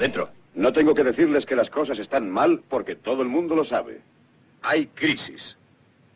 Dentro. No tengo que decirles que las cosas están mal porque todo el mundo lo sabe. Hay crisis.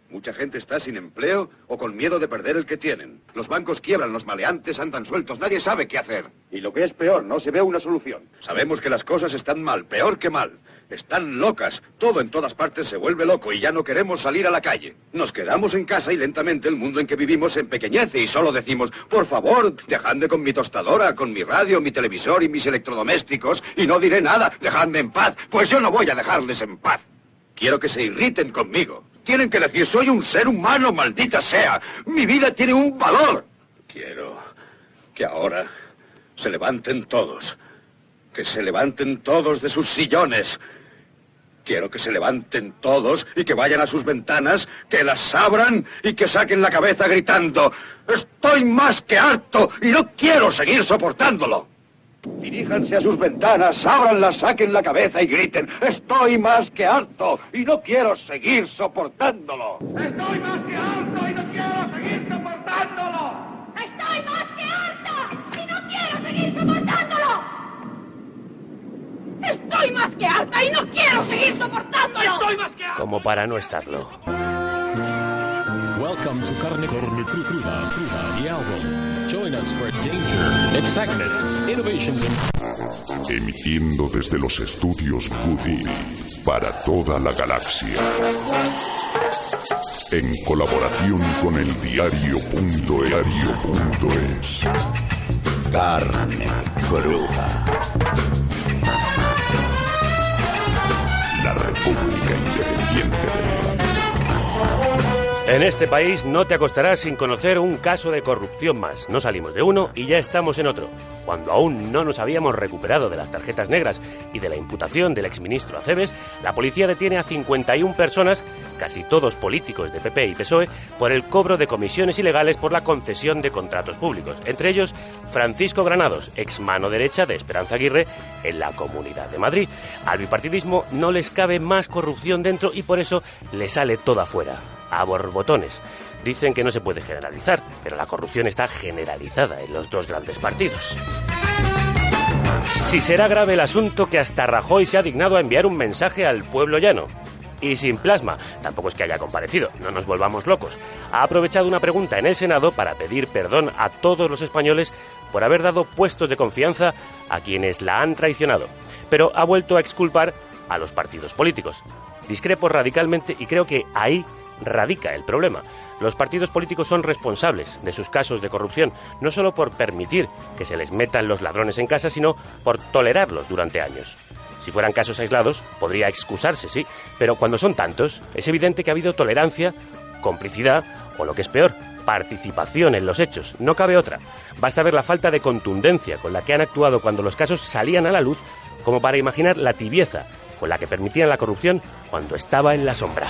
Mucha gente está sin empleo o con miedo de perder el que tienen. Los bancos quiebran, los maleantes andan sueltos, nadie sabe qué hacer. Y lo que es peor, no se ve una solución. Sabemos que las cosas están mal, peor que mal. Están locas. Todo en todas partes se vuelve loco y ya no queremos salir a la calle. Nos quedamos en casa y lentamente el mundo en que vivimos se empequeñece y solo decimos, por favor, dejadme con mi tostadora, con mi radio, mi televisor y mis electrodomésticos y no diré nada, dejadme en paz, pues yo no voy a dejarles en paz. Quiero que se irriten conmigo. Tienen que decir, soy un ser humano, maldita sea. Mi vida tiene un valor. Quiero que ahora se levanten todos. Que se levanten todos de sus sillones. Quiero que se levanten todos y que vayan a sus ventanas, que las abran y que saquen la cabeza gritando, estoy más que harto y no quiero seguir soportándolo. Diríjanse a sus ventanas, ábranlas, saquen la cabeza y griten, estoy más que harto y no quiero seguir soportándolo. Estoy más que harto y no quiero seguir soportándolo. Estoy más que harto y no quiero seguir soportándolo. Estoy más que harta y no quiero seguir soportándolo. Estoy más que harto. Como para no estarlo. Welcome to Carne, Carne Cru- Cruda, Cruda, the album. Join us for danger, excitement, innovations, and Emitiendo desde los estudios Goody para toda la galaxia. En colaboración con el diario.diario.es. Carne cruda. La República Independiente de En este país no te acostarás sin conocer un caso de corrupción más. No salimos de uno y ya estamos en otro. Cuando aún no nos habíamos recuperado de las tarjetas negras y de la imputación del exministro Aceves, la policía detiene a 51 personas, casi todos políticos de PP y PSOE, por el cobro de comisiones ilegales por la concesión de contratos públicos. Entre ellos, Francisco Granados, ex mano derecha de Esperanza Aguirre en la Comunidad de Madrid. Al bipartidismo no les cabe más corrupción dentro y por eso le sale toda fuera a borbotones. Dicen que no se puede generalizar, pero la corrupción está generalizada en los dos grandes partidos. Si será grave el asunto que hasta Rajoy se ha dignado a enviar un mensaje al pueblo llano. Y sin plasma, tampoco es que haya comparecido, no nos volvamos locos. Ha aprovechado una pregunta en el Senado para pedir perdón a todos los españoles por haber dado puestos de confianza a quienes la han traicionado. Pero ha vuelto a exculpar a los partidos políticos. Discrepo radicalmente y creo que ahí radica el problema. Los partidos políticos son responsables de sus casos de corrupción, no solo por permitir que se les metan los ladrones en casa, sino por tolerarlos durante años. Si fueran casos aislados, podría excusarse, sí, pero cuando son tantos, es evidente que ha habido tolerancia, complicidad o, lo que es peor, participación en los hechos. No cabe otra. Basta ver la falta de contundencia con la que han actuado cuando los casos salían a la luz como para imaginar la tibieza con la que permitían la corrupción cuando estaba en la sombra.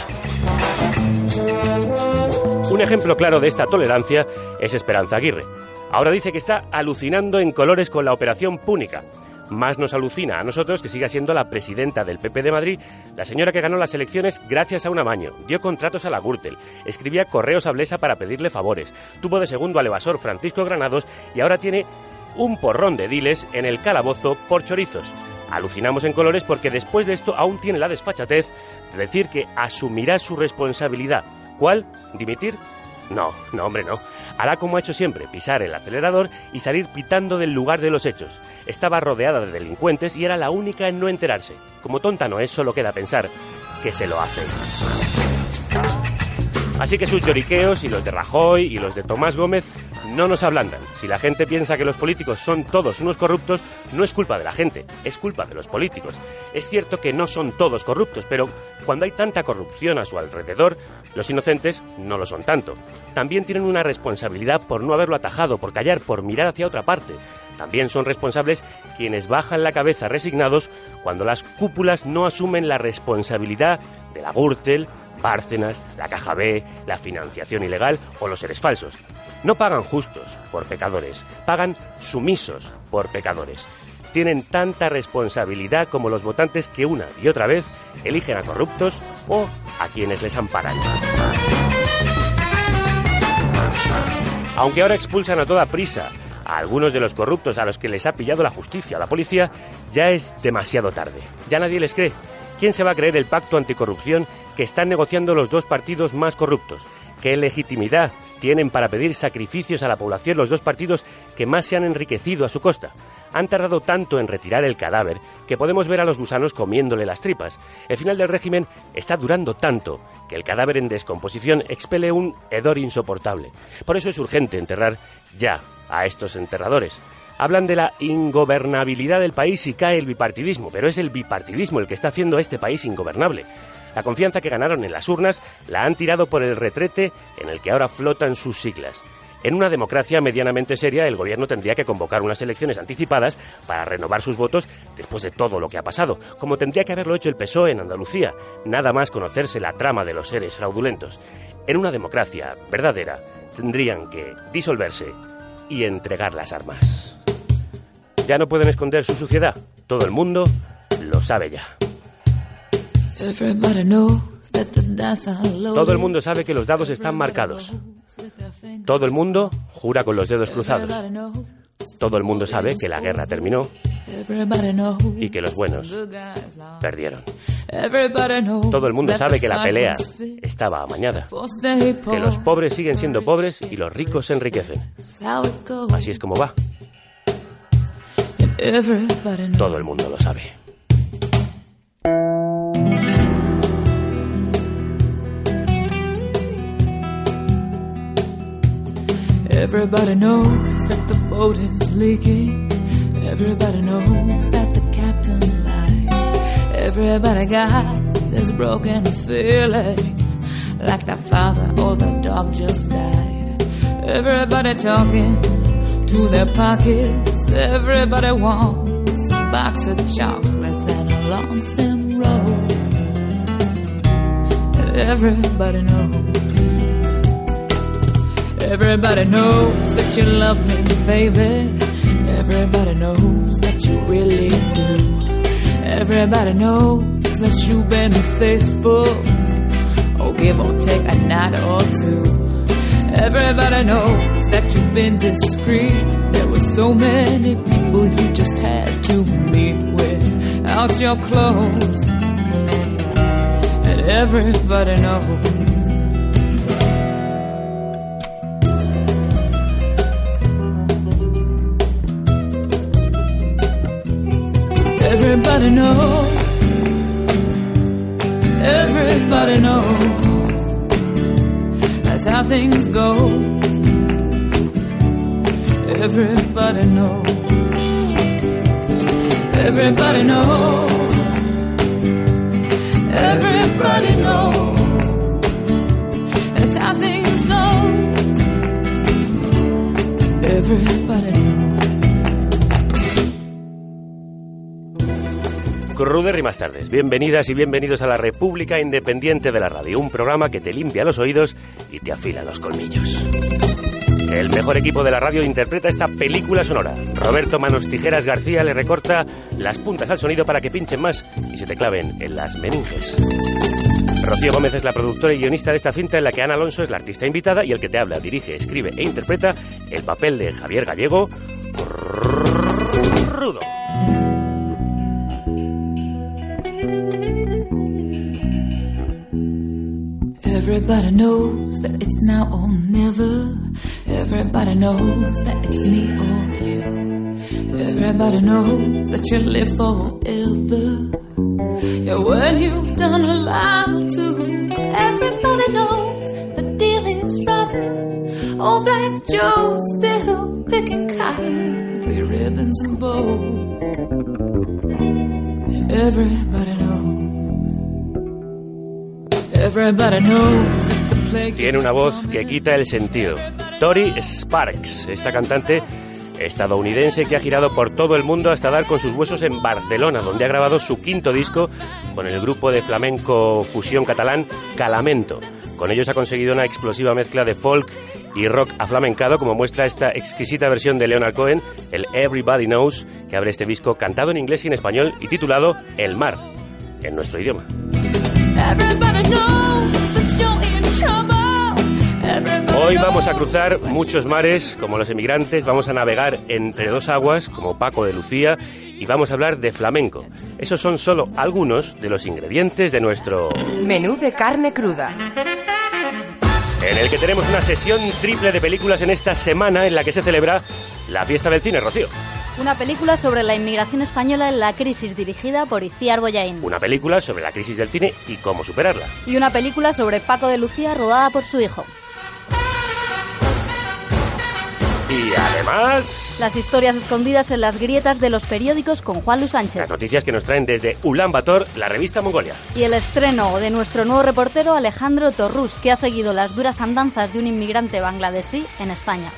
Un ejemplo claro de esta tolerancia es Esperanza Aguirre. Ahora dice que está alucinando en colores con la operación púnica. Más nos alucina a nosotros que siga siendo la presidenta del PP de Madrid, la señora que ganó las elecciones gracias a un amaño, dio contratos a la Gürtel, escribía correos a Blesa para pedirle favores, tuvo de segundo al evasor Francisco Granados y ahora tiene un porrón de diles en el calabozo por chorizos. Alucinamos en colores porque después de esto aún tiene la desfachatez de decir que asumirá su responsabilidad. ¿Cuál? ¿Dimitir? No, no, hombre, no. Hará como ha hecho siempre, pisar el acelerador y salir pitando del lugar de los hechos. Estaba rodeada de delincuentes y era la única en no enterarse. Como tonta no es, solo queda pensar que se lo hace. Así que sus lloriqueos y los de Rajoy y los de Tomás Gómez no nos ablandan. Si la gente piensa que los políticos son todos unos corruptos, no es culpa de la gente, es culpa de los políticos. Es cierto que no son todos corruptos, pero cuando hay tanta corrupción a su alrededor, los inocentes no lo son tanto. También tienen una responsabilidad por no haberlo atajado, por callar, por mirar hacia otra parte. También son responsables quienes bajan la cabeza resignados cuando las cúpulas no asumen la responsabilidad de la Gürtel, Bárcenas, la Caja B, la financiación ilegal o los seres falsos. No pagan justos por pecadores, pagan sumisos por pecadores. Tienen tanta responsabilidad como los votantes que una y otra vez eligen a corruptos o a quienes les amparan. Aunque ahora expulsan a toda prisa a algunos de los corruptos a los que les ha pillado la justicia o la policía, ya es demasiado tarde. Ya nadie les cree. ¿Quién se va a creer el pacto anticorrupción que están negociando los dos partidos más corruptos? ¿Qué legitimidad tienen para pedir sacrificios a la población los dos partidos que más se han enriquecido a su costa? Han tardado tanto en retirar el cadáver que podemos ver a los gusanos comiéndole las tripas. El final del régimen está durando tanto que el cadáver en descomposición expele un hedor insoportable. Por eso es urgente enterrar ya a estos enterradores. Hablan de la ingobernabilidad del país y cae el bipartidismo, pero es el bipartidismo el que está haciendo a este país ingobernable. La confianza que ganaron en las urnas la han tirado por el retrete en el que ahora flotan sus siglas. En una democracia medianamente seria, el gobierno tendría que convocar unas elecciones anticipadas para renovar sus votos después de todo lo que ha pasado, como tendría que haberlo hecho el PSOE en Andalucía, nada más conocerse la trama de los seres fraudulentos. En una democracia verdadera, tendrían que disolverse y entregar las armas. Ya no pueden esconder su suciedad. Todo el mundo lo sabe ya. Todo el mundo sabe que los dados están marcados. Todo el mundo jura con los dedos cruzados. Todo el mundo sabe que la guerra terminó y que los buenos perdieron. Todo el mundo sabe que la pelea estaba amañada, que los pobres siguen siendo pobres y los ricos se enriquecen. Así es como va. Todo el mundo lo sabe. Everybody knows that the boat is leaking. Everybody knows that the captain lied. Everybody got this broken feeling like the father or the dog just died. Everybody talking to their pockets. Everybody wants a box of chocolates and a long stem rose. Everybody knows. Everybody knows that you love me, baby. Everybody knows that you really do. Everybody knows that you've been faithful. Oh, give or take a night or two. Everybody knows that you've been discreet. There were so many people you just had to meet without your clothes. And everybody knows. Everybody knows. Everybody knows. That's how things go. Everybody knows. Everybody knows. Everybody knows. That's how things go. Everybody knows. Y más tardes. Bienvenidas y bienvenidos a la República Independiente de la Radio, un programa que te limpia los oídos y te afila los colmillos. El mejor equipo de la radio interpreta esta película sonora. Roberto Manos Tijeras García le recorta las puntas al sonido para que pinchen más y se te claven en las meninges. Rocío Gómez es la productora y guionista de esta cinta en la que Ana Alonso es la artista invitada y el que te habla, dirige, escribe e interpreta el papel de Javier Gallego Rudo. Everybody knows that it's now or never. Everybody knows that it's me or you. Everybody knows that you live forever. Yeah, when you've done a lot too. Everybody knows the deal is rotten. Old Black Joe still picking cotton for your ribbons and bows. Everybody knows. Tiene una voz que quita el sentido. Tori Sparks, esta cantante estadounidense que ha girado por todo el mundo hasta dar con sus huesos en Barcelona, donde ha grabado su quinto disco con el grupo de flamenco fusión catalán Calamento. Con ellos ha conseguido una explosiva mezcla de folk y rock aflamencado, como muestra esta exquisita versión de Leonard Cohen, el Everybody Knows, que abre este disco cantado en inglés y en español y titulado El Mar, en nuestro idioma. Hoy vamos a cruzar muchos mares como los emigrantes, vamos a navegar entre dos aguas como Paco de Lucía y vamos a hablar de flamenco. Esos son solo algunos de los ingredientes de nuestro menú de carne cruda. En el que tenemos una sesión triple de películas en esta semana en la que se celebra la fiesta del cine, Rocío. Una película sobre la inmigración española en la crisis dirigida por Iciar Boyain. Una película sobre la crisis del cine y cómo superarla. Y una película sobre Paco de Lucía rodada por su hijo. Y además... Las historias escondidas en las grietas de los periódicos con Juan Luis Sánchez. Las noticias que nos traen desde Ulan Bator, la revista Mongolia. Y el estreno de nuestro nuevo reportero Alejandro Torrus, que ha seguido las duras andanzas de un inmigrante bangladesí en España.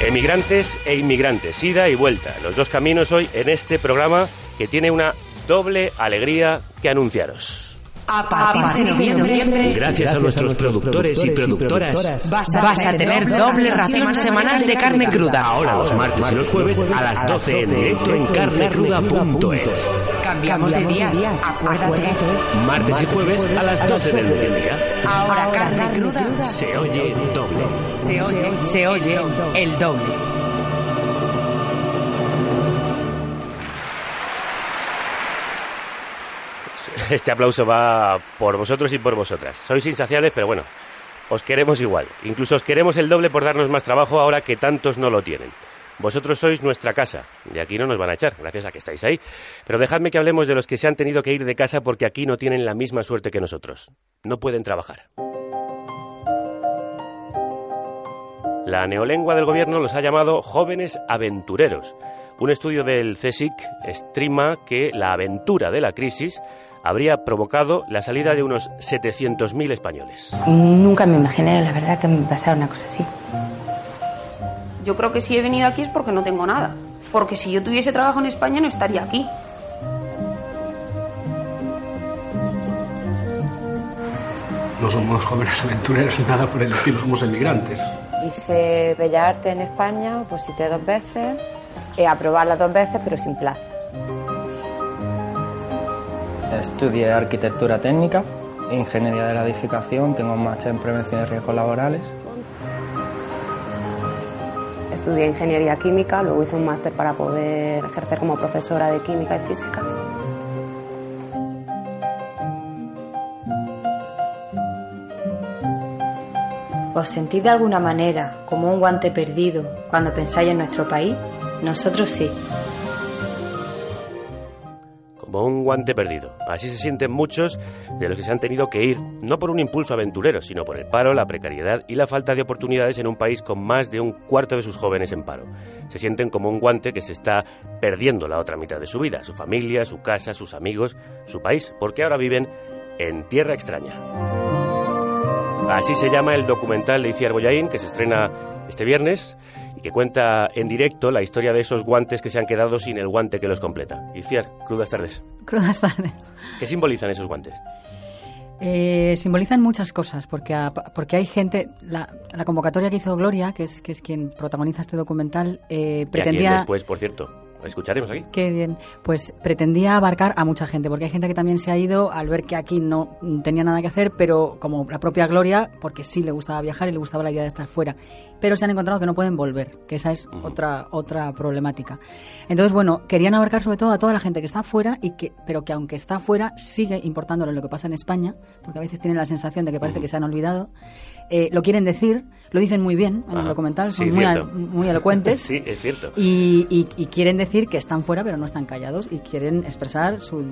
Emigrantes e inmigrantes, ida y vuelta. Los dos caminos hoy en este programa que tiene una doble alegría que anunciaros. A partir de noviembre, gracias a nuestros productores y productoras, vas a, tener doble ración semanal de carne cruda. Ahora los martes y los jueves a las 12 en directo en carnecruda.es. Cambiamos de días, acuérdate. Martes y jueves a las 12 del mediodía. Ahora carne cruda se oye doble. Se oye, se oye el doble. Este aplauso va por vosotros y por vosotras. Sois insaciables, pero bueno, os queremos igual. Incluso os queremos el doble por darnos más trabajo ahora que tantos no lo tienen. Vosotros sois nuestra casa, de aquí no nos van a echar, gracias a que estáis ahí. Pero dejadme que hablemos de los que se han tenido que ir de casa porque aquí no tienen la misma suerte que nosotros. No pueden trabajar. La neolengua del gobierno los ha llamado jóvenes aventureros. Un estudio del CSIC estima que la aventura de la crisis habría provocado la salida de unos 700.000 españoles. Nunca me imaginé, la verdad, que me pasara una cosa así. Yo creo que si he venido aquí es porque no tengo nada. Porque si yo tuviese trabajo en España no estaría aquí. No somos jóvenes aventureros ni nada por el estilo, somos emigrantes. Hice Bellas Artes en España, oposité dos veces, he aprobado las dos veces, pero sin plaza. Estudié arquitectura técnica, ingeniería de la edificación, tengo un máster en prevención de riesgos laborales. Estudié ingeniería química, luego hice un máster para poder ejercer como profesora de química y física. ¿Os sentís de alguna manera como un guante perdido cuando pensáis en nuestro país? Nosotros sí un guante perdido. Así se sienten muchos de los que se han tenido que ir, no por un impulso aventurero, sino por el paro, la precariedad y la falta de oportunidades en un país con más de un cuarto de sus jóvenes en paro. Se sienten como un guante que se está perdiendo la otra mitad de su vida, su familia, su casa, sus amigos, su país, porque ahora viven en tierra extraña. Así se llama el documental de Iciar Boyain, que se estrena este viernes y que cuenta en directo la historia de esos guantes que se han quedado sin el guante que los completa. Iciar, crudas tardes. Crudas tardes. ¿Qué simbolizan esos guantes? Eh, simbolizan muchas cosas, porque, porque hay gente, la, convocatoria que hizo Gloria, que es, que es quien protagoniza este documental, eh, pretendía... después, por cierto, escucharemos aquí. Qué bien. Pues pretendía abarcar a mucha gente, porque hay gente que también se ha ido al ver que aquí no tenía nada que hacer, pero como la propia Gloria, porque sí le gustaba viajar y le gustaba la idea de estar fuera pero se han encontrado que no pueden volver, que esa es otra otra problemática. Entonces, bueno, querían abarcar sobre todo a toda la gente que está fuera y que pero que aunque está fuera sigue importándole lo que pasa en España, porque a veces tienen la sensación de que parece que se han olvidado eh, lo quieren decir, lo dicen muy bien en el documental, son muy, muy, elocuentes. sí, es cierto. Y, quieren decir que están fuera, pero no están callados y quieren expresar su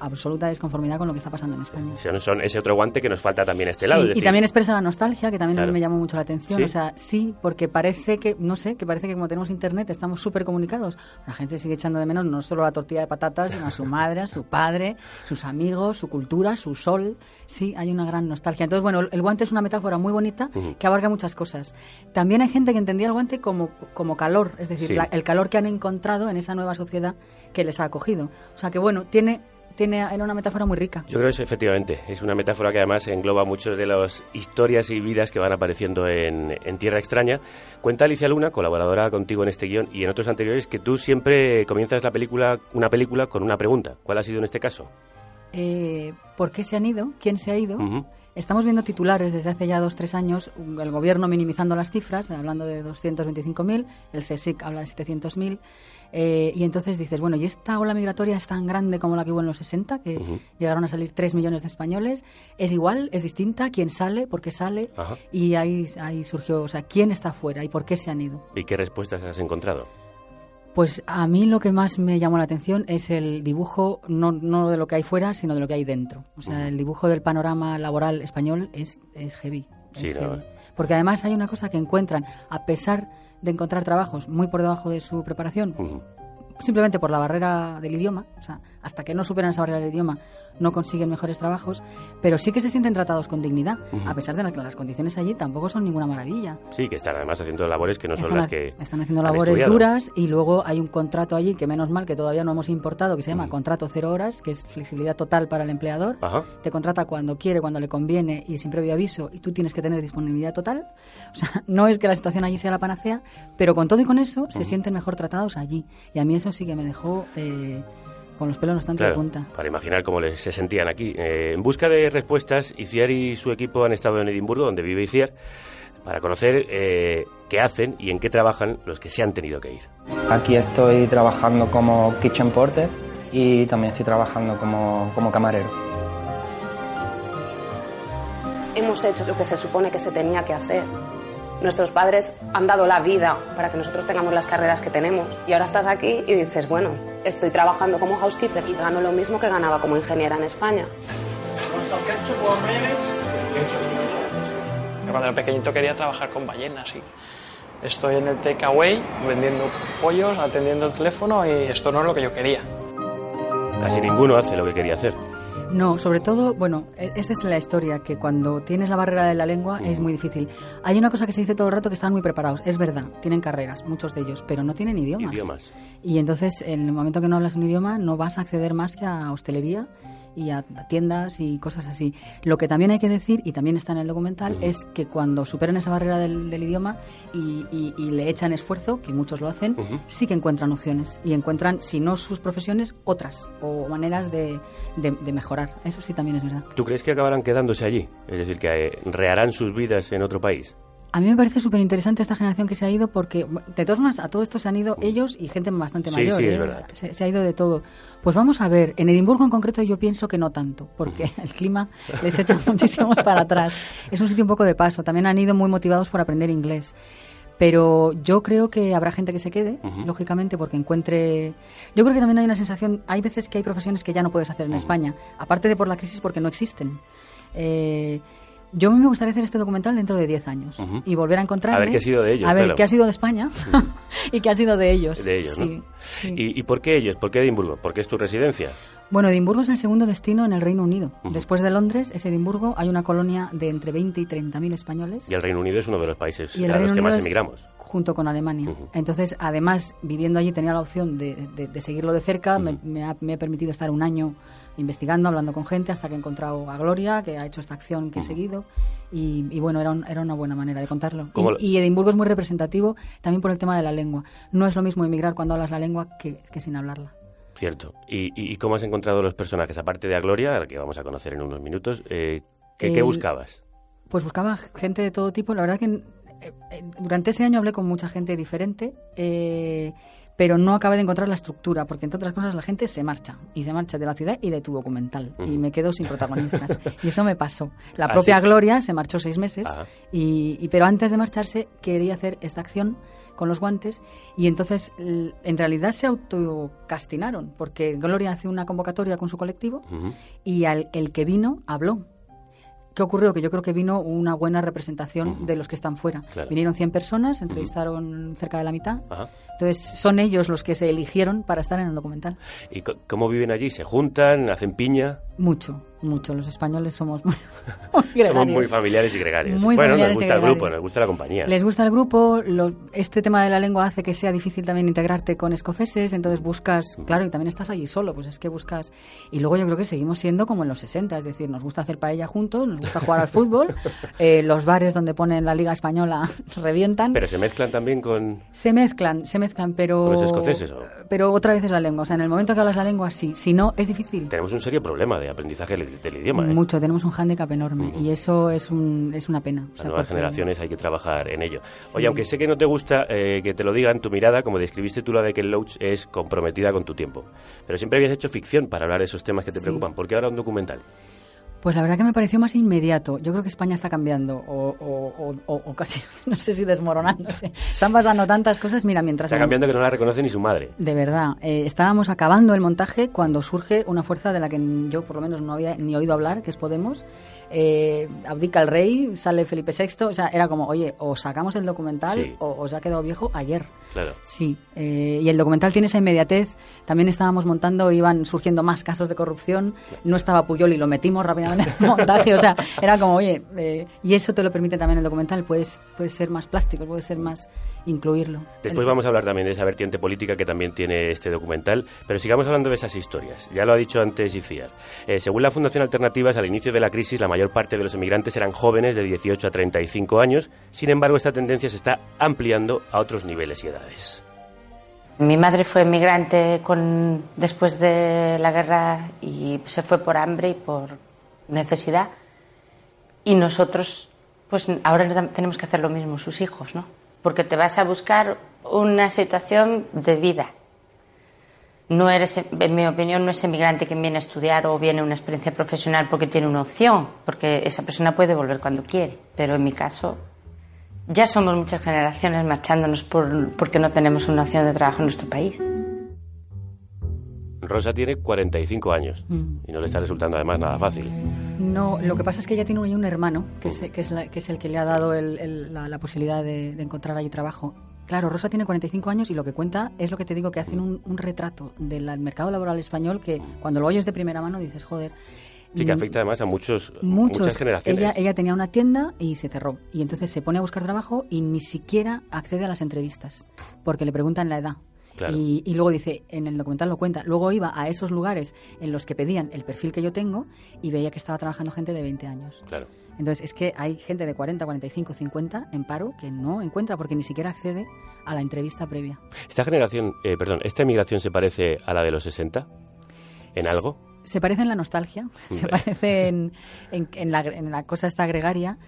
absoluta desconformidad con lo que está pasando en España. Son, ese otro guante que nos falta también a este lado. Y también expresa la nostalgia, que también a mí me llamó mucho la atención. O sea, sí, porque parece que, no sé, que parece que como tenemos internet estamos súper comunicados. La gente sigue echando de menos no solo la tortilla de patatas, sino a su madre, a su padre, sus amigos, su cultura, su sol. Sí, hay una gran nostalgia. Entonces, bueno, el guante es una metáfora muy bonita que abarca muchas cosas. También hay gente que entendía el guante como, como calor, es decir, el calor que han encontrado en esa nueva sociedad que les ha acogido. O sea que bueno, tiene tiene era una metáfora muy rica. Yo creo que es, efectivamente, es una metáfora que además engloba muchas de las historias y vidas que van apareciendo en, en, Tierra Extraña. Cuenta Alicia Luna, colaboradora contigo en este guion y en otros anteriores, que tú siempre comienzas la película, una película con una pregunta. ¿Cuál ha sido en este caso? Eh, ¿Por qué se han ido? ¿Quién se ha ido? Estamos viendo titulares desde hace ya dos tres años, el gobierno minimizando las cifras, hablando de 225.000, el CSIC habla de 700.000, eh, y entonces dices, bueno, ¿y esta ola migratoria es tan grande como la que hubo en los 60, que llegaron a salir 3 millones de españoles? ¿Es igual? ¿Es distinta? ¿Quién sale? ¿Por qué sale? Y ahí, ahí surgió, o sea, ¿quién está fuera y por qué se han ido? ¿Y qué respuestas has encontrado? Pues a mí lo que más me llamó la atención es el dibujo, no, no de lo que hay fuera, sino de lo que hay dentro. O sea, el dibujo del panorama laboral español es, es heavy. Sí, no. Porque además hay una cosa que encuentran, a pesar de encontrar trabajos muy por debajo de su preparación, simplemente por la barrera del idioma, o sea, hasta que no superan esa barrera del idioma, no consiguen mejores trabajos, pero sí que se sienten tratados con dignidad, a pesar de que las condiciones allí tampoco son ninguna maravilla. Sí, que están además haciendo labores que no son las que. Están haciendo labores duras y luego hay un contrato allí que, menos mal, que todavía no hemos importado, que se llama contrato cero horas, que es flexibilidad total para el empleador. Te contrata cuando quiere, cuando le conviene y sin previo aviso, y tú tienes que tener disponibilidad total. O sea, no es que la situación allí sea la panacea, pero con todo y con eso se sienten mejor tratados allí. Y a mí eso sí que me dejó. Eh, con los pelos bastante de punta. Para imaginar cómo les, se sentían aquí. Eh, en busca de respuestas, Iciar y su equipo han estado en Edimburgo, donde vive Iciar, para conocer eh, qué hacen y en qué trabajan los que se han tenido que ir. Aquí estoy trabajando como kitchen porter y también estoy trabajando como, como camarero. Hemos hecho lo que se supone que se tenía que hacer Nuestros padres han dado la vida para que nosotros tengamos las carreras que tenemos. Y ahora estás aquí y dices, bueno, estoy trabajando como housekeeper y gano lo mismo que ganaba como ingeniera en España. Cuando era pequeñito quería trabajar con ballenas y estoy en el takeaway vendiendo pollos, atendiendo el teléfono y esto no es lo que yo quería. Casi ninguno hace lo que quería hacer. No, sobre todo, bueno, e, esta es la historia, que cuando tienes la barrera de la lengua es muy difícil. Hay una cosa que se dice todo el rato que están muy preparados, es verdad, tienen carreras, muchos de ellos, pero no tienen idiomas. Idiomas. Y entonces, en el momento que no hablas un idioma, no vas a acceder más que a hostelería y a, tiendas y cosas así. Lo que también hay que decir, y también está en el documental, es que cuando superan esa barrera del, idioma y, le echan esfuerzo, que muchos lo hacen, sí que encuentran opciones y encuentran, si no sus profesiones, otras o maneras de, de, mejorar. Eso sí también es verdad. ¿Tú crees que acabarán quedándose allí? Es decir, que eh, reharán sus vidas en otro país. A mí me parece súper interesante esta generación que se ha ido porque, de todas maneras, a todo esto se han ido ellos y gente bastante mayor. Sí, es ¿eh? verdad. Se, ha ido de todo. Pues vamos a ver, en Edimburgo en concreto yo pienso que no tanto, porque el clima les echa muchísimo para atrás. Es un sitio un poco de paso. También han ido muy motivados por aprender inglés. Pero yo creo que habrá gente que se quede, lógicamente, porque encuentre... Yo creo que también hay una sensación, hay veces que hay profesiones que ya no puedes hacer en España, aparte de por la crisis porque no existen. Eh, yo me gustaría hacer este documental dentro de 10 años y volver a encontrarme. A ver qué ha sido de ellos. A ver qué ha sido de España y qué ha sido de ellos. De ellos, ¿no? ¿Y, por qué ellos? ¿Por qué Edimburgo? ¿Por qué es tu residencia? Bueno, Edimburgo es el segundo destino en el Reino Unido. Después de Londres es Edimburgo. Hay una colonia de entre 20 y 30 mil españoles. Y el Reino Unido es uno de los países a los que más emigramos. Junto con Alemania. Entonces, además, viviendo allí tenía la opción de, seguirlo de cerca. me, ha, me, permitido estar un año investigando, hablando con gente, hasta que he encontrado a Gloria, que ha hecho esta acción que he seguido. Y, bueno, era, era una buena manera de contarlo. Y, Edimburgo es muy representativo también por el tema de la lengua. No es lo mismo emigrar cuando hablas la lengua que, sin hablarla. Cierto. ¿Y, cómo has encontrado los personajes? Aparte de a Gloria, a la que vamos a conocer en unos minutos, eh, ¿qué, buscabas? Pues buscaba gente de todo tipo. La verdad que durante ese año hablé con mucha gente diferente. Eh, pero no acabé de encontrar la estructura, porque entre otras cosas la gente se marcha, y se marcha de la ciudad y de tu documental, y me quedo sin protagonistas. y eso me pasó. La ¿Ah, propia Gloria se marchó seis meses, ah. y, pero antes de marcharse quería hacer esta acción con los guantes, y entonces en realidad se autocastinaron, porque Gloria hace una convocatoria con su colectivo, y al, el que vino habló ¿Qué ocurrió? Que yo creo que vino una buena representación de los que están fuera. Vinieron 100 personas, entrevistaron cerca de la mitad. Entonces, son ellos los que se eligieron para estar en el documental. ¿Y cómo viven allí? ¿Se juntan? ¿Hacen piña? Mucho mucho. Los españoles somos muy, Somos muy familiares y gregarios. bueno, nos gusta el grupo, nos gusta la compañía. Les gusta el grupo. este tema de la lengua hace que sea difícil también integrarte con escoceses. Entonces buscas, claro, y también estás allí solo. Pues es que buscas. Y luego yo creo que seguimos siendo como en los 60. Es decir, nos gusta hacer paella juntos, nos nos gusta jugar al fútbol, eh, los bares donde ponen la Liga Española revientan. Pero se mezclan también con... Se mezclan, se mezclan, pero... ¿Con los escoceses o...? Pero otra vez es la lengua, o sea, en el momento que hablas la lengua, sí, si no, es difícil. Tenemos un serio problema de aprendizaje del, del idioma, ¿eh? Mucho, tenemos un hándicap enorme y eso es, un, es una pena. O Las sea, nuevas porque- generaciones hay que trabajar en ello. Sí. Oye, aunque sé que no te gusta eh, que te lo digan, tu mirada, como describiste tú la de Ken Loach, es comprometida con tu tiempo. Pero siempre habías hecho ficción para hablar de esos temas que te Sí. preocupan. ¿Por qué ahora un documental? Pues la verdad que me pareció más inmediato. Yo creo que España está cambiando o, o- o- o- casi, no sé si desmoronándose. Están pasando tantas cosas. Mira, mientras... Está me- cambiando que no la reconoce ni su madre. De verdad, eh, estábamos acabando el montaje cuando surge una fuerza de la que yo por lo menos no había ni oído hablar, que es Podemos. Eh, abdica el rey, sale Felipe VI, o sea, era como, oye, o sacamos el documental Sí. o os ha quedado viejo ayer. Claro. Sí, eh, y el documental tiene esa inmediatez. También estábamos montando, iban surgiendo más casos de corrupción. No estaba Puyol y lo metimos rápidamente en el montaje. O sea, era como, oye, eh, y eso te lo permite también el documental. Puedes, puedes ser más plástico, puedes ser más incluirlo. Después El- vamos a hablar también de esa vertiente política que también tiene este documental, pero sigamos hablando de esas historias. Ya lo ha dicho antes Iciar. Eh, según la Fundación Alternativas, al inicio de la crisis, la mayor parte de los emigrantes eran jóvenes de 18 a 35 años. Sin embargo, esta tendencia se está ampliando a otros niveles y edades. Mi madre fue migrante con, después de la guerra y se fue por hambre y por necesidad. Y nosotros, pues ahora tenemos que hacer lo mismo, sus hijos, ¿no? Porque te vas a buscar una situación de vida. No eres, en mi opinión, no es emigrante quien viene a estudiar o viene una experiencia profesional porque tiene una opción, porque esa persona puede volver cuando quiere. Pero en mi caso, ya somos muchas generaciones marchándonos por, porque no tenemos una opción de trabajo en nuestro país. Rosa tiene 45 años Mm. y no le está resultando además nada fácil. No, lo que pasa es que ella tiene un hermano, que es, que es, la- que es el que le ha dado el- el- la, la posibilidad de, de encontrar allí trabajo. Claro, Rosa tiene 45 años y lo que cuenta es lo que te digo, que hacen un, un retrato del mercado laboral español que cuando lo oyes de primera mano dices, joder. Sí, que mm, afecta además a muchos, Muchos. muchas generaciones. Ella, ella tenía una tienda y se cerró. Y entonces se pone a buscar trabajo y ni siquiera accede a las entrevistas, porque le preguntan la edad. Claro. Y, y luego dice, en el documental lo cuenta, luego iba a esos lugares en los que pedían el perfil que yo tengo y veía que estaba trabajando gente de 20 años. Claro. Entonces es que hay gente de 40, 45, 50 en paro que no encuentra porque ni siquiera accede a la entrevista previa. Esta generación, eh, perdón, ¿esta emigración se parece a la de los 60? ¿En algo? Se parece en la nostalgia, se parece en, en- en la, en la cosa esta gregaria,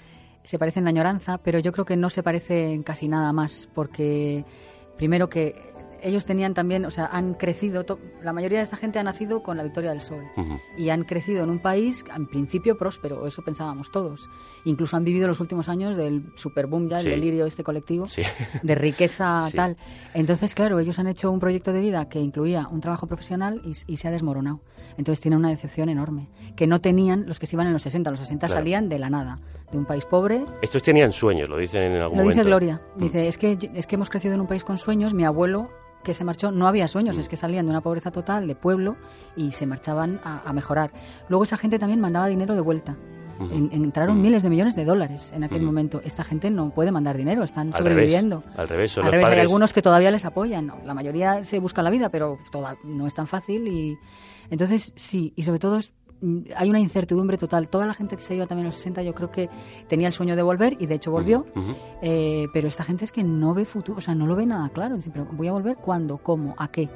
se parece en la añoranza, pero yo creo que no se parece en casi nada más, porque primero que ellos tenían también, o sea, han crecido, to- la mayoría de esta gente ha nacido con la victoria del Ujú. y han crecido en un país, en principio, próspero, eso pensábamos todos. Incluso han vivido los últimos años del superboom ya, el Sí. delirio este colectivo, Sí. de riqueza Sí. tal. Entonces, claro, ellos han hecho un proyecto de vida que incluía un trabajo profesional y, y se ha desmoronado. Entonces tienen una decepción enorme, que no tenían los que se iban en los 60. Los 60 Claro. salían de la nada, de un país pobre. Estos tenían sueños, lo dicen en algún Lo momento. dice Gloria, Mm. dice, es que, es que hemos crecido en un país con sueños, mi abuelo que se marchó no había Mm. sueños, es que salían de una pobreza total, de pueblo, y se marchaban a, a mejorar. Luego esa gente también mandaba dinero de vuelta. En- entraron miles de millones de dólares en aquel momento. Esta gente no puede mandar dinero, están Al sobreviviendo. revés, al revés, Al revés, hay padres- algunos que todavía les apoyan. La mayoría se busca la vida, pero toda, no es tan fácil. y Entonces, sí, y sobre todo es- mm, hay una incertidumbre total. Toda la gente que se iba también a los 60 yo creo que tenía el sueño de volver y de hecho volvió. Eh, pero esta gente es que no ve futuro, o sea, no lo ve nada claro. Dice, pero voy a volver cuándo, cómo, a qué.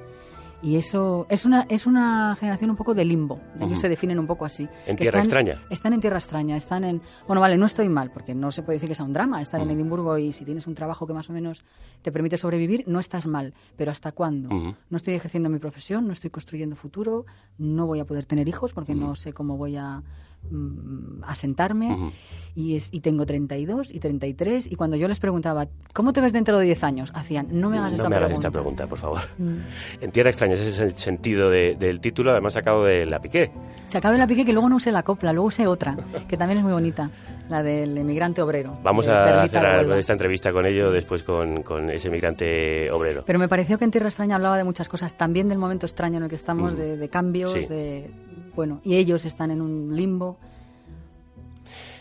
Y eso es una, es una generación un poco de limbo. Ellos se definen un poco así. En tierra están- extraña. Están en tierra extraña, están en... Bueno, vale, no estoy mal, porque no se puede decir que sea un drama estar en. Edimburgo y si tienes un trabajo que más o menos te permite sobrevivir, no estás mal. Pero ¿hasta cuándo? No estoy ejerciendo mi profesión, no estoy construyendo futuro, no voy a poder tener hijos porque no sé cómo voy a mm, asentarme. Y, es, y tengo 32 y 33 y cuando yo les preguntaba, ¿cómo te ves dentro de 10 años? Hacían, no me hagas No esa me hagas pregunta. esta pregunta, por favor. Mm. En tierra extraña, ese es el sentido de- del título, además sacado de la Piqué. Se acaba de la pique que luego no usé la copla, luego usé otra, que también es muy bonita, la del emigrante obrero. Vamos a cerrar esta entrevista con ello, después con, con ese migrante obrero. Pero me pareció que en Tierra Extraña hablaba de muchas cosas, también del momento extraño en el que estamos, Mm. de, de cambios, Sí. de... Bueno, y ellos están en un limbo.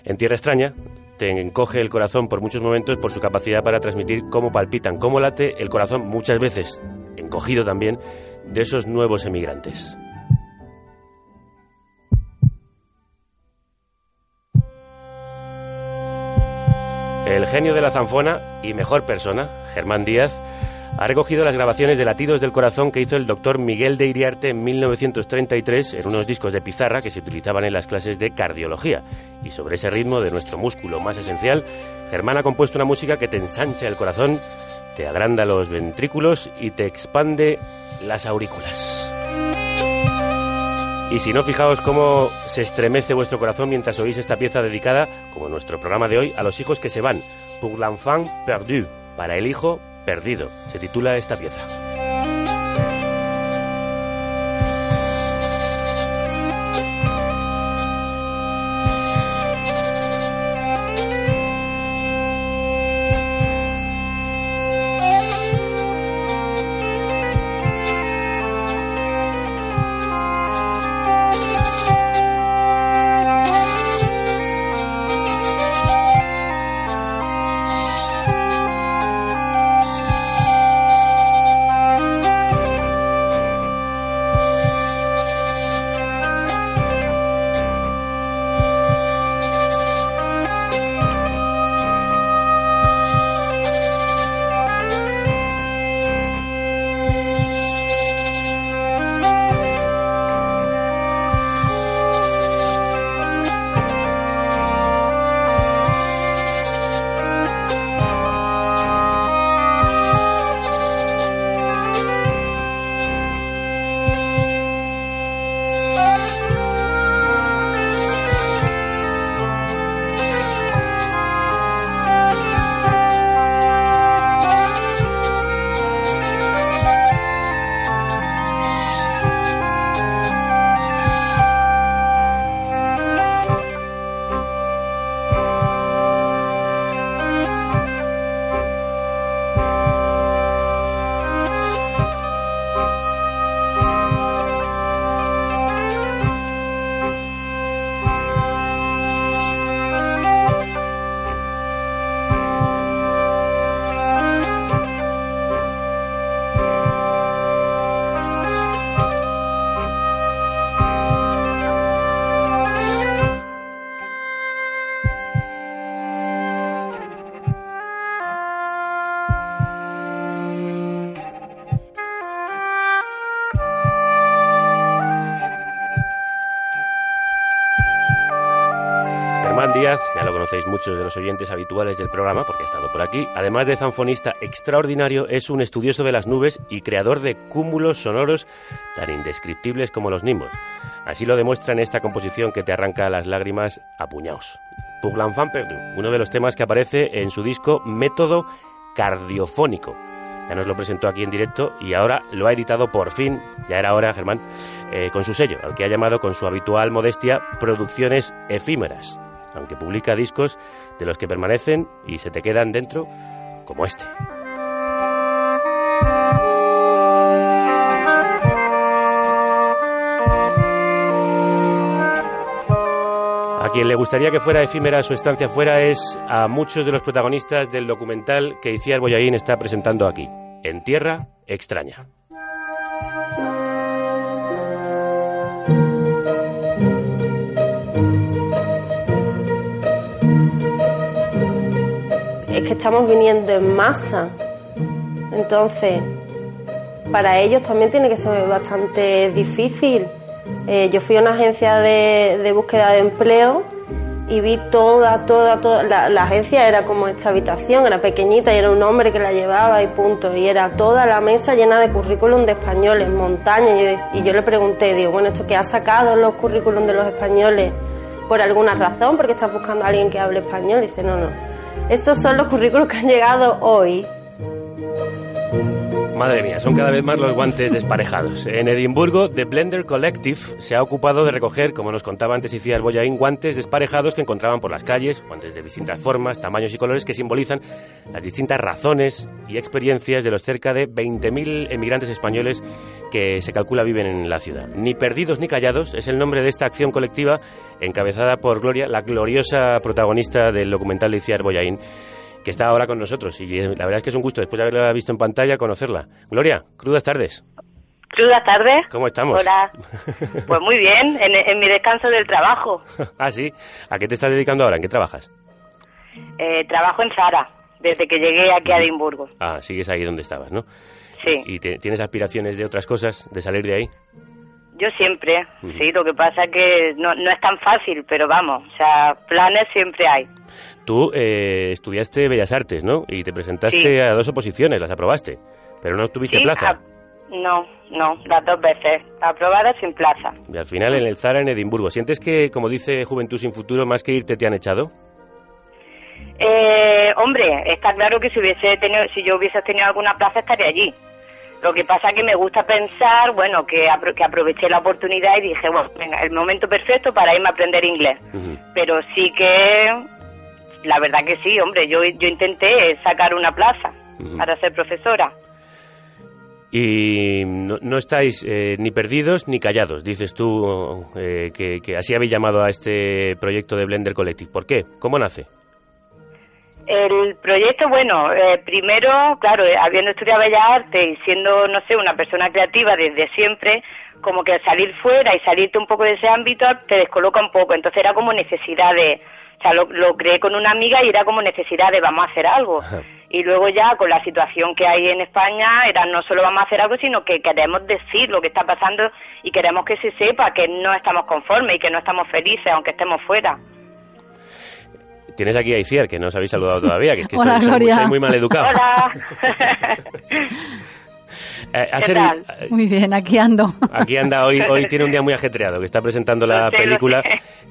En Tierra extraña te encoge el corazón por muchos momentos por su capacidad para transmitir cómo palpitan, cómo late el corazón muchas veces, encogido también, de esos nuevos emigrantes. El genio de la zanfona y mejor persona, Germán Díaz, ha recogido las grabaciones de latidos del corazón que hizo el doctor Miguel de Iriarte en 1933 en unos discos de pizarra que se utilizaban en las clases de cardiología. Y sobre ese ritmo de nuestro músculo más esencial, Germán ha compuesto una música que te ensancha el corazón, te agranda los ventrículos y te expande las aurículas. Y si no, fijaos cómo se estremece vuestro corazón mientras oís esta pieza dedicada, como nuestro programa de hoy, a los hijos que se van. Pour l'enfant perdu, para el hijo perdido. Se titula esta pieza. Conocéis muchos de los oyentes habituales del programa porque ha estado por aquí, además de zanfonista extraordinario, es un estudioso de las nubes y creador de cúmulos sonoros tan indescriptibles como los nimbos. Así lo demuestra en esta composición que te arranca las lágrimas a puñados. Pour l'enfant perdu, uno de los temas que aparece en su disco Método Cardiofónico. Ya nos lo presentó aquí en directo y ahora lo ha editado por fin, ya era hora, Germán, eh, con su sello, al que ha llamado con su habitual modestia Producciones Efímeras, aunque publica discos de los que permanecen y se te quedan dentro, como este. A quien le gustaría que fuera efímera su estancia fuera es a muchos de los protagonistas del documental que Iciar Boyaín está presentando aquí, En Tierra Extraña. Que estamos viniendo en masa. Entonces, para ellos también tiene que ser bastante difícil. Eh, yo fui a una agencia de, búsqueda de empleo y vi toda, toda, toda. La, la, agencia era como esta habitación, era pequeñita y era un hombre que la llevaba y punto. Y era toda la mesa llena de currículum de españoles, montaña. Y y yo le pregunté, digo, bueno, ¿esto que ha sacado los currículum de los españoles por alguna razón? Porque estás buscando a alguien que hable español. Y dice, no, no. Estos son los currículos que han llegado hoy. Madre mía, son cada vez más los guantes desparejados. En Edimburgo, The Blender Collective se ha ocupado de recoger, como nos contaba antes Iciar Boyaín, guantes desparejados que encontraban por las calles, guantes de distintas formas, tamaños y colores que simbolizan las distintas razones y experiencias de los cerca de 20.000 emigrantes españoles que se calcula viven en la ciudad. Ni perdidos ni callados es el nombre de esta acción colectiva encabezada por Gloria, la gloriosa protagonista del documental de Iciar Boyaín que está ahora con nosotros. Y la verdad es que es un gusto, después de haberla visto en pantalla, conocerla. Gloria, crudas tardes. Crudas tardes. ¿Cómo estamos? Hola. Pues muy bien, en, en mi descanso del trabajo. ah, sí. ¿A qué te estás dedicando ahora? ¿En qué trabajas? Eh, trabajo en Zara, desde que llegué aquí a Edimburgo. Ah, sigues ahí donde estabas, ¿no? Sí. ¿Y te- tienes aspiraciones de otras cosas, de salir de ahí? Yo siempre, sí, lo que pasa que no, no es tan fácil, pero vamos, o sea, planes siempre hay. Tú eh, estudiaste Bellas Artes, ¿no? Y te presentaste Sí. a dos oposiciones, las aprobaste, pero no obtuviste Sí, plaza. a- no, no, las dos veces, aprobada sin plaza. Y al final en el Zara en Edimburgo. ¿Sientes que, como dice Juventud sin Futuro, más que irte te han echado? Eh, hombre, está claro que si hubiese tenido, si yo hubiese tenido alguna plaza estaría allí. Lo que pasa que me gusta pensar, bueno, que, apro- que aproveché la oportunidad y dije, bueno, venga, el momento perfecto para irme a aprender inglés. Pero sí que, la verdad que sí, hombre, yo, yo intenté sacar una plaza para ser profesora. Y no, no estáis eh, ni perdidos ni callados, dices tú eh, que, que así habéis llamado a este proyecto de Blender Collective. ¿Por qué? ¿Cómo nace? El proyecto, bueno, eh, primero, claro, eh, habiendo estudiado Bellas Artes y siendo, no sé, una persona creativa desde siempre, como que salir fuera y salirte un poco de ese ámbito te descoloca un poco. Entonces era como necesidad de, o sea, lo, lo creé con una amiga y era como necesidad de vamos a hacer algo. Y luego ya con la situación que hay en España, era no solo vamos a hacer algo, sino que queremos decir lo que está pasando y queremos que se sepa que no estamos conformes y que no estamos felices aunque estemos fuera. Tienes aquí a Iciar, que no os habéis saludado todavía, que es que Hola, soy, soy muy- Gloria. soy muy mal educado. Hola. Eh, ha ¿Qué tal? eh, Muy bien, aquí ando. Aquí anda hoy, hoy tiene un día muy ajetreado, que está presentando la película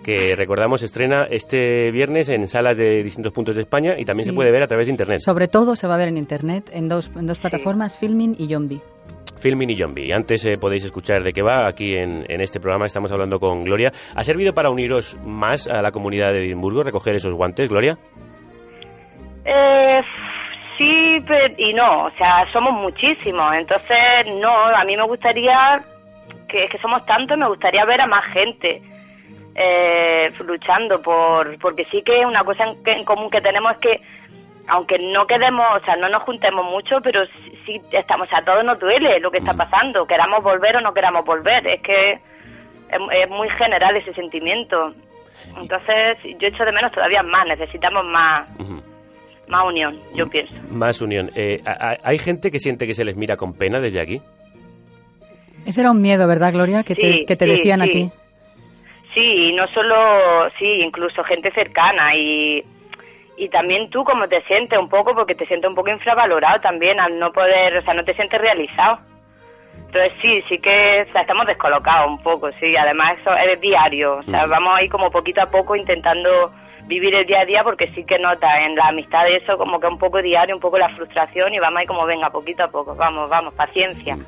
que recordamos estrena este viernes en salas de distintos puntos de España y también Sí. se puede ver a través de internet. Sobre todo se va a ver en internet, en dos, en dos plataformas, Filmin y Yombi. Filmin y Zombie. Antes eh, podéis escuchar de qué va. Aquí en, en este programa estamos hablando con Gloria. ¿Ha servido para uniros más a la comunidad de Edimburgo, recoger esos guantes, Gloria? Eh, sí pero- y no, o sea, somos muchísimos, entonces no, a mí me gustaría, que es que somos tantos, me gustaría ver a más gente eh, luchando por, porque sí que una cosa en, que- en común que tenemos es que aunque no quedemos, o sea, no nos juntemos mucho, pero sí, sí estamos, o sea, a todos nos duele lo que está pasando, queramos volver o no queramos volver, es que es, es muy general ese sentimiento. Entonces, yo echo de menos todavía más, necesitamos más, más unión, yo pienso. Más unión. Eh, ¿Hay gente que siente que se les mira con pena desde aquí? Ese era un miedo, ¿verdad, Gloria? Que te, Sí, que te sí, decían a ti. Sí, y no solo, sí, incluso gente cercana y, y también tú cómo te sientes un poco, porque te sientes un poco infravalorado también al no poder, o sea, no te sientes realizado. Entonces sí, sí que o sea, estamos descolocados un poco, sí, además eso es diario, o sea, Mm. vamos ahí como poquito a poco intentando vivir el día a día porque sí que nota en la amistad de eso como que un poco diario, un poco la frustración y vamos ahí como venga, poquito a poco, vamos, vamos, paciencia.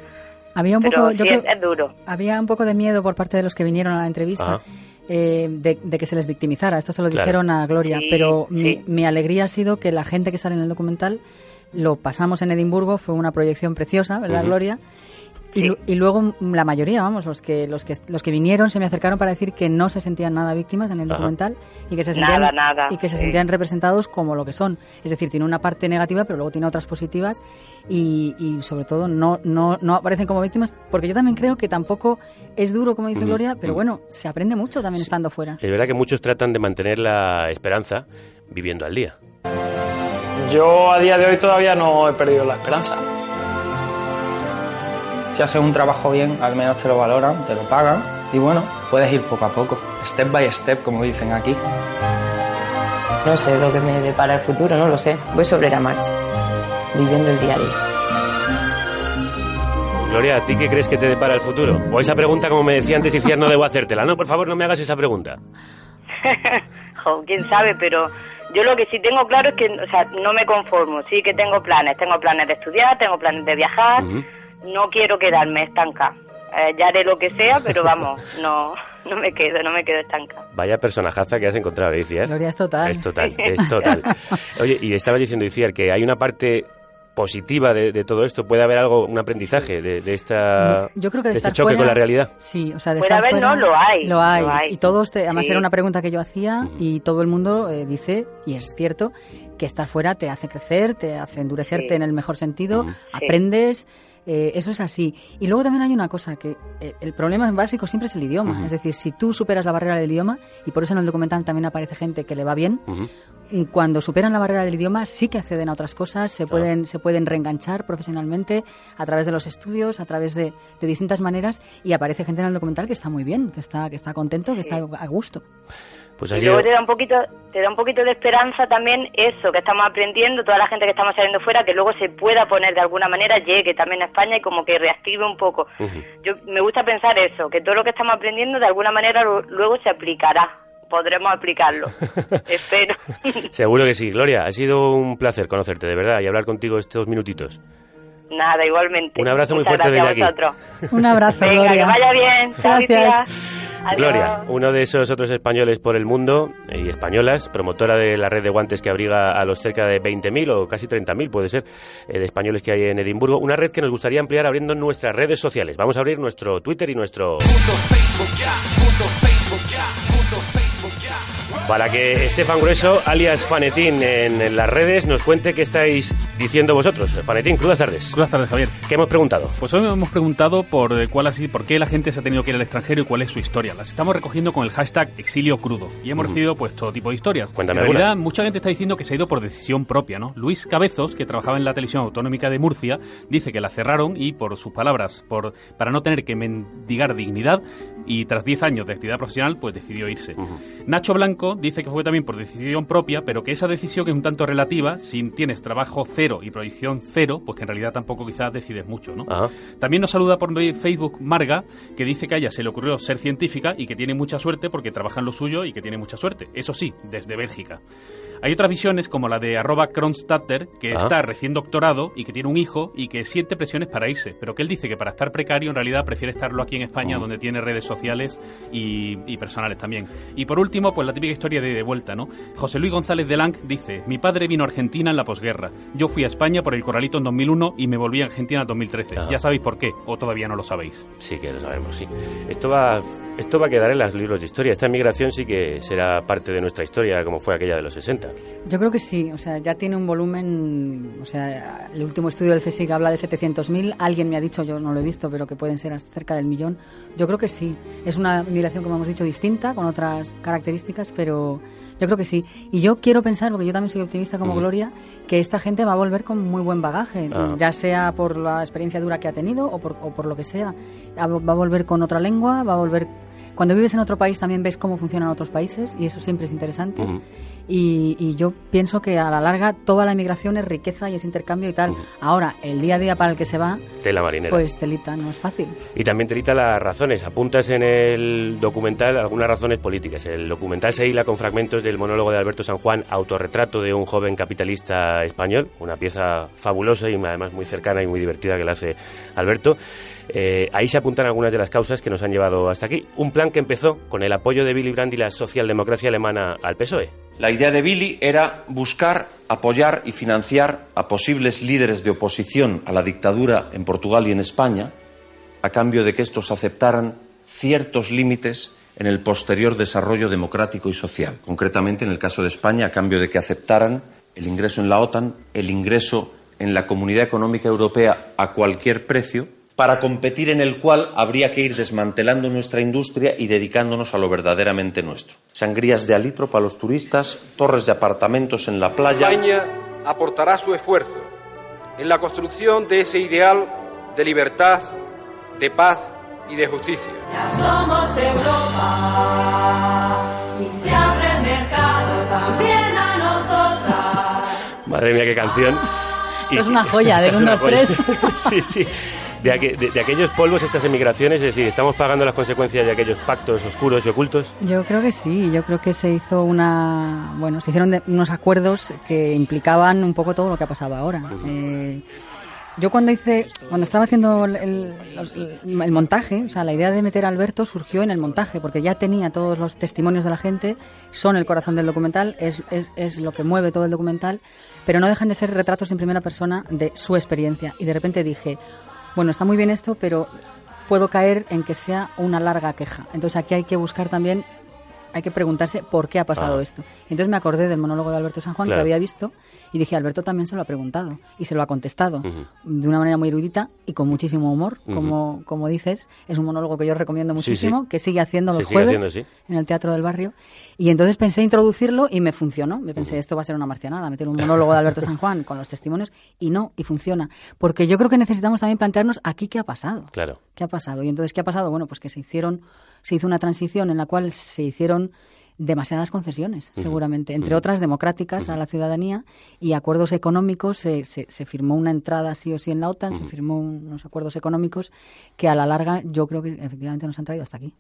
Había un Pero poco, yo creo, es duro. había un poco de miedo por parte de los que vinieron a la entrevista Ajá. eh, de, de que se les victimizara. Esto se lo Claro. dijeron a Gloria, Sí, pero mi, sí. mi alegría ha sido que la gente que sale en el documental lo pasamos en Edimburgo, fue una proyección preciosa, ¿verdad. Gloria? Y, lu- y luego mm, la mayoría, vamos, los que, los que los que vinieron se me acercaron para decir que no se sentían nada víctimas en el Ajá. documental y que se Nada, sentían nada, y que se sí. sentían representados como lo que son. Es decir, tiene una parte negativa, pero luego tiene otras positivas y, y sobre todo no, no, no aparecen como víctimas, porque yo también creo que tampoco es duro, como dice Gloria, pero bueno, se aprende mucho también estando fuera. Es verdad que muchos tratan de mantener la esperanza viviendo al día. Yo a día de hoy todavía no he perdido la esperanza. Si haces un trabajo bien, al menos te lo valoran, te lo pagan y bueno, puedes ir poco a poco, step by step, como dicen aquí. No sé lo que me depara el futuro, no lo sé. Voy sobre la marcha, viviendo el día a día. Gloria, ¿a ti qué crees que te depara el futuro? O esa pregunta, como me decía antes, Iciar, no debo hacértela. No, por favor, no me hagas esa pregunta. Jo, quién sabe, pero yo lo que sí tengo claro es que, o sea, no me conformo. Sí que tengo planes, tengo planes de estudiar, tengo planes de viajar. No quiero quedarme estancada. Eh, ya haré lo que sea, pero vamos, no, no me quedo, no me quedo estancada. Vaya personajaza que has encontrado, ¿eh, Iciar? Gloria es total. Es total, es total. Oye, y estabas diciendo, Iciar, que hay una parte positiva de, de todo esto. ¿Puede haber algo, un aprendizaje de, de esta, Yo creo que de, de este estar choque fuera- con la realidad? Sí, o sea, de Puede estar haber, fuera, no, lo hay, Lo hay. lo hay. Y todos, te- además Sí. era una pregunta que yo hacía y todo el mundo eh, dice, y es cierto, que estar fuera te hace crecer, te hace endurecerte Sí. en el mejor sentido, Sí. aprendes, Eh, eso es así. Y luego también hay una cosa, que eh, el problema básico siempre es el idioma. Es decir, si tú superas la barrera del idioma, y por eso en el documental también aparece gente que le va bien, cuando superan la barrera del idioma sí que acceden a otras cosas, se pueden, se pueden reenganchar profesionalmente a través de los estudios, a través de, de, distintas maneras, y aparece gente en el documental que está muy bien, que está, que está contento, que está a gusto. Pues y luego te da un poquito te da un poquito de esperanza también eso que estamos aprendiendo toda la gente que estamos saliendo fuera que luego se pueda poner de alguna manera llegue también a España y como que reactive un poco. Yo me gusta pensar eso que todo lo que estamos aprendiendo de alguna manera luego se aplicará. Podremos aplicarlo. Espero. Seguro que sí Gloria. Ha sido un placer conocerte de verdad y hablar contigo estos minutitos Nada, igualmente. Un abrazo muy fuerte desde aquí. Un abrazo, Venga, Gloria. que vaya bien. Gracias. Gloria, uno de esos otros españoles por el mundo y españolas, promotora de la red de guantes que abriga a los cerca de 20.000 o casi 30.000, puede ser, eh, de españoles que hay en Edimburgo. Una red que nos gustaría ampliar abriendo nuestras redes sociales. Vamos a abrir nuestro Twitter y nuestro... Para que Estefan Grueso, alias Fanetín, en las redes nos cuente qué estáis diciendo vosotros. Fanetín, crudas tardes. Crudas tardes, Javier. ¿Qué hemos preguntado? Pues hoy hemos preguntado por eh, cuál así, por qué la gente se ha tenido que ir al extranjero y cuál es su historia. Las estamos recogiendo con el hashtag exilio crudo y hemos recibido pues todo tipo de historias. Cuéntame En realidad, alguna. mucha gente está diciendo que se ha ido por decisión propia, ¿no? Luis Cabezos, que trabajaba en la televisión autonómica de Murcia, dice que la cerraron y por sus palabras, por para no tener que mendigar dignidad y tras 10 años de actividad profesional, pues decidió irse. Nacho Blanco dice que fue también por decisión propia, pero que esa decisión es un tanto relativa, si tienes trabajo cero y proyección cero, pues que en realidad tampoco quizás decides mucho, ¿no? También nos saluda por Facebook Marga, que dice que a ella se le ocurrió ser científica y que tiene mucha suerte porque trabaja en lo suyo y que tiene mucha suerte. Eso sí, desde Bélgica. Hay otras visiones como la de arroba Kronstadter, que Ah. está recién doctorado y que tiene un hijo y que siente presiones para irse, pero que él dice que para estar precario en realidad prefiere estarlo aquí en España, donde tiene redes sociales y, y personales también. Y por último, pues la típica historia de, de vuelta, ¿no? José Luis González de Lang dice, mi padre vino a Argentina en la posguerra, yo fui a España por el Corralito en 2001 y me volví a Argentina en 2013. Ah. Ya sabéis por qué, o todavía no lo sabéis. Sí que lo sabemos, sí. Esto va, esto va a quedar en los libros de historia. Esta migración sí que será parte de nuestra historia, como fue aquella de los 60. Yo creo que sí, o sea, ya tiene un volumen, o sea, el último estudio del CSIC habla de 700.000, alguien me ha dicho, yo no lo he visto, pero que pueden ser hasta cerca del millón. Yo creo que sí, es una migración, como hemos dicho, distinta, con otras características, pero yo creo que sí. Y yo quiero pensar, porque yo también soy optimista como. Gloria, que esta gente va a volver con muy buen bagaje, Ah. ya sea por la experiencia dura que ha tenido o por, o por lo que sea. Va a volver con otra lengua, va a volver... Cuando vives en otro país también ves cómo funcionan otros países y eso siempre es interesante. Y, y yo pienso que a la larga toda la inmigración es riqueza y es intercambio y tal. Ahora, el día a día para el que se va, Tela marinera. pues telita, no es fácil. Y también te dicta las razones. Apuntas en el documental algunas razones políticas. El documental se hila con fragmentos del monólogo de Alberto San Juan, autorretrato de un joven capitalista español, una pieza fabulosa y además muy cercana y muy divertida que la hace Alberto. Eh, ahí se apuntan algunas de las causas que nos han llevado hasta aquí. Un plan que empezó con el apoyo de Willy Brandt y la socialdemocracia alemana al PSOE. La idea de Billy era buscar, apoyar y financiar a posibles líderes de oposición a la dictadura en Portugal y en España, a cambio de que estos aceptaran ciertos límites en el posterior desarrollo democrático y social. Concretamente, en el caso de España, a cambio de que aceptaran el ingreso en la OTAN, el ingreso en la Comunidad Económica Europea a cualquier precio, para competir en el cual habría que ir desmantelando nuestra industria y dedicándonos a lo verdaderamente nuestro. Sangrías de alitro para los turistas, torres de apartamentos en la playa. España aportará su esfuerzo en la construcción de ese ideal de libertad, de paz y de justicia. Somos Europa y se abre el mercado también a nosotras. Madre mía, qué canción. Esto es una joya, de Esta es un, una dos, tres. sí, sí. De, aqu- de- de aquellos polvos, estas emigraciones, es decir, estamos pagando las consecuencias de aquellos pactos oscuros y ocultos. Yo creo que sí, yo creo que se hizo una, bueno, se hicieron de- unos acuerdos que implicaban un poco todo lo que ha pasado ahora. Eh, yo cuando hice, cuando estaba haciendo el- el montaje, o sea, la idea de meter a Alberto surgió en el montaje, porque ya tenía todos los testimonios de la gente, son el corazón del documental, es, es, es lo que mueve todo el documental, pero no dejan de ser retratos en primera persona de su experiencia. Y de repente dije, bueno, está muy bien esto, pero puedo caer en que sea una larga queja. Entonces aquí hay que buscar también hay que preguntarse por qué ha pasado Ah. esto. Entonces me acordé del monólogo de Alberto San Juan Claro. que había visto y dije, Alberto también se lo ha preguntado y se lo ha contestado de una manera muy erudita y con muchísimo humor, como, como dices. Es un monólogo que yo recomiendo muchísimo, sí. que sigue haciendo los jueves haciendo, en el Teatro del Barrio. Y entonces pensé introducirlo y me funcionó. Me pensé, esto va a ser una marcianada, meter un monólogo de Alberto San Juan con los testimonios y no, y funciona. Porque yo creo que necesitamos también plantearnos aquí qué ha pasado. Claro. ¿Qué ha pasado? Y entonces, ¿qué ha pasado? Bueno, pues que se hicieron, se hizo una transición en la cual se hicieron demasiadas concesiones, seguramente, entre otras democráticas a la ciudadanía y acuerdos económicos. Se, se, se firmó una entrada sí o sí en la OTAN, se firmó unos acuerdos económicos que a la larga yo creo que efectivamente nos han traído hasta aquí.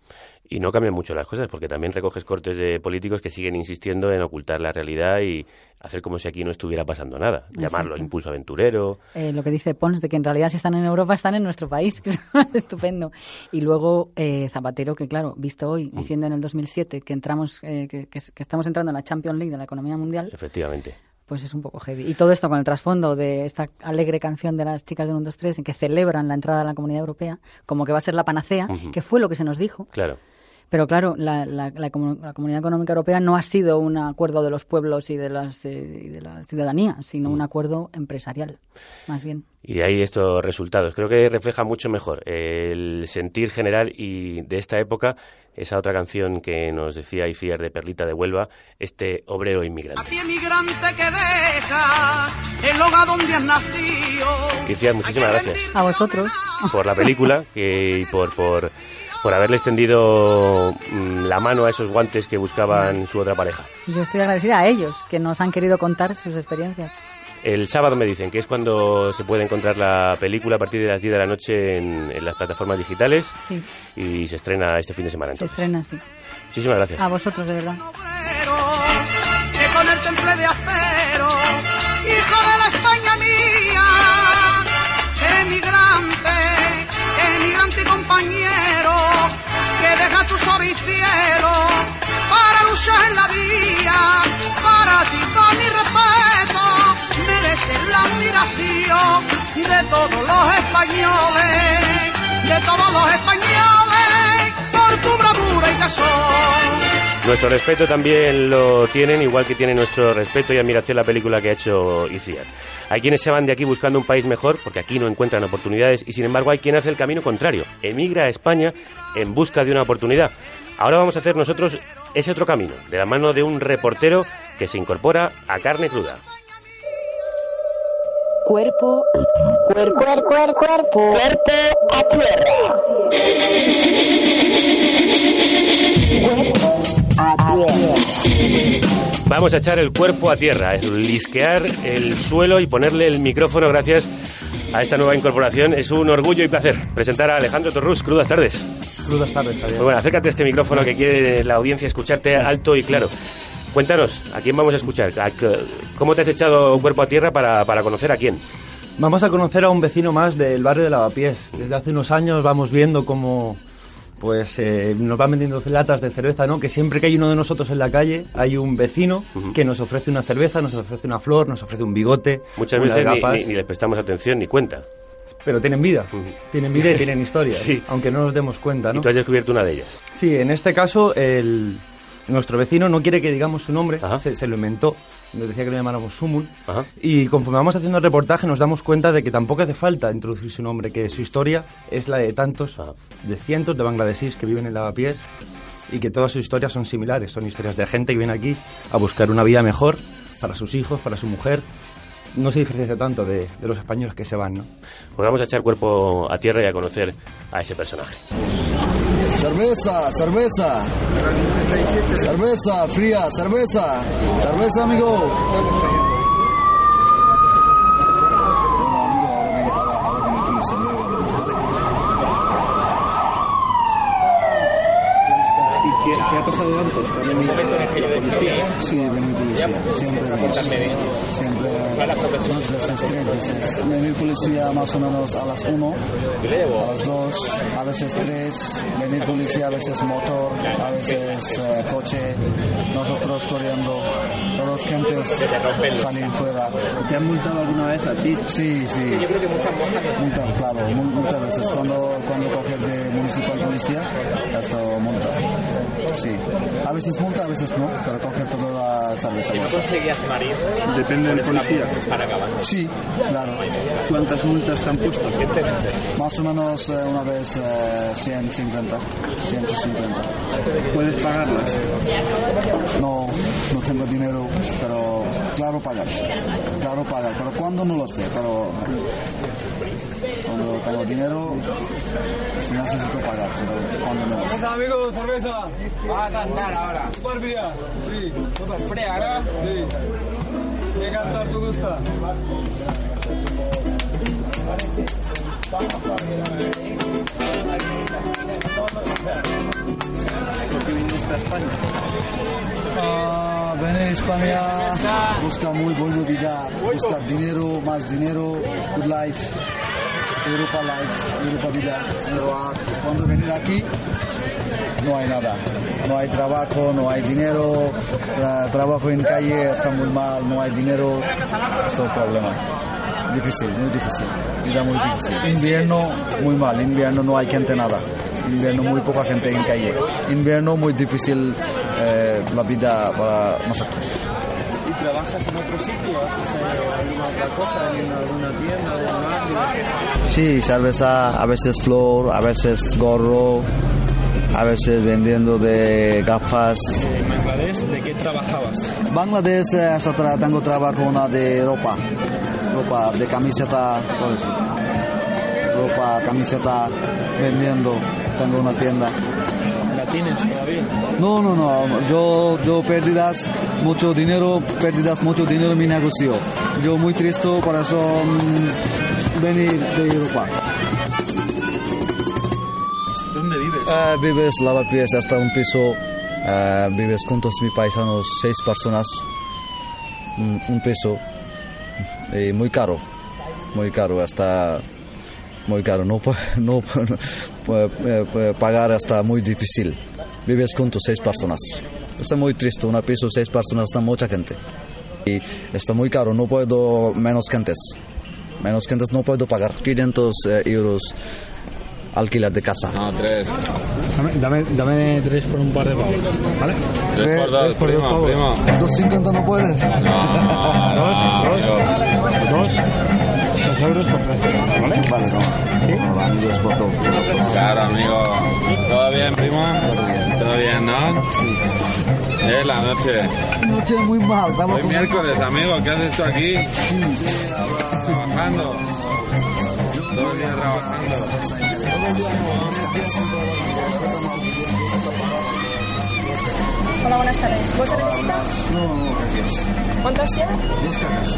Y no cambian mucho las cosas, porque también recoges cortes de políticos que siguen insistiendo en ocultar la realidad y hacer como si aquí no estuviera pasando nada. Llamarlo impulso aventurero. Eh, lo que dice Pons de que en realidad si están en Europa están en nuestro país, que es estupendo. Y luego eh, Zapatero, que claro, visto hoy, Mm. diciendo en el 2007 que entramos, eh, que, que- que estamos entrando en la Champions League de la economía mundial, Efectivamente. pues es un poco heavy. Y todo esto con el trasfondo de esta alegre canción de las chicas del 1, 2, 3 en que celebran la entrada a la Comunidad Europea, como que va a ser la panacea, que fue lo que se nos dijo. Claro. Pero claro, la, la- la la Comunidad Económica Europea no ha sido un acuerdo de los pueblos y de, las, eh, y de la ciudadanía, sino Mm. un acuerdo empresarial, más bien. Y de ahí estos resultados. Creo que refleja mucho mejor el sentir general y de esta época esa otra canción que nos decía Iciar de Perlita de Huelva, este obrero inmigrante. ti emigrante que deja el hogar donde has nacido. Iciar, muchísimas gracias A vosotros. por la película que, y por, por, por haberle extendido mm, la mano a esos guantes que buscaban su otra pareja. Yo estoy agradecida a ellos que nos han querido contar sus experiencias. El sábado me dicen que es cuando se puede encontrar la película a partir de las 10 de la noche en, en las plataformas digitales Sí, y se estrena este fin de semana. se estrena así. Muchísimas gracias. A vosotros, de verdad. Nuestro respeto también lo tienen, igual que tiene nuestro respeto y admiración la película que ha hecho Iciar. Hay quienes se van de aquí buscando un país mejor porque aquí no encuentran oportunidades y sin embargo hay quien hace el camino contrario, emigra a España en busca de una oportunidad. Ahora vamos a hacer nosotros ese otro camino, de la mano de un reportero que se incorpora a carne cruda. Cuerpo, cuerpo, cuerpo, cuerpo, cuerpo a tierra. Cuerpo a tierra. Vamos a echar el cuerpo a tierra, lisquear el suelo y ponerle el micrófono gracias a esta nueva incorporación. Es un orgullo y placer presentar a Alejandro Torrus. Crudas tardes. Crudas tardes, Javier. Bueno, acércate a este micrófono que quiere la audiencia escucharte alto y claro. Cuéntanos, ¿a quién vamos a escuchar? ¿A qué- ¿Cómo te has echado cuerpo a tierra para, para conocer a quién? Vamos a conocer a un vecino más del barrio de Lavapiés. Desde hace unos años vamos viendo cómo pues eh, nos van vendiendo latas de cerveza, ¿no? Que siempre que hay uno de nosotros en la calle, hay un vecino que nos ofrece una cerveza, nos ofrece una flor, nos ofrece un bigote, Muchas unas veces gafas, ni- ni les prestamos atención ni cuenta. pero tienen vida, tienen vida y tienen historias, Sí. aunque no nos demos cuenta, ¿no? Y tú has descubierto una de ellas. Sí, en este caso el, nuestro vecino no quiere que digamos su nombre, se, se lo inventó, nos decía que lo llamáramos Sumul, y conforme vamos haciendo el reportaje nos damos cuenta de que tampoco hace falta introducir su nombre, que su historia es la de tantos, de cientos de bangladesíes que viven en Lavapiés y que todas sus historias son similares, son historias de gente que viene aquí a buscar una vida mejor para sus hijos, para su mujer. No se diferencia tanto de, de los españoles que se van, ¿no? Pues vamos a echar cuerpo a tierra y a conocer a ese personaje. Cerveza, cerveza. Cerveza, fría, cerveza. Cerveza, amigo. ¿Y qué, qué ha pasado antes? ¿Con el momento en el que yo decía? Sí, vení policía. Siempre, siempre Dos veces, tres veces. Venir policía más o menos a las 1, a las 2, a veces 3. Venir policía, a veces motor, a veces eh, coche. Nosotros corriendo. Todos gentes salir fuera. ¿Te han multado alguna vez a ti? Sí, sí. Yo creo que muchas multas. Multa, claro, mu- muchas veces. Cuando, cuando coges de municipal policía, hasta multa. Sí. A veces multa, a veces no, pero coger toda la cerveza. Si no conseguías marido, Depende del la policía. Sí, claro. ¿Cuántas multas te han puesto? Más o menos eh, una vez eh, 150, 150. ¿Puedes pagarlas? No, no tengo dinero, pero claro pagar. Claro pagar, pero cuando no lo sé, pero cuando tengo dinero sí necesito pagar, pero cuando no lo sé. amigos? ¿Cerveza? Va a cantar ahora. ¿Super fría? Sí. Fría, ¿no? Sí. ¿Qué cantar te gusta? Ah, venir a España, buscar muy buena vida, buscar dinero, más dinero, good life, Europa life, Europa vida. Cuando venir aquí, no hay nada. No hay trabajo, no hay dinero, tra- trabajo en calle está muy mal, no hay dinero, es todo problema. Difícil, muy difícil, vida muy difícil. Invierno, muy mal, invierno no hay gente nada. Invierno muy poca gente en calle. Invierno muy difícil eh, la vida para nosotros. ¿Y trabajas en otro sitio? ¿Haces eh, alguna otra cosa? ¿En alguna tienda? ¿En un barrio? Sí, cerveza, a veces flor, a veces gorro, a veces vendiendo de gafas. ¿En Bangladesh de qué trabajabas? Bangladesh eh, tengo trabajo una de ropa, ropa de camiseta, todo eso. ropa, camiseta, vendiendo, tengo una tienda. ¿La tienes todavía? No, no, no, yo, yo pérdidas, mucho dinero, pérdidas, mucho dinero en mi negocio. Yo muy triste, por eso venir de Europa. ¿Dónde vives? Eh, vives lavapiés hasta un piso, eh, vives juntos mi paisanos, seis personas, un, un piso, y muy caro, muy caro, hasta muy caro, no, no, pu- eh, eh, pagar hasta muy difícil. Vives juntos seis personas, está muy triste, un piso, seis personas, está mucha gente. Y está muy caro, no puedo menos gentes, menos gentes no puedo pagar, 500 eh, euros alquiler de casa. No, tres. Dame, dame, dame tres por un par de pavos, ¿vale? Tres por dos, por primo, pavos. primo. 250 no puedes. Dos, dos, dos, dos euros por tres, ¿vale? Vale, toma. Amigos, por todo. Claro, amigo. ¿Todo bien, primo? ¿Todo bien, no? Sí. Eh, la noche. Noche muy mal, Hoy miércoles, amigo. ¿Qué haces tú aquí? Trabajando. Todo el día trabajando. Hola, buenas tardes. ¿Bolsa necesita? No, no, gracias. ¿Cuántos lleva? Dos cajas.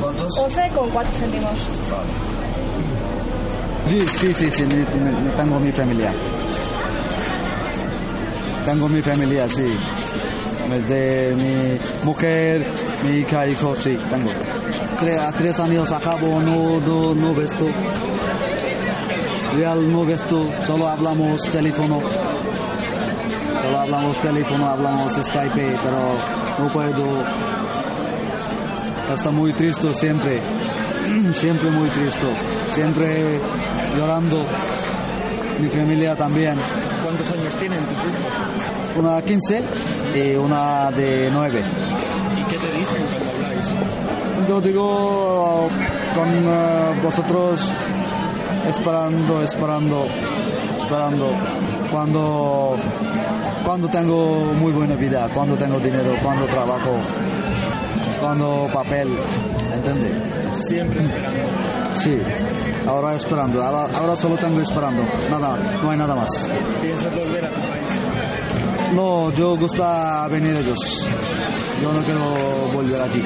¿Cuántos? 11 con 4 céntimos. Sí, sí, sí, sí, tengo mi familia. Tengo mi familia, sí. Desde mi mujer, mi hija, hijo, sí, tengo. Tre- a tres años acabo, no, no, no ves tú. Real no ves tú, solo hablamos teléfono. Solo hablamos teléfono, hablamos Skype, pero no puedo. Está muy triste siempre. Siempre muy triste. Siempre llorando. Mi familia también. ¿Cuántos años tienen tus hijos? Una 15 y una de 9. ¿Y qué te dicen cuando habláis? Yo digo con eh, vosotros esperando, esperando, esperando. Cuando, cuando tengo muy buena vida, cuando tengo dinero, cuando trabajo, cuando papel, ¿entiendes? Siempre esperando. Sí, ahora esperando, ahora, ahora solo tengo esperando, nada, no hay nada más. ¿Piensas volver a tu país? No, yo gusta venir ellos. Yo no quiero volver allí.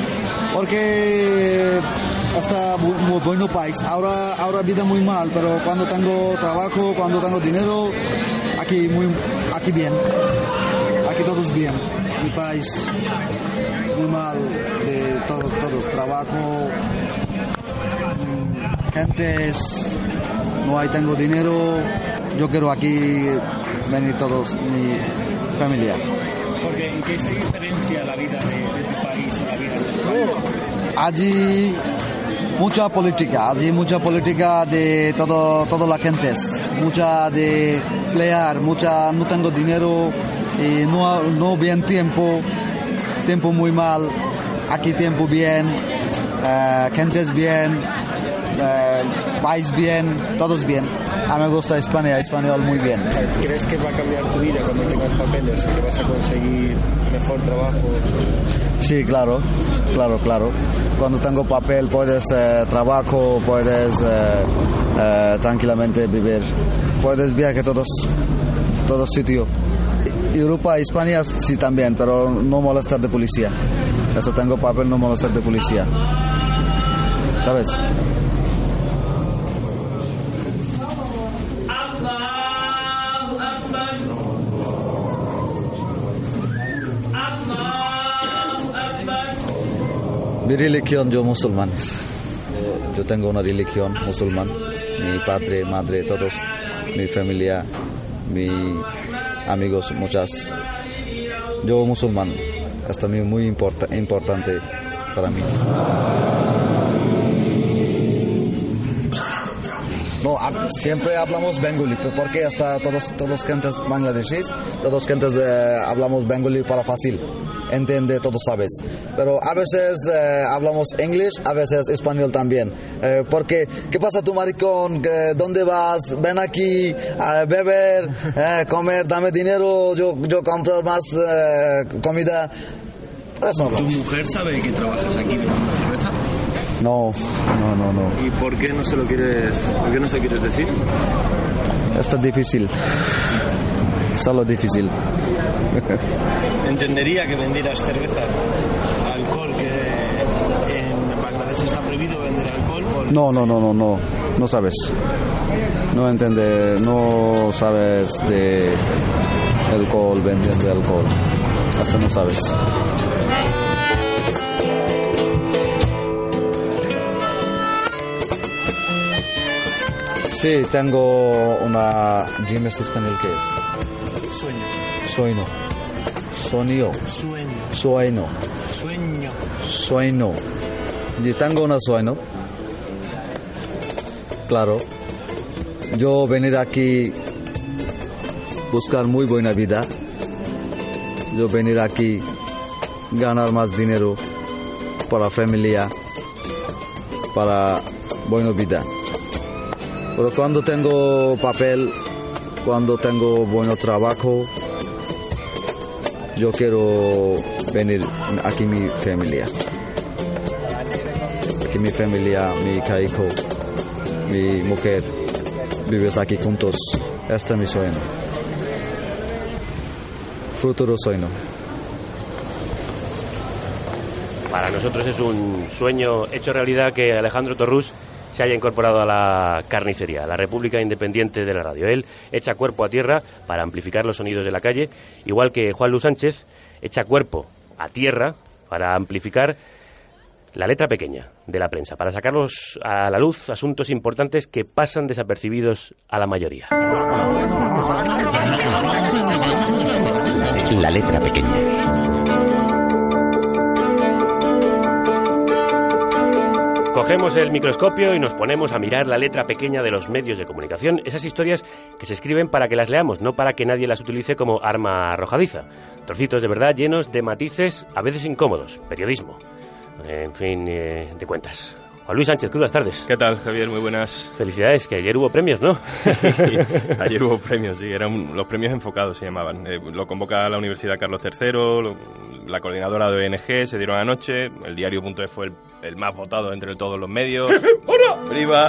Porque muy, muy bueno país. Ahora, ahora vida muy mal, pero cuando tengo trabajo, cuando tengo dinero, aquí muy, aquí bien. aquí todos bien. Mi país muy mal de todos, todos trabajo, mm, gentes, no hay tengo dinero. Yo quiero aquí venir todos mi familia. Porque ¿en qué se diferencia la vida de, de país a la vida de España? Allí mucha política, allí mucha política de todo, todas las gentes, mucha de pelear, mucha no tengo dinero y no, no bien tiempo, tiempo muy mal, aquí tiempo bien, eh, gentes bien, eh, país bien, todos bien. A mí me gusta España, español muy bien. ¿Crees que va a cambiar tu vida cuando tengas papeles? ¿Que vas a conseguir mejor trabajo? Sí, claro, claro, claro. Cuando tengo papel puedes eh, trabajo, puedes eh, eh, tranquilamente vivir, puedes viajar todos, todos sitios. Europa, España sí también, pero no molestar de policía. Eso tengo papel, no molestar de policía. ¿Sabes? Mi religión, yo musulmán. Yo tengo una religión musulmán. Mi padre, madre, todos, mi familia, mis amigos, muchas. Yo musulmán. También muy importa, importante para mí. No, siempre hablamos bengali, porque hasta todos todos bangladeshis, todos cantes eh, hablamos bengali para fácil, entiende, todos sabes. Pero a veces eh, hablamos inglés, a veces español también. Eh, porque, ¿qué pasa tu maricón? ¿Qué- ¿Dónde vas? Ven aquí a beber, eh, comer, dame dinero, yo, yo compro más comida. Eso ¿Tu mujer sabe que trabajas aquí? No, no, no, no. ¿Y por qué no se lo quieres, por qué no se lo quieres decir? Esto es difícil. Solo difícil. Entendería que vendieras cerveza, alcohol, que en Bangladesh está prohibido vender alcohol. No, no, no, no, no. No sabes. No entiende, no sabes de alcohol, vendiendo alcohol. Hasta no sabes. Sí, tengo una... Dime en español qué es. Sueño. Sueño. Sonido. Sueño. Sueño. Sueño. Sueño. Yo tengo un sueño. Claro. Yo venir aquí buscar muy buena vida. Yo venir aquí ganar más dinero para familia, para buena vida. Pero cuando tengo papel, cuando tengo buen trabajo, yo quiero venir aquí mi familia. Aquí mi familia, mi hijo, mi mujer, vives aquí juntos. Este es mi sueño. Futuro sueño. Para nosotros es un sueño hecho realidad que Alejandro Torrús se haya incorporado a la carnicería, a la República Independiente de la Radio. Él echa cuerpo a tierra para amplificar los sonidos de la calle, igual que Juan Luis Sánchez echa cuerpo a tierra para amplificar la letra pequeña de la prensa, para sacarlos a la luz asuntos importantes que pasan desapercibidos a la mayoría. La letra pequeña. Cogemos el microscopio y nos ponemos a mirar la letra pequeña de los medios de comunicación, esas historias que se escriben para que las leamos, no para que nadie las utilice como arma arrojadiza. Trocitos de verdad llenos de matices, a veces incómodos. Periodismo. En fin, eh, de cuentas. Juan Luis Sánchez, buenas tardes. ¿Qué tal, Javier? Muy buenas. Felicidades, que ayer hubo premios, ¿no? Ayer hubo premios, sí, eran los premios enfocados se llamaban. Eh, lo convoca la Universidad Carlos III, lo- la coordinadora de ONG, se dieron anoche, el diario.es fue el el más votado entre todos los medios. ¡Viva!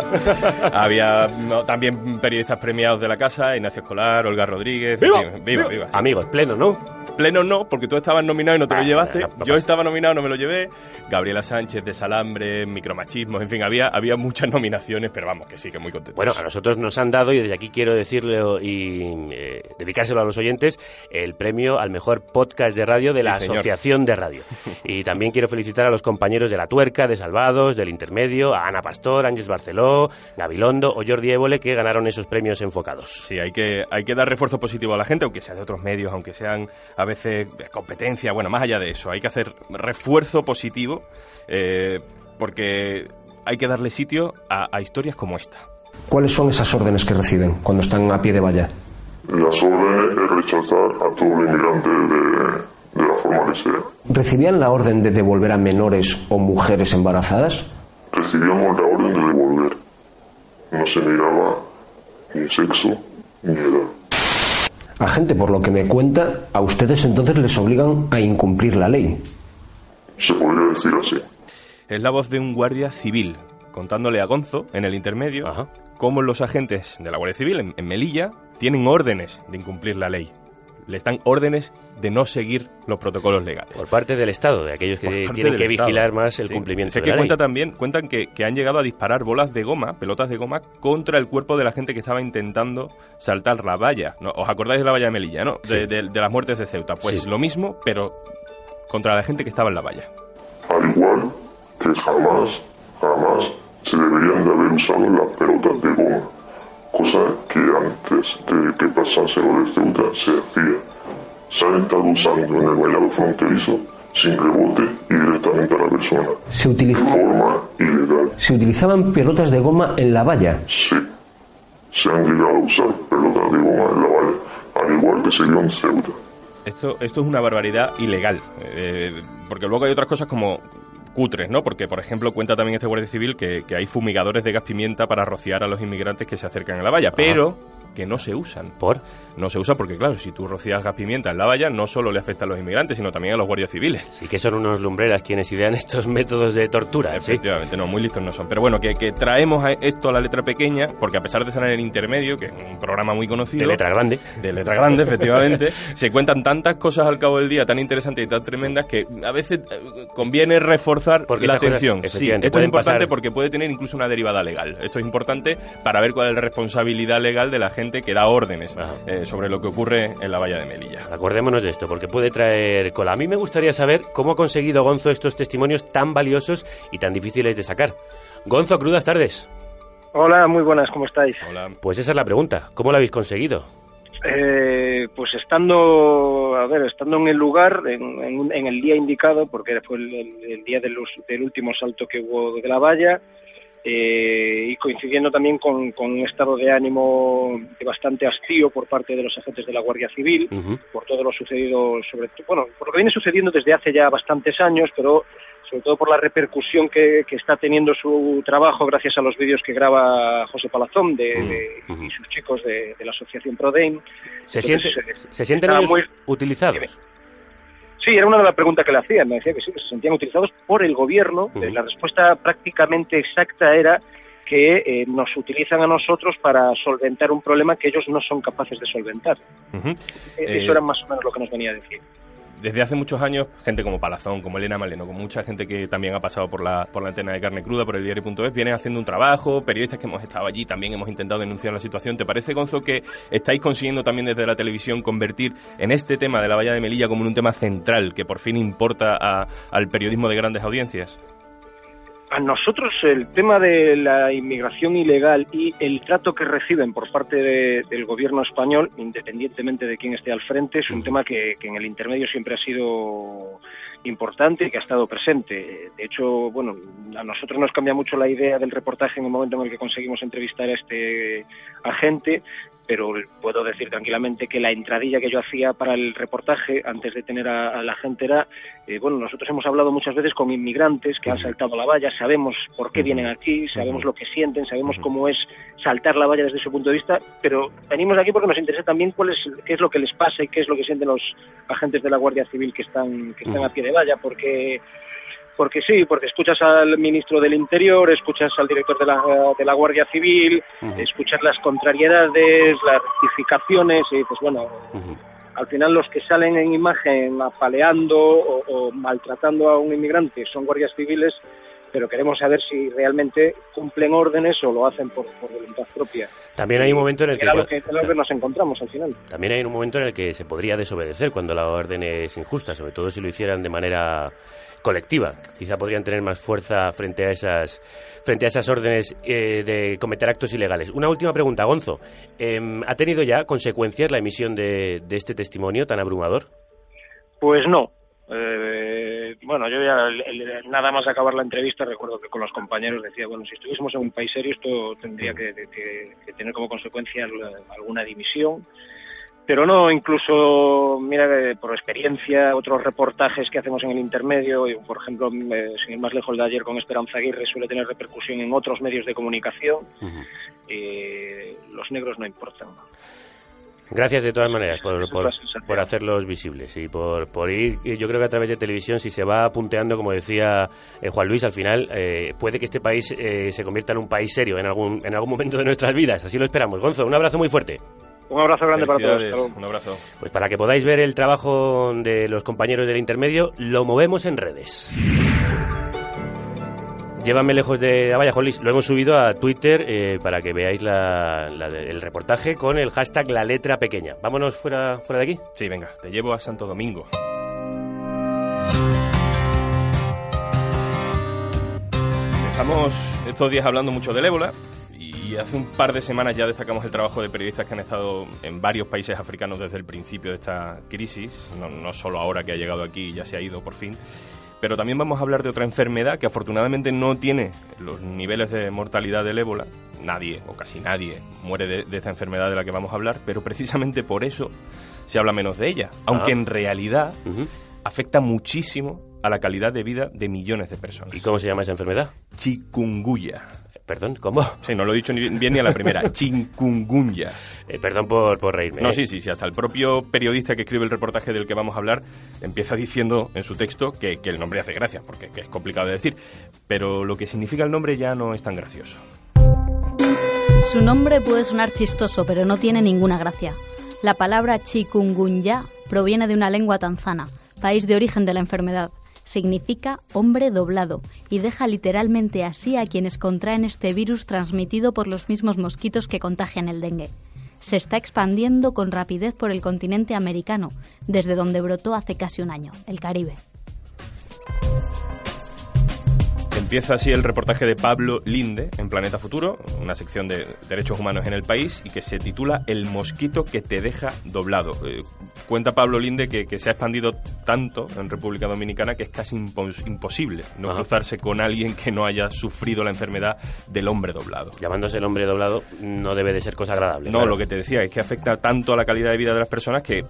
Había no, también periodistas premiados de la casa, Ignacio Escolar, Olga Rodríguez. ¡Viva! en fin, viva, viva, sí. Amigos, pleno, ¿no? Pleno no, porque tú estabas nominado y no te lo Ah, llevaste. no, no Yo estaba nominado, no me lo llevé. Gabriela Sánchez de Salambre, Micromachismos, en fin, había, había muchas nominaciones, pero vamos, que sí, que muy contento. Bueno, a nosotros nos han dado, y desde aquí quiero decirle y eh, dedicárselo a los oyentes, el premio al mejor podcast de radio de Sí, la señor. Asociación de Radio. Y también quiero felicitar a los compañeros de La Tuerca, de Salvados, del Intermedio, a Ana Pastor, Ángeles Barceló, Gabilondo o Jordi Évole, que ganaron esos premios enfocados. Sí, hay que, hay que dar refuerzo positivo a la gente, aunque sea de otros medios, aunque sean a veces de competencia. Bueno, más allá de eso, hay que hacer refuerzo positivo eh, porque hay que darle sitio a, a historias como esta. ¿Cuáles son esas órdenes que reciben cuando están a pie de valla? Las órdenes es rechazar a todo inmigrante de, de la forma que sea. ¿Recibían la orden de devolver a menores o mujeres embarazadas? Recibíamos la orden de devolver. No se miraba ni sexo ni edad. A gente, por lo que me cuenta, a ustedes entonces les obligan a incumplir la ley. Se podría decir así. Es la voz de un guardia civil contándole a Gonzo, en el intermedio, cómo los agentes de la Guardia Civil en, en Melilla tienen órdenes de incumplir la ley. Les dan órdenes de no seguir los protocolos legales. Por parte del Estado, de aquellos que tienen que Estado. vigilar más el Sí. cumplimiento Sé de que la cuenta ley. también, cuentan que, que han llegado a disparar bolas de goma, pelotas de goma, contra el cuerpo de la gente que estaba intentando saltar la valla. ¿no? ¿Os acordáis de la valla de Melilla, no? De, Sí. de- de las muertes de Ceuta. Pues Sí. lo mismo, pero contra la gente que estaba en la valla. Al igual que jamás, jamás se deberían de haber usado las pelotas de goma. Cosa que antes de que pasase lo de Ceuta se hacía. Se han estado usando en el vallado fronterizo sin rebote y directamente a la persona. Se, utiliza- De forma ilegal. se utilizaban pelotas de goma en la valla. Sí. Se han llegado a usar pelotas de goma en la valla, al igual que se vio en Ceuta. Esto, esto es una barbaridad ilegal, eh, porque luego hay otras cosas como cutres, ¿no? Porque, por ejemplo, cuenta también este Guardia Civil que, que hay fumigadores de gas pimienta para rociar a los inmigrantes que se acercan a la valla, pero que no se usan. ¿Por? No se usan porque, claro, si tú rocías gas pimienta en la valla, no solo le afecta a los inmigrantes, sino también a los guardias civiles. Sí que son unos lumbreras quienes idean estos métodos de tortura, ¿sí? Efectivamente, no, muy listos no son. Pero bueno, que, que traemos a esto a la letra pequeña, porque a pesar de estar en el intermedio, que es un programa muy conocido... De letra grande. De letra grande, efectivamente, se cuentan tantas cosas al cabo del día tan interesantes y tan tremendas que a veces eh, conviene reforzar Porque la cosas, atención. sí, esto es importante pasar- porque puede tener incluso una derivada legal. Esto es importante para ver cuál es la responsabilidad legal de la gente que da órdenes eh, sobre lo que ocurre en la valla de Melilla. Acordémonos de esto, porque puede traer cola. A mí me gustaría saber cómo ha conseguido Gonzo estos testimonios tan valiosos y tan difíciles de sacar. Gonzo, crudas tardes. Hola, muy buenas, ¿cómo estáis? Hola. Pues esa es la pregunta. ¿Cómo lo habéis conseguido? Eh, pues estando, a ver, estando en el lugar, en, en el día indicado, porque fue el, el- el día del, último salto que hubo de la valla, eh, y coincidiendo también con, con un estado de ánimo de bastante hastío por parte de los agentes de la Guardia Civil, por todo lo sucedido, sobre todo, bueno, por lo que viene sucediendo desde hace ya bastantes años, pero sobre todo por la repercusión que, que está teniendo su trabajo gracias a los vídeos que graba José Palazón de, de- y sus chicos de, de la asociación ProDaim. ¿Se, Entonces, siente, eh, ¿se sienten ellos muy- utilizados? Sí, era una de las preguntas que le hacían. Me decía que sí, que se sentían utilizados por el gobierno. Eh, La respuesta prácticamente exacta era que eh, nos utilizan a nosotros para solventar un problema que ellos no son capaces de solventar. Eh, Eso era más o menos lo que nos venía a decir. Desde hace muchos años, gente como Palazón, como Elena Maleno, como mucha gente que también ha pasado por la, por la antena de carne cruda, por el diario.es, vienen haciendo un trabajo, periodistas que hemos estado allí también hemos intentado denunciar la situación. ¿Te parece, Gonzo, que estáis consiguiendo también desde la televisión convertir en este tema de la valla de Melilla como un tema central que por fin importa a- al periodismo de grandes audiencias? A nosotros el tema de la inmigración ilegal y el trato que reciben por parte de- del gobierno español, independientemente de quién esté al frente, es un tema que, que en el intermedio siempre ha sido importante y que ha estado presente. De hecho, bueno, a nosotros nos cambia mucho la idea del reportaje en el momento en el que conseguimos entrevistar a este agente, pero puedo decir tranquilamente que la entradilla que yo hacía para el reportaje antes de tener a, a la gente era, eh, bueno, nosotros hemos hablado muchas veces con inmigrantes que han saltado la valla, sabemos por qué vienen aquí, sabemos lo que sienten, sabemos cómo es saltar la valla desde su punto de vista, pero venimos aquí porque nos interesa también cuál es, qué es lo que les pasa y qué es lo que sienten los agentes de la Guardia Civil que están, que están a pie de valla, porque porque sí, porque escuchas al ministro del Interior, escuchas al director de la, de la Guardia Civil, escuchas las contrariedades, las rectificaciones y pues bueno, al final los que salen en imagen apaleando o, o maltratando a un inmigrante son guardias civiles pero queremos saber si realmente cumplen órdenes o lo hacen por, por voluntad propia. También hay un momento en el que, Era lo que, lo que nos encontramos al final. también hay un momento en el que se podría desobedecer cuando la orden es injusta, sobre todo si lo hicieran de manera colectiva. Quizá podrían tener más fuerza frente a esas frente a esas órdenes eh, de cometer actos ilegales. Una última pregunta, Gonzo. Em, ¿Ha tenido ya consecuencias la emisión de, de este testimonio tan abrumador? Pues no. Eh, bueno, yo ya el- el- nada más acabar la entrevista recuerdo que con los compañeros decía, bueno, si estuviésemos en un país serio esto tendría que, que- que tener como consecuencia al- alguna dimisión. Pero no, incluso, mira, por experiencia, otros reportajes que hacemos en el intermedio, y, por ejemplo, eh, sin ir más lejos de ayer con Esperanza Aguirre, suele tener repercusión en otros medios de comunicación. Eh, los negros no importan. Gracias de todas maneras por, por, hacerlos visibles y por, por ir, yo creo que a través de televisión, si se va punteando, como decía eh, Juan Luis, al final eh, puede que este país eh, se convierta en un país serio en algún, en algún momento de nuestras vidas. Así lo esperamos. Gonzo, un abrazo muy fuerte. Un abrazo grande para todos. Un abrazo. Pues para que podáis ver el trabajo de los compañeros del intermedio, lo movemos en redes. Llévame lejos de... Ah, vaya, Juan Luis, lo hemos subido a Twitter eh, para que veáis el reportaje con el hashtag la letra pequeña. Vámonos fuera, fuera de aquí. Sí, venga, te llevo a Santo Domingo. Estamos estos días hablando mucho del ébola y hace un par de semanas ya destacamos el trabajo de periodistas que han estado en varios países africanos desde el principio de esta crisis, no, no solo ahora que ha llegado aquí y ya se ha ido por fin. Pero también vamos a hablar de otra enfermedad que afortunadamente no tiene los niveles de mortalidad del ébola. Nadie, o casi nadie, muere de, de esta enfermedad de la que vamos a hablar, pero precisamente por eso se habla menos de ella. Aunque Ah. en realidad afecta muchísimo a la calidad de vida de millones de personas. ¿Y cómo se llama esa enfermedad? Chikungunya. Perdón, ¿cómo? Sí, no lo he dicho ni bien ni a la primera. Chikungunya. Eh, perdón por, por reírme. No, ¿eh? sí, sí, sí. Hasta el propio periodista que escribe el reportaje del que vamos a hablar empieza diciendo en su texto que, que el nombre hace gracia, porque que es complicado de decir. Pero lo que significa el nombre ya no es tan gracioso. Su nombre puede sonar chistoso, pero no tiene ninguna gracia. La palabra chikungunya proviene de una lengua tanzana, país de origen de la enfermedad. Significa hombre doblado y deja literalmente así a quienes contraen este virus transmitido por los mismos mosquitos que contagian el dengue. Se está expandiendo con rapidez por el continente americano, desde donde brotó hace casi un año, el Caribe. Empieza así el reportaje de Pablo Linde en Planeta Futuro, una sección de derechos humanos en el país y que se titula El mosquito que te deja doblado. Eh, cuenta Pablo Linde que, que se ha expandido tanto en República Dominicana que es casi impos- imposible no Ajá. cruzarse con alguien que no haya sufrido la enfermedad del hombre doblado. Llamándose el hombre doblado no debe de ser cosa agradable. No, claro. lo que te decía es que afecta tanto a la calidad de vida de las personas que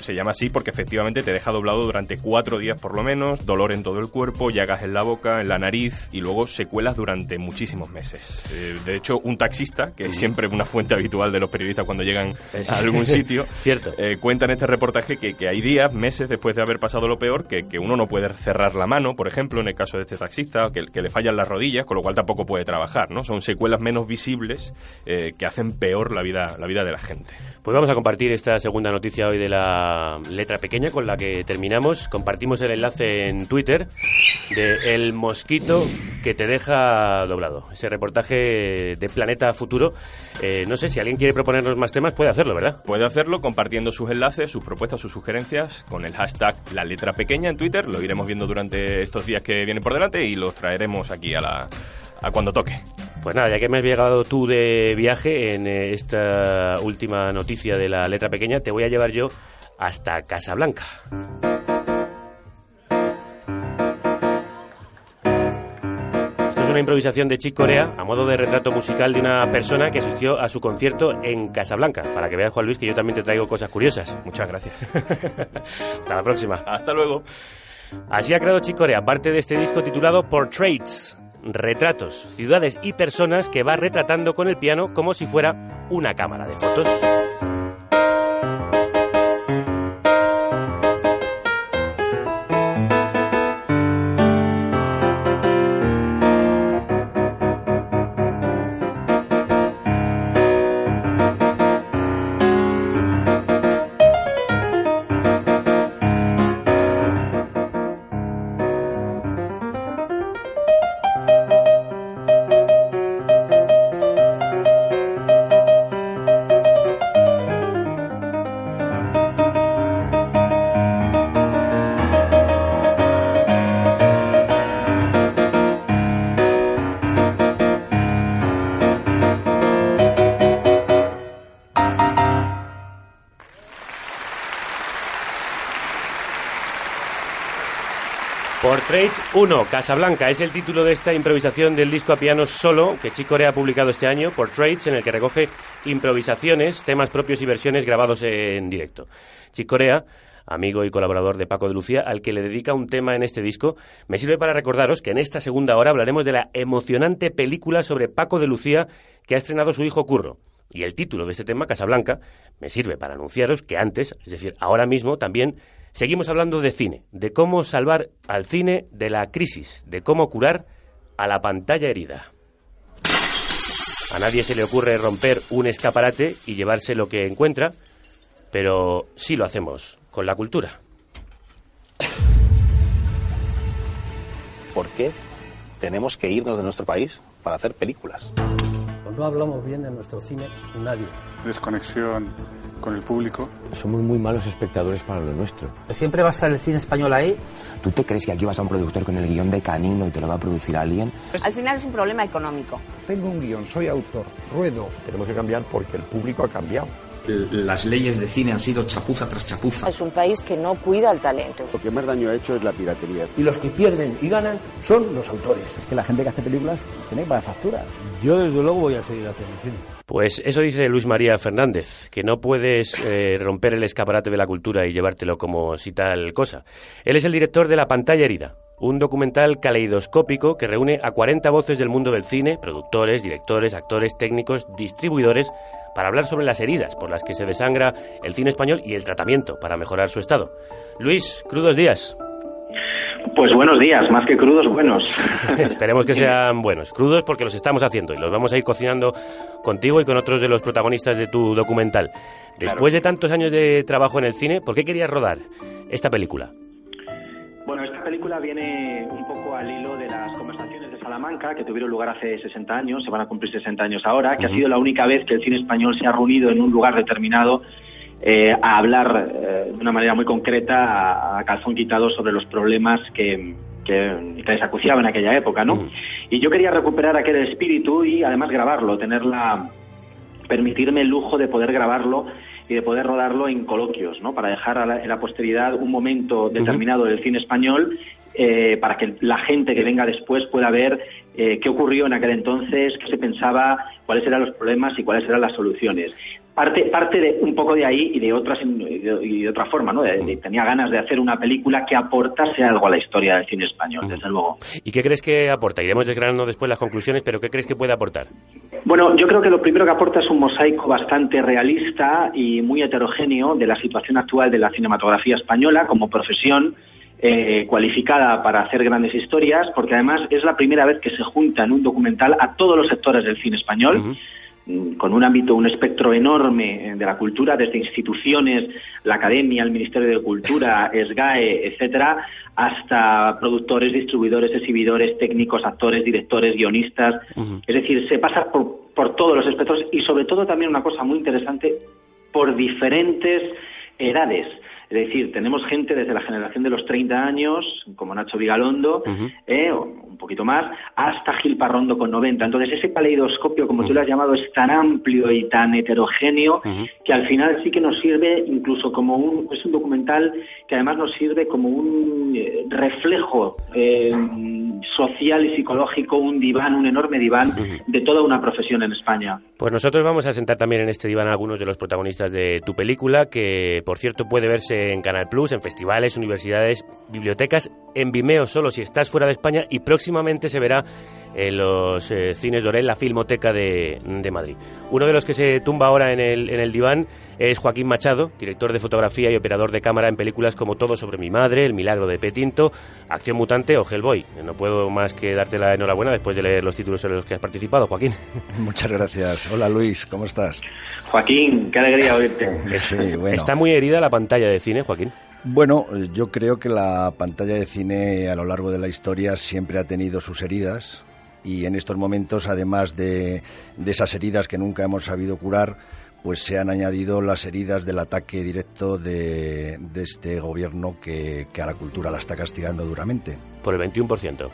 se llama así porque efectivamente te deja doblado durante cuatro días por lo menos, dolor en todo el cuerpo, llagas en la boca, en la nariz y luego secuelas durante muchísimos meses. Eh, de hecho, un taxista, que es siempre una fuente habitual de los periodistas cuando llegan a algún sitio, Cierto. eh, cuenta en este reportaje que, que hay días, meses después de haber pasado lo peor, que, que uno no puede cerrar la mano, por ejemplo, en el caso de este taxista, que, que le fallan las rodillas, con lo cual tampoco puede trabajar, ¿no? Son secuelas menos visibles eh, que hacen peor la vida, la vida de la gente. Pues vamos a compartir esta segunda noticia hoy de la letra pequeña con la que terminamos. Compartimos el enlace en Twitter de El mosquito que te deja doblado. Ese reportaje de Planeta Futuro. Eh, no sé, si alguien quiere proponernos más temas, puede hacerlo, ¿verdad? Puede hacerlo compartiendo sus enlaces, sus propuestas, sus sugerencias con el hashtag la letra pequeña en Twitter. Lo iremos viendo durante estos días que vienen por delante y los traeremos aquí a la a cuando toque. Pues nada, ya que me has llegado tú de viaje en eh, esta última noticia de la letra pequeña, te voy a llevar yo hasta Casablanca. Esto es una improvisación de Chick Corea a modo de retrato musical de una persona que asistió a su concierto en Casablanca. Para que veas, Juan Luis, que yo también te traigo cosas curiosas. Muchas gracias. Hasta la próxima. Hasta luego. Así ha creado Chick Corea parte de este disco titulado Portraits, retratos, ciudades y personas que va retratando con el piano como si fuera una cámara de fotos. 1, Casablanca, es el título de esta improvisación del disco a piano solo que Chick Corea ha publicado este año, Portraits, en el que recoge improvisaciones, temas propios y versiones grabados en directo. Chick Corea, amigo y colaborador de Paco de Lucía, al que le dedica un tema en este disco, me sirve para recordaros que en esta segunda hora hablaremos de la emocionante película sobre Paco de Lucía que ha estrenado su hijo Curro. Y el título de este tema, Casablanca, me sirve para anunciaros que antes, es decir, ahora mismo también Seguimos hablando de cine, de cómo salvar al cine de la crisis, de cómo curar a la pantalla herida. A nadie se le ocurre romper un escaparate y llevarse lo que encuentra, pero sí lo hacemos con la cultura. ¿Por qué tenemos que irnos de nuestro país para hacer películas? No hablamos bien de nuestro cine nadie. Desconexión con el público. Somos muy malos espectadores para lo nuestro. ¿Siempre va a estar el cine español ahí? ¿Tú te crees que aquí vas a un productor con el guion de Canino y te lo va a producir alguien? Al final es un problema económico. Tengo un guion, soy autor, ruedo. Tenemos que cambiar porque el público ha cambiado. Las leyes de cine han sido chapuza tras chapuza. Es un país que no cuida el talento. Lo que más daño ha hecho es la piratería. Y los que pierden y ganan son los autores. Es que la gente que hace películas tiene para facturas. Yo desde luego voy a seguir haciendo cine. Pues eso dice Luis María Fernández, que no puedes eh, romper el escaparate de la cultura y llevártelo como si tal cosa. Él es el director de La pantalla herida, un documental caleidoscópico que reúne a 40 voces del mundo del cine, productores, directores, actores, técnicos, distribuidores, para hablar sobre las heridas por las que se desangra el cine español y el tratamiento para mejorar su estado. Luis, crudos días. Pues buenos días, más que crudos, buenos. Esperemos que sean buenos. Crudos porque los estamos haciendo y los vamos a ir cocinando contigo y con otros de los protagonistas de tu documental. Después de tantos años de trabajo en el cine, ¿por qué querías rodar esta película? Bueno, esta película viene un poco Salamanca que tuvieron lugar hace 60 años, se van a cumplir 60 años ahora, que ha sido la única vez que el cine español se ha reunido en un lugar determinado eh, a hablar eh, de una manera muy concreta, a, a, calzón quitado, sobre los problemas que, que, acuciaba en aquella época, ¿no? Y yo quería recuperar aquel espíritu y además grabarlo, tener la, permitirme el lujo de poder grabarlo y de poder rodarlo en coloquios, ¿no? Para dejar a la, en la posteridad un momento determinado del cine español eh, para que la gente que venga después pueda ver eh, qué ocurrió en aquel entonces, qué se pensaba, cuáles eran los problemas y cuáles eran las soluciones. Parte, parte de un poco de ahí y de otras y de, otra forma, ¿no? De, de, tenía ganas de hacer una película que aportase algo a la historia del cine español, desde luego. ¿Y qué crees que aporta? Iremos desgranando después las conclusiones, pero ¿qué crees que puede aportar? Bueno, yo creo que lo primero que aporta es un mosaico bastante realista y muy heterogéneo de la situación actual de la cinematografía española como profesión eh, cualificada para hacer grandes historias, porque además es la primera vez que se junta en un documental a todos los sectores del cine español. Uh -huh con un ámbito, un espectro enorme de la cultura, desde instituciones, la academia, el Ministerio de Cultura, SGAE, etcétera, hasta productores, distribuidores, exhibidores, técnicos, actores, directores, guionistas. Uh -huh. Es decir, se pasa por, por todos los espectros y sobre todo también una cosa muy interesante, por diferentes edades. Es decir, tenemos gente desde la generación de los 30 años, como Nacho Vigalondo, uh -huh. eh, un poquito más, hasta Gil Parrondo con 90. Entonces, ese caleidoscopio, como uh -huh. tú lo has llamado, es tan amplio y tan heterogéneo uh -huh. que al final sí que nos sirve incluso como un... Es un documental que además nos sirve como un eh, reflejo eh, social y psicológico, un diván, un enorme diván de toda una profesión en España. Pues nosotros vamos a sentar también en este diván a algunos de los protagonistas de tu película, que por cierto puede verse en Canal Plus, en festivales, universidades, bibliotecas, en Vimeo solo si estás fuera de España y próximamente se verá en los eh, cines de Orel, la Filmoteca de, de, Madrid. Uno de los que se tumba ahora en el, en el diván es Joaquín Machado, director de fotografía y operador de cámara en películas como Todo sobre mi madre, El milagro de Petinto, Acción Mutante o Hellboy. No puedo más que darte la enhorabuena después de leer los títulos en los que has participado, Joaquín. Muchas gracias. Hola Luis, ¿cómo estás? Joaquín, qué alegría oírte. Sí, bueno. ¿Está muy herida la pantalla de cine, Joaquín? Bueno, yo creo que la pantalla de cine a lo largo de la historia siempre ha tenido sus heridas y en estos momentos, además de, de esas heridas que nunca hemos sabido curar, pues se han añadido las heridas del ataque directo de, de este gobierno que, que, a la cultura la está castigando duramente. Por el 21%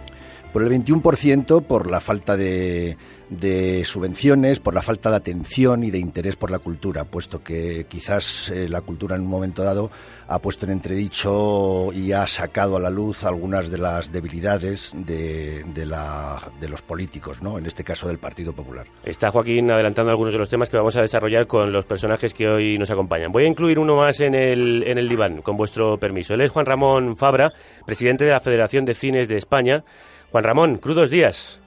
por el 21% por la falta de, de subvenciones, por la falta de atención y de interés por la cultura, puesto que quizás eh, la cultura en un momento dado ha puesto en entredicho y ha sacado a la luz algunas de las debilidades de, de, la, de los políticos, ¿no? en este caso del Partido Popular. Está Joaquín adelantando algunos de los temas que vamos a desarrollar con los personajes que hoy nos acompañan. Voy a incluir uno más en el, en el diván, con vuestro permiso. Él es Juan Ramón Fabra, presidente de la Federación de Cines de España. Juan Ramón, crudos días.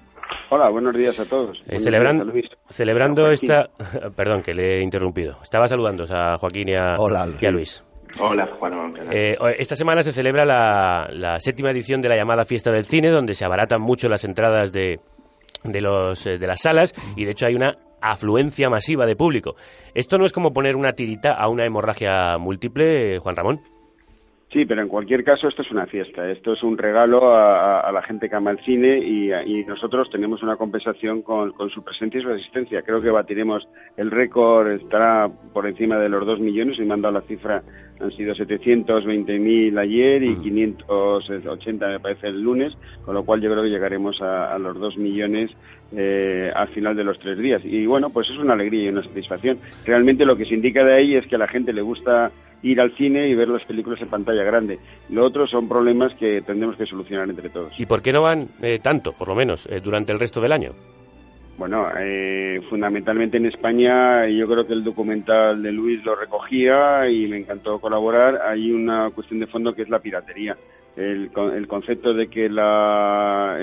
Hola, buenos días a todos. Eh, celebrando celebrando esta... Perdón, que le he interrumpido. Estaba saludando a Joaquín y a, y a Luis. Hola, Juan. Eh, esta semana se celebra la, la, séptima edición de la llamada Fiesta del Cine, donde se abaratan mucho las entradas de, de, los, eh, de las salas y, de hecho, hay una afluencia masiva de público. ¿Esto no es como poner una tirita a una hemorragia múltiple, Juan Ramón? Sí, pero en cualquier caso esto es una fiesta, esto es un regalo a, la gente que ama el cine y, nosotros tenemos una compensación con, su presencia y su asistencia. Creo que batiremos el récord, estará por encima de los dos millones, y me han dado la cifra, han sido 720.000 ayer y 580 me parece el lunes, con lo cual yo creo que llegaremos a, los dos millones eh, al final de los tres días. Y bueno, pues es una alegría y una satisfacción. Realmente lo que se indica de ahí es que a la gente le gusta ir al cine y ver las películas en pantalla grande. Lo otro son problemas que tendremos que solucionar entre todos. ¿Y por qué no van eh, tanto, por lo menos, eh, durante el resto del año? Bueno, eh, fundamentalmente en España, yo creo que el documental de Luis lo recogía y me encantó colaborar. Hay una cuestión de fondo que es la piratería. El, el concepto de que la,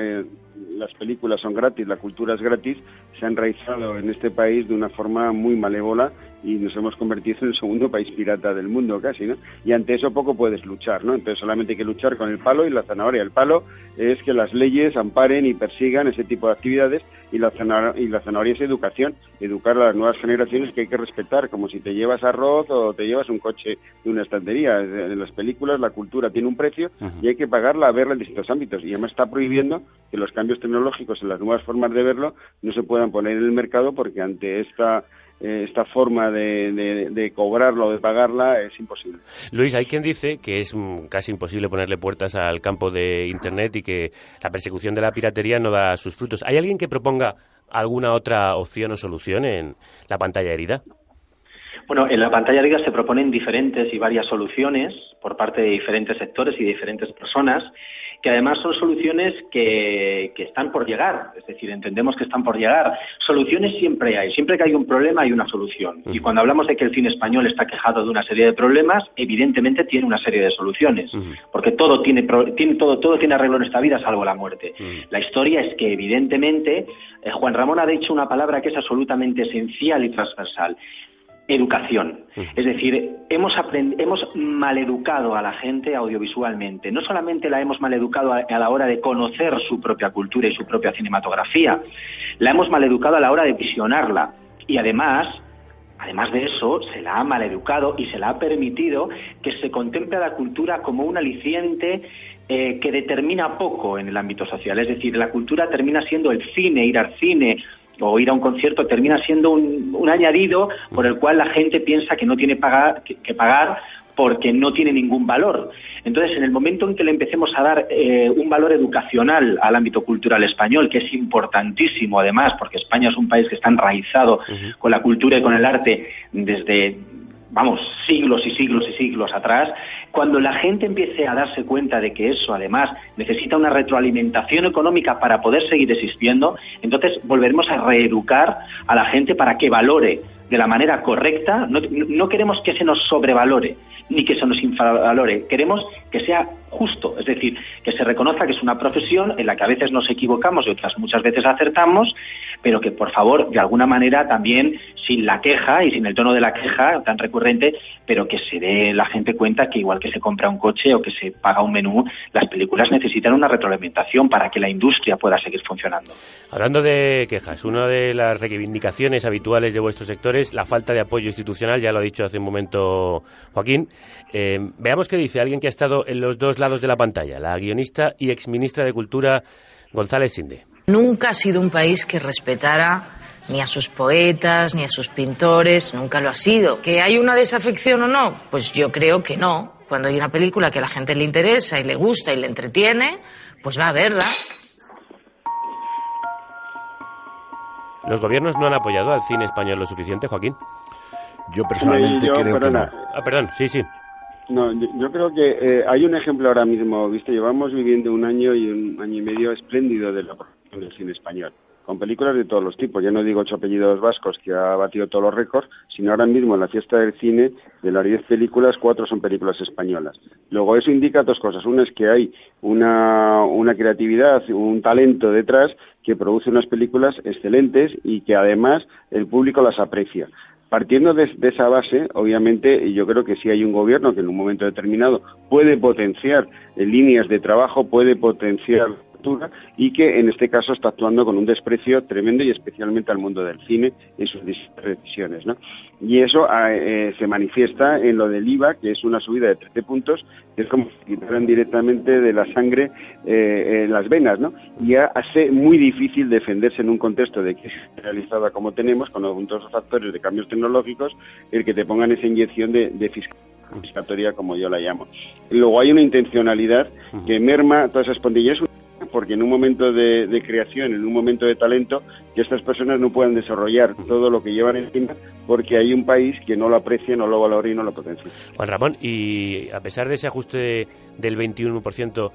las películas son gratis, la cultura es gratis, se ha enraizado en este país de una forma muy malévola y nos hemos convertido en el segundo país pirata del mundo casi, ¿no? Y ante eso poco puedes luchar, ¿no? Entonces solamente hay que luchar con el palo y la zanahoria. El palo es que las leyes amparen y persigan ese tipo de actividades y la, zanahoria, y la zanahoria es educación, educar a las nuevas generaciones que hay que respetar, como si te llevas arroz o te llevas un coche de una estantería. En las películas la cultura tiene un precio y hay que pagarla a verla en distintos ámbitos. Y además está prohibiendo que los cambios tecnológicos en las nuevas formas de verlo no se puedan poner en el mercado porque ante esta eh, esta forma de, de, cobrarla o de pagarla es imposible. Luis, hay quien dice que es mm, casi imposible ponerle puertas al campo de Internet y que la persecución de la piratería no da sus frutos. ¿Hay alguien que proponga alguna otra opción o solución en la pantalla herida? Bueno, en la pantalla herida se proponen diferentes y varias soluciones por parte de diferentes sectores y de diferentes personas que además son soluciones que, que, están por llegar, es decir, entendemos que están por llegar. Soluciones siempre hay, siempre que hay un problema hay una solución. Y cuando hablamos de que el cine español está quejado de una serie de problemas, evidentemente tiene una serie de soluciones, porque todo tiene, tiene, todo, todo tiene arreglo en esta vida salvo la muerte. La historia es que evidentemente eh, Juan Ramón ha dicho una palabra que es absolutamente esencial y transversal educación. Es decir, hemos, hemos maleducado a la gente audiovisualmente. No solamente la hemos maleducado a, a la hora de conocer su propia cultura y su propia cinematografía, la hemos maleducado a la hora de visionarla. Y además, Además de eso, se la ha maleducado y se la ha permitido que se contemple a la cultura como un aliciente eh, que determina poco en el ámbito social. Es decir, la cultura termina siendo el cine, ir al cine, o ir a un concierto termina siendo un, añadido por el cual la gente piensa que no tiene que, pagar porque no tiene ningún valor. Entonces, en el momento en que le empecemos a dar eh, un valor educacional al ámbito cultural español, que es importantísimo además, porque España es un país que está enraizado con la cultura y con el arte desde vamos, siglos y siglos y siglos atrás, cuando la gente empiece a darse cuenta de que eso además necesita una retroalimentación económica para poder seguir existiendo, entonces volveremos a reeducar a la gente para que valore de la manera correcta. No, queremos que se nos sobrevalore ni que se nos infravalore. Queremos que sea justo, es decir, que se reconozca que es una profesión en la que a veces nos equivocamos y otras muchas veces acertamos, pero que por favor, de alguna manera también sin la queja y sin el tono de la queja tan recurrente, pero que se dé la gente cuenta que igual que se compra un coche o que se paga un menú, las películas necesitan una retroalimentación para que la industria pueda seguir funcionando. Hablando de quejas, una de las reivindicaciones habituales de vuestro sector es la falta de apoyo institucional, ya lo ha dicho hace un momento Joaquín. Eh, veamos qué dice alguien que ha estado en los dos lados de la pantalla, la guionista y exministra de Cultura González Sinde. Nunca ha sido un país que respetara ni a sus poetas, ni a sus pintores, nunca lo ha sido. ¿Que hay una desafección o no? Pues yo creo que no, Cuando hay una película que a la gente le interesa y le gusta y le entretiene, pues va a verla. ¿Los gobiernos no han apoyado al cine español lo suficiente, Joaquín? Yo personalmente yo, creo que no. Ah, perdón, sí, sí. No, yo, yo creo que eh, hay un ejemplo ahora mismo, ¿viste? Llevamos viviendo un año y un año y medio espléndido de la del cine español, con películas de todos los tipos. Ya no digo ocho apellidos vascos, que ha batido todos los récords, sino ahora mismo en la fiesta del cine, de las diez películas, cuatro son películas españolas. Luego, eso indica dos cosas. Una es que hay una, una creatividad, un talento detrás que produce unas películas excelentes y que además el público las aprecia. Partiendo de, de, esa base, obviamente, yo creo que si hay un gobierno que en un momento determinado puede potenciar líneas de trabajo, puede potenciar y que en este caso está actuando con un desprecio tremendo y especialmente al mundo del cine en sus decisiones, ¿no? Y eso eh, se manifiesta en lo del IVA, que es una subida de 13 puntos, que es como si quitaran directamente de la sangre eh, en las venas, ¿no? Y hace muy difícil defenderse en un contexto de crisis realizada como tenemos, con los factores de cambios tecnológicos, el que te pongan esa inyección de, de fiscalía como yo la llamo. Luego hay una intencionalidad que merma todas esas pandillas porque en un momento de, de, creación, en un momento de talento, que estas personas no puedan desarrollar todo lo que llevan encima porque hay un país que no lo aprecia, no lo valora y no lo potencia. Juan Ramón, y a pesar de ese ajuste del 21%,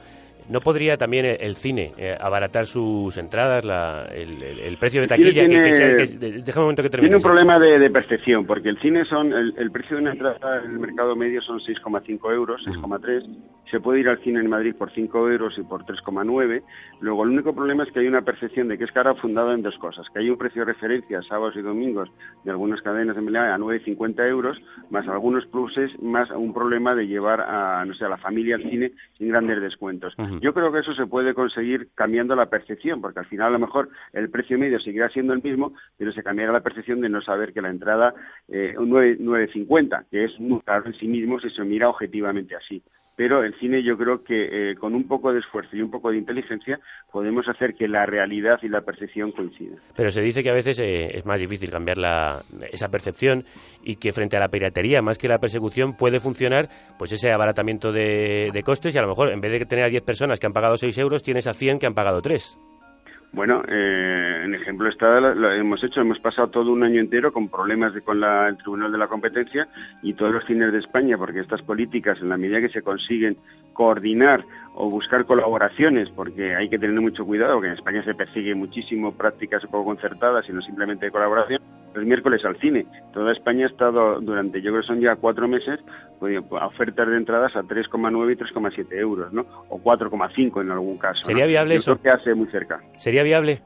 ¿No podría también el cine eh, abaratar sus entradas, la, el, el, el, precio de taquilla? Tiene, que, que sea, que, déjame un momento que termine. Tiene un problema de, de, percepción, porque el cine son, el, el, precio de una entrada en el mercado medio son 6,5 euros, 6,3. Se puede ir al cine en Madrid por 5 euros y por 3,9. Luego, el único problema es que hay una percepción de que es cara fundada en dos cosas. Que hay un precio de referencia sábados y domingos de algunas cadenas de Melilla a 9,50 euros, más algunos pluses, más un problema de llevar a, no sé, a la familia al cine sin grandes descuentos. Uh -huh. Yo creo que eso se puede conseguir cambiando la percepción, porque al final a lo mejor el precio medio seguirá siendo el mismo, pero se cambiará la percepción de no saber que la entrada eh, un 9,50, que es muy caro en sí mismo si se mira objetivamente así pero el cine yo creo que eh, con un poco de esfuerzo y un poco de inteligencia podemos hacer que la realidad y la percepción coincidan. Pero se dice que a veces eh, es más difícil cambiar la, esa percepción y que frente a la piratería, más que la persecución, puede funcionar pues ese abaratamiento de, de costes y a lo mejor en vez de tener a 10 personas que han pagado 6 euros, tienes a 100 que han pagado 3. Bueno, eh, en ejemplo está, lo, hemos hecho, hemos pasado todo un año entero con problemas de, con la, el Tribunal de la Competencia y todos los cines de España, porque estas políticas, en la medida que se consiguen coordinar o buscar colaboraciones, porque hay que tener mucho cuidado, porque en España se persigue muchísimo prácticas poco concertadas y no simplemente de colaboración, el miércoles al cine. Toda España ha estado durante, yo creo que son ya cuatro meses, pues, ofertas de entradas a 3,9 y 3,7 euros, ¿no? O 4,5 en algún caso. ¿Sería ¿no? viable yo eso? Creo que hace muy cerca. ¿Sería viable?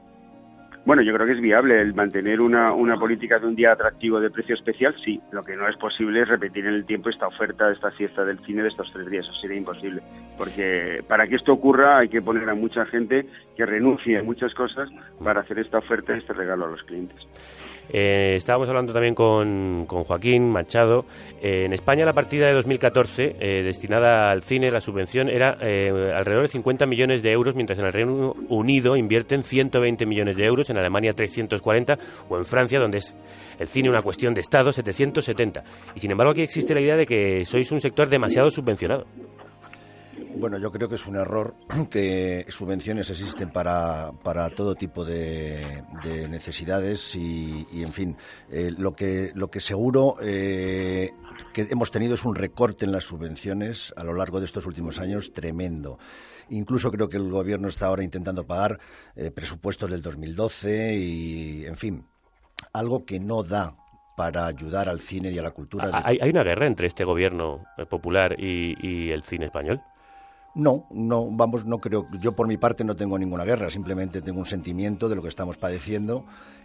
Bueno, yo creo que es viable el mantener una, una política de un día atractivo de precio especial, sí. Lo que no es posible es repetir en el tiempo esta oferta, esta fiesta del cine de estos tres días. Eso sería imposible. Porque para que esto ocurra hay que poner a mucha gente que renuncie a muchas cosas para hacer esta oferta este regalo a los clientes. Eh, estábamos hablando también con, con Joaquín Machado. Eh, en España la partida de 2014 eh, destinada al cine, la subvención era eh, alrededor de 50 millones de euros, mientras en el Reino Unido invierten 120 millones de euros, en Alemania 340 o en Francia, donde es el cine una cuestión de Estado, 770. Y sin embargo aquí existe la idea de que sois un sector demasiado subvencionado. Bueno, yo creo que es un error que subvenciones existen para, para todo tipo de, de necesidades y, y, en fin, eh, lo, que, lo que seguro eh, que hemos tenido es un recorte en las subvenciones a lo largo de estos últimos años tremendo. Incluso creo que el gobierno está ahora intentando pagar eh, presupuestos del 2012 y, en fin, algo que no da para ayudar al cine y a la cultura. De... ¿Hay, ¿Hay, una guerra entre este gobierno popular y, y el cine español? No, no, vamos, no creo. Yo por mi parte no tengo ninguna guerra, simplemente tengo un sentimiento de lo que estamos padeciendo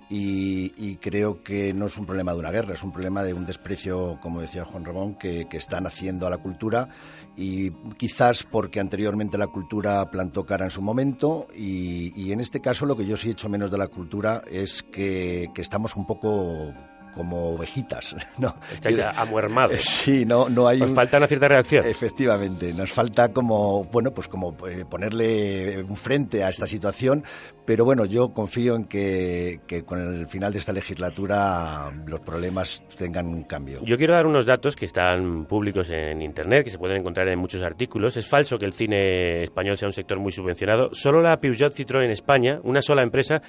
y, creo que no es un problema de una guerra, es un problema de un desprecio, como decía Juan Ramón, que, que están haciendo a la cultura y quizás porque anteriormente la cultura plantó cara en su momento y, y en este caso lo que yo sí he hecho menos de la cultura es que, que estamos un poco como ovejitas. ¿no? Estáis amuermados. Sí, no, no hay... Nos falta una cierta reacción. Efectivamente, nos falta como, bueno, pues como eh, ponerle un frente a esta situación, pero bueno, yo confío en que, que con el final de esta legislatura los problemas tengan un cambio. Yo quiero dar unos datos que están públicos en Internet, que se pueden encontrar en muchos artículos. Es falso que el cine español sea un sector muy subvencionado. Solo la Peugeot Citroën España, una sola empresa,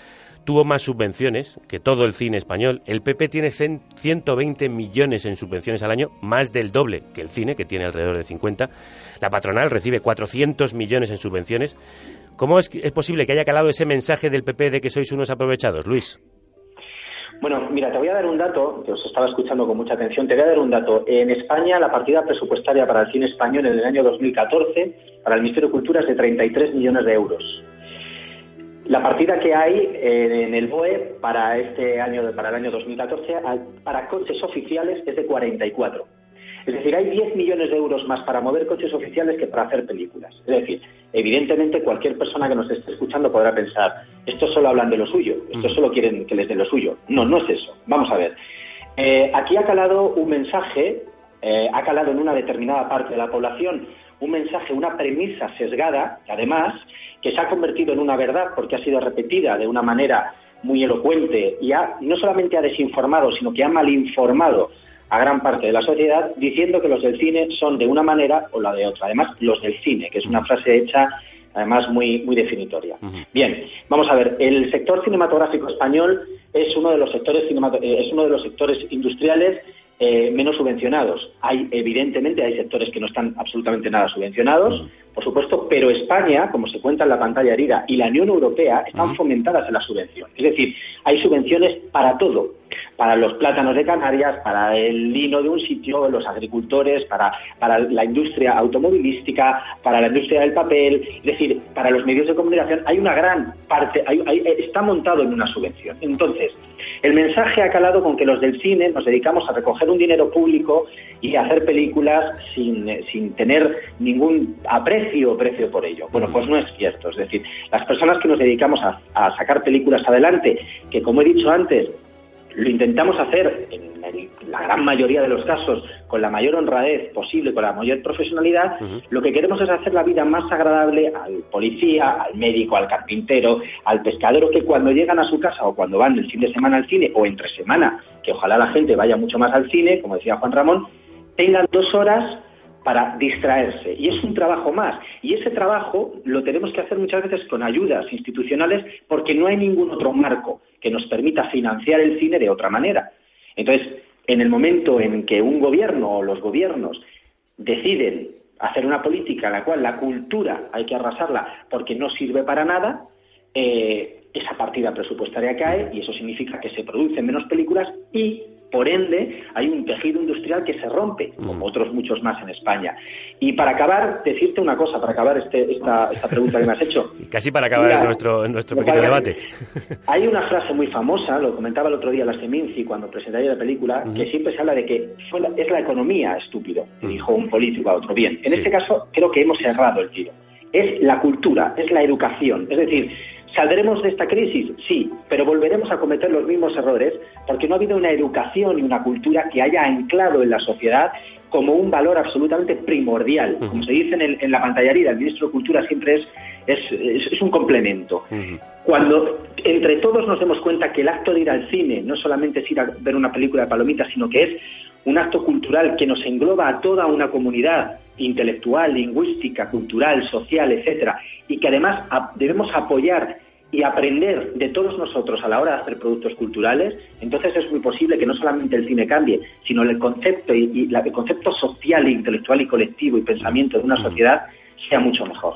tuvo más subvenciones que todo el cine español. El PP tiene 120 millones en subvenciones al año, más del doble que el cine, que tiene alrededor de 50. La patronal recibe 400 millones en subvenciones. ¿Cómo es, posible que haya calado ese mensaje del PP de que sois unos aprovechados, Luis? Bueno, mira, te voy a dar un dato, que os estaba escuchando con mucha atención, te voy a dar un dato. En España la partida presupuestaria para el cine español en el año 2014 para el Ministerio de Cultura es de 33 millones de euros. La partida que hay eh, en el BOE para este año, para el año 2014, para coches oficiales es de 44. Es decir, hay 10 millones de euros más para mover coches oficiales que para hacer películas. Es decir, evidentemente cualquier persona que nos esté escuchando podrá pensar, estos solo hablan de lo suyo, estos solo quieren que les dé lo suyo. No, no es eso. Vamos a ver. Eh, aquí ha calado un mensaje, eh, ha calado en una determinada parte de la población un mensaje, una premisa sesgada, además, que se ha convertido en una verdad porque ha sido repetida de una manera muy elocuente y ha, no solamente ha desinformado, sino que ha malinformado a gran parte de la sociedad diciendo que los del cine son de una manera o la de otra. Además, los del cine, que es una frase hecha además muy muy definitoria. Bien, vamos a ver, el sector cinematográfico español es uno de los sectores eh, es uno de los sectores industriales eh, menos subvencionados. Hay, evidentemente, hay sectores que no están absolutamente nada subvencionados, por supuesto, pero España, como se cuenta en la pantalla herida, y la Unión Europea están fomentadas en la subvención. Es decir, hay subvenciones para todo para los plátanos de Canarias, para el lino de un sitio, los agricultores, para, para la industria automovilística, para la industria del papel, es decir, para los medios de comunicación, hay una gran parte, está montado en una subvención. Entonces, el mensaje ha calado con que los del cine nos dedicamos a recoger un dinero público y hacer películas sin, sin tener ningún aprecio o precio por ello. Bueno, pues no es cierto. Es decir, las personas que nos dedicamos a, a sacar películas adelante, que como he dicho antes, lo intentamos hacer en la gran mayoría de los casos con la mayor honradez posible, con la mayor profesionalidad. Lo que queremos es hacer la vida más agradable al policía, al médico, al carpintero, al pescadero, que cuando llegan a su casa o cuando van el fin de semana al cine o entre semana, que ojalá la gente vaya mucho más al cine, como decía Juan Ramón, tengan dos horas para distraerse. Y es un trabajo más. Y ese trabajo lo tenemos que hacer muchas veces con ayudas institucionales porque no hay ningún otro marco que nos permita financiar el cine de otra manera. Entonces, en el momento en que un gobierno o los gobiernos deciden hacer una política en la cual la cultura hay que arrasarla porque no sirve para nada, eh, esa partida presupuestaria cae y eso significa que se producen menos películas y por ende, hay un tejido industrial que se rompe, como mm. otros muchos más en España. Y para acabar, decirte una cosa, para acabar este, esta, pregunta que me has hecho. Casi para acabar nuestro, nuestro pequeño debate. Hay una frase muy famosa, lo comentaba el otro día la Seminci cuando presentaría la película, que siempre se habla de que es la economía estúpido, dijo un político a otro. Bien, en este caso creo que hemos cerrado el tiro. Es la cultura, es la educación. Es decir, ¿Saldremos de esta crisis? Sí, pero volveremos a cometer los mismos errores porque no ha habido una educación y una cultura que haya anclado en la sociedad como un valor absolutamente primordial. Como se dice en, la pantalla el ministro de Cultura siempre es, es, un complemento. Cuando entre todos nos demos cuenta que el acto de ir al cine no solamente es ir a ver una película de palomitas, sino que es un acto cultural que nos engloba a toda una comunidad intelectual, lingüística, cultural, social, etcétera, y que además debemos apoyar y aprender de todos nosotros a la hora de hacer productos culturales, entonces es muy posible que no solamente el cine cambie, sino el concepto y, el concepto social, intelectual y colectivo y pensamiento de una sociedad sea mucho mejor.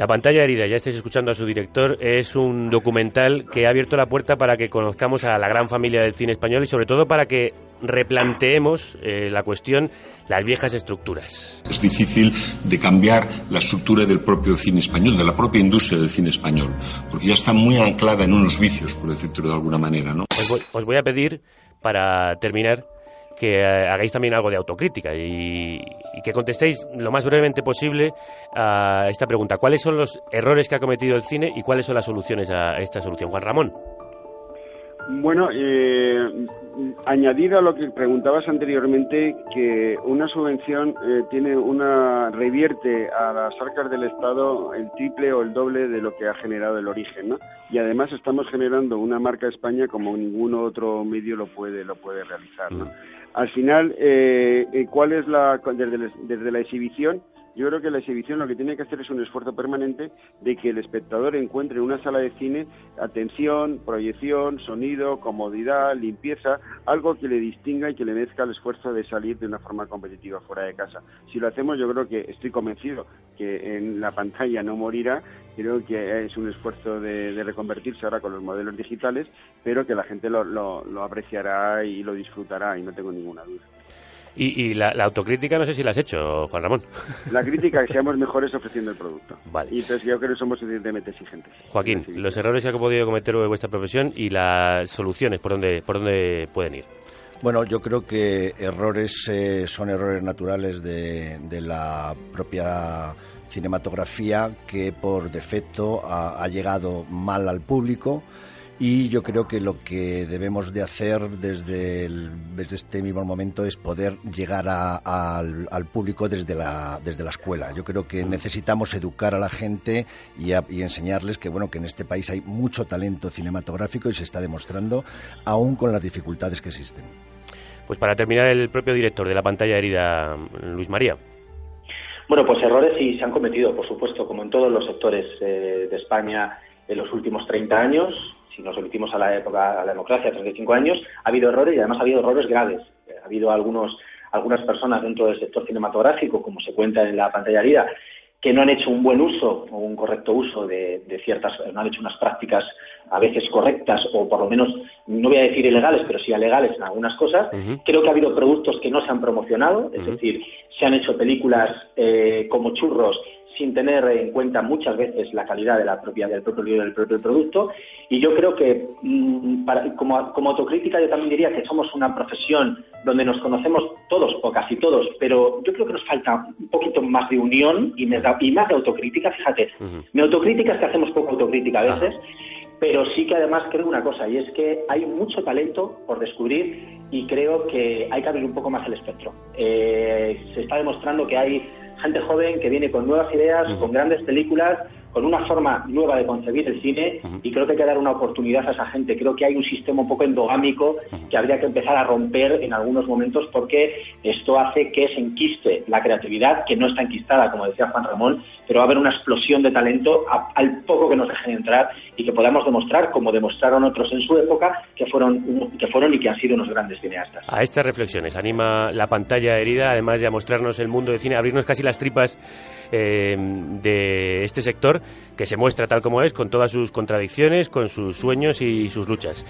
La pantalla herida, ya estáis escuchando a su director, es un documental que ha abierto la puerta para que conozcamos a la gran familia del cine español y sobre todo para que replanteemos eh, la cuestión, las viejas estructuras. Es difícil de cambiar la estructura del propio cine español, de la propia industria del cine español, porque ya está muy anclada en unos vicios, por decirlo de alguna manera. ¿no? os voy a pedir, para terminar, que eh, hagáis también algo de autocrítica y, que contestéis lo más brevemente posible a esta pregunta. ¿Cuáles son los errores que ha cometido el cine y cuáles son las soluciones a esta solución? Juan Ramón. Bueno, eh, añadir a lo que preguntabas anteriormente, que una subvención eh, tiene una revierte a las arcas del Estado el triple o el doble de lo que ha generado el origen, ¿no? Y además estamos generando una marca España como ningún otro medio lo puede lo puede realizar, ¿no? Al final, eh, eh, ¿cuál es la desde, desde la exhibición? Yo creo que la exhibición lo que tiene que hacer es un esfuerzo permanente de que el espectador encuentre en una sala de cine atención, proyección, sonido, comodidad, limpieza, algo que le distinga y que le mezca el esfuerzo de salir de una forma competitiva fuera de casa. Si lo hacemos, yo creo que estoy convencido que en la pantalla no morirá. Creo que es un esfuerzo de, reconvertirse ahora con los modelos digitales, pero que la gente lo, lo apreciará y lo disfrutará y no tengo ninguna duda. Y, la, autocrítica no sé si la has hecho, Juan Ramón. La crítica que seamos mejores ofreciendo el producto. Vale. Y entonces yo creo que somos suficientemente exigentes. Joaquín, los errores que ha podido cometer vuestra profesión y las soluciones, ¿por dónde, por dónde pueden ir? Bueno, yo creo que errores eh, son errores naturales de, de, la propia cinematografía que por defecto ha llegado mal al público y yo creo que lo que debemos de hacer desde, desde este mismo momento es poder llegar al, público desde la, desde la escuela. Yo creo que necesitamos educar a la gente y, y, enseñarles que, bueno, que en este país hay mucho talento cinematográfico y se está demostrando, aún con las dificultades que existen. Pues para terminar, el propio director de la pantalla herida, Luis María. Bueno, pues errores sí se han cometido, por supuesto, como en todos los sectores eh, de España en los últimos 30 años si nos remitimos a la época, a la democracia, 35 años, ha habido errores y además ha habido errores graves. Ha habido algunos, algunas personas dentro del sector cinematográfico, como se cuenta en la pantalla herida, que no han hecho un buen uso o un correcto uso de, ciertas, no han hecho unas prácticas a veces correctas o por lo menos, no voy a decir ilegales, pero sí legales en algunas cosas. Creo que ha habido productos que no se han promocionado, es decir, se han hecho películas eh, como churros sin tener en cuenta muchas veces la calidad de la propia, del propio del propio producto. Y yo creo que, mm, como, como autocrítica, yo también diría que somos una profesión donde nos conocemos todos o casi todos, pero yo creo que nos falta un poquito más de unión y, más de autocrítica. Fíjate, mi autocrítica es que hacemos poco autocrítica a veces. Pero sí que además creo una cosa, y es que hay mucho talento por descubrir y creo que hay que abrir un poco más el espectro. Eh, se está demostrando que hay gente joven que viene con nuevas ideas, con grandes películas, con una forma nueva de concebir el cine y creo que hay que dar una oportunidad a esa gente. Creo que hay un sistema un poco endogámico que habría que empezar a romper en algunos momentos porque esto hace que se enquiste la creatividad, que no está enquistada, como decía Juan Ramón, pero va a haber una explosión de talento al poco que nos dejen entrar y que podamos demostrar, como demostraron otros en su época, que fueron, que fueron y que han sido unos grandes cineastas. A estas reflexiones anima la pantalla herida, además de a mostrarnos el mundo de cine, abrirnos casi las tripas eh, de este sector que se muestra tal como es, con todas sus contradicciones, con sus sueños y sus luchas.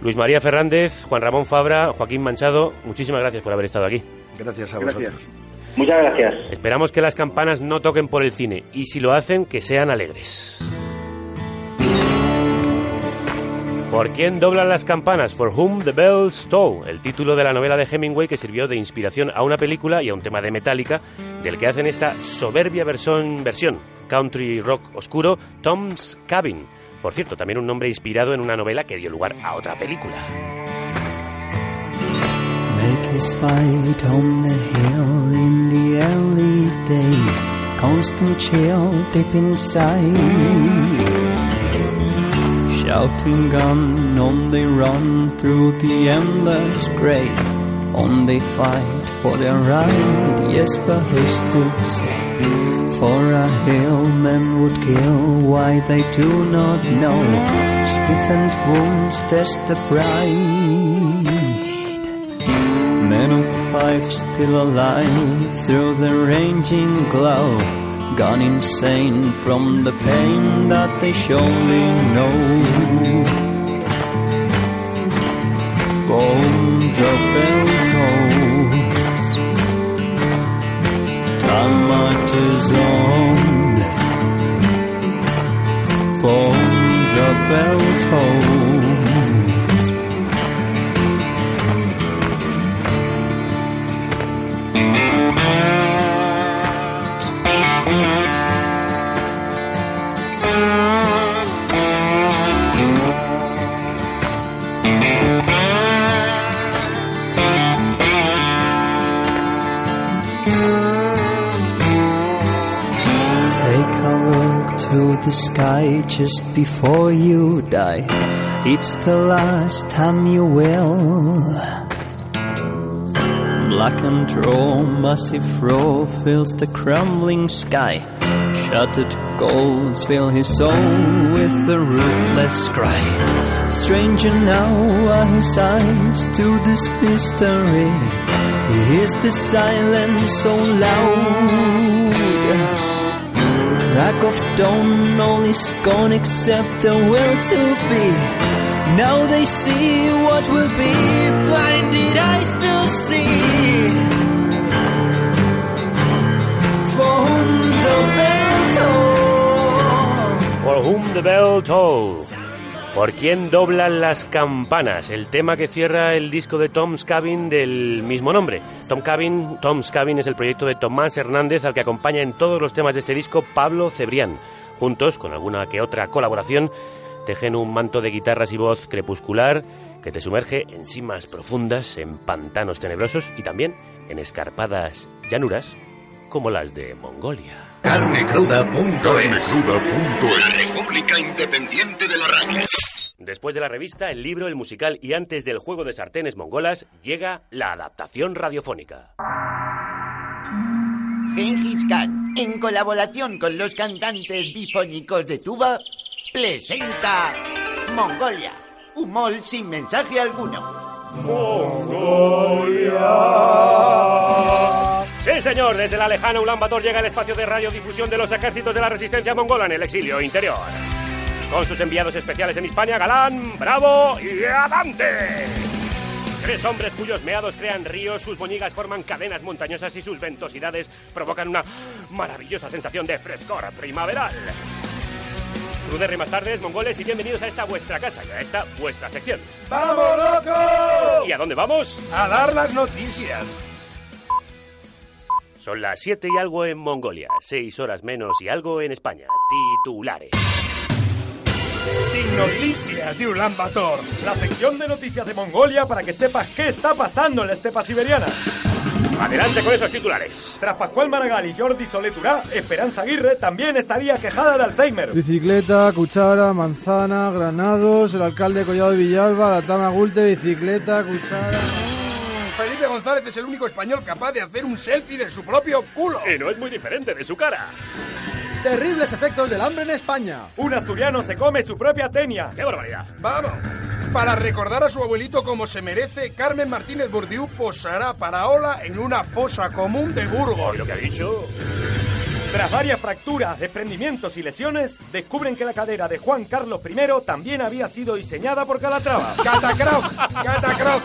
Luis María Fernández, Juan Ramón Fabra, Joaquín Manchado, muchísimas gracias por haber estado aquí. Gracias a vosotros. Muchas gracias. Esperamos que las campanas no toquen por el cine y si lo hacen, que sean alegres. ¿Por quién doblan las campanas? For Whom the Bells Toll, el título de la novela de Hemingway que sirvió de inspiración a una película y a un tema de Metallica, del que hacen esta soberbia versión, versión country rock oscuro, Tom's Cabin. Por cierto, también un nombre inspirado en una novela que dio lugar a otra película. Make his fight on the hill in the early day. Constant chill deep inside. Shouting gun on they run through the endless grey. On they fight for their right. Yes, but who's to say? For a hill men would kill, why they do not know. Stiffened wounds test the pride. Men of five still alive through the ranging glow, gone insane from the pain that they surely know. From the Zone. from the bell tolls. Sky just before you die. It's the last time you will. Black and raw, massive roar fills the crumbling sky. Shattered golds fill his soul with a ruthless cry. Stranger now are his eyes to this mystery. He hears the silence so loud. Crack of dawn, is gone except the will to be. Now they see what will be, blinded eyes still see. For whom the bell tolls. For whom the bell tolls. ¿Por quién doblan las campanas? El tema que cierra el disco de Tom's Cabin del mismo nombre. Tom Cabin, Tom's Cabin es el proyecto de Tomás Hernández al que acompaña en todos los temas de este disco Pablo Cebrián. Juntos, con alguna que otra colaboración, tejen un manto de guitarras y voz crepuscular que te sumerge en cimas profundas, en pantanos tenebrosos y también en escarpadas llanuras como las de Mongolia. Carnecruda.es La República Independiente de la Radio. Después de la revista, el libro, el musical y antes del juego de sartenes mongolas, llega la adaptación radiofónica. Gengis Khan, en colaboración con los cantantes bifónicos de tuba, presenta Mongolia, humor sin mensaje alguno. Sí, señor, desde la lejana Ulan Bator llega el espacio de radiodifusión de los ejércitos de la resistencia mongola en el exilio interior. Con sus enviados especiales en Hispania, Galán, Bravo y Adante. Tres hombres cuyos meados crean ríos, sus boñigas forman cadenas montañosas y sus ventosidades provocan una maravillosa sensación de frescor primaveral. Ruderri más tardes, mongoles, y bienvenidos a esta vuestra casa y a esta vuestra sección. ¡Vamos, loco! ¿Y a dónde vamos? A dar las noticias. Son las 7 y algo en Mongolia, 6 horas menos y algo en España. Titulares. Sin noticias de Ulan Bator, la sección de noticias de Mongolia para que sepas qué está pasando en la estepa siberiana. Adelante con esos titulares. Tras Pascual Maragall y Jordi Soleturá, Esperanza Aguirre también estaría quejada de Alzheimer. Bicicleta, cuchara, manzana, granados, el alcalde Collado de Villalba, la Tama Gulte, bicicleta, cuchara... Felipe González es el único español capaz de hacer un selfie de su propio culo. Y no es muy diferente de su cara. Terribles efectos del hambre en España. Un asturiano se come su propia tenia. ¡Qué barbaridad! Vamos. Para recordar a su abuelito como se merece, Carmen Martínez Bourdieu posará para Ola en una fosa común de Burgos. ¿Y lo que ha dicho? Tras varias fracturas, desprendimientos y lesiones, descubren que la cadera de Juan Carlos I también había sido diseñada por Calatrava. ¡Catacroc! ¡Catacroc!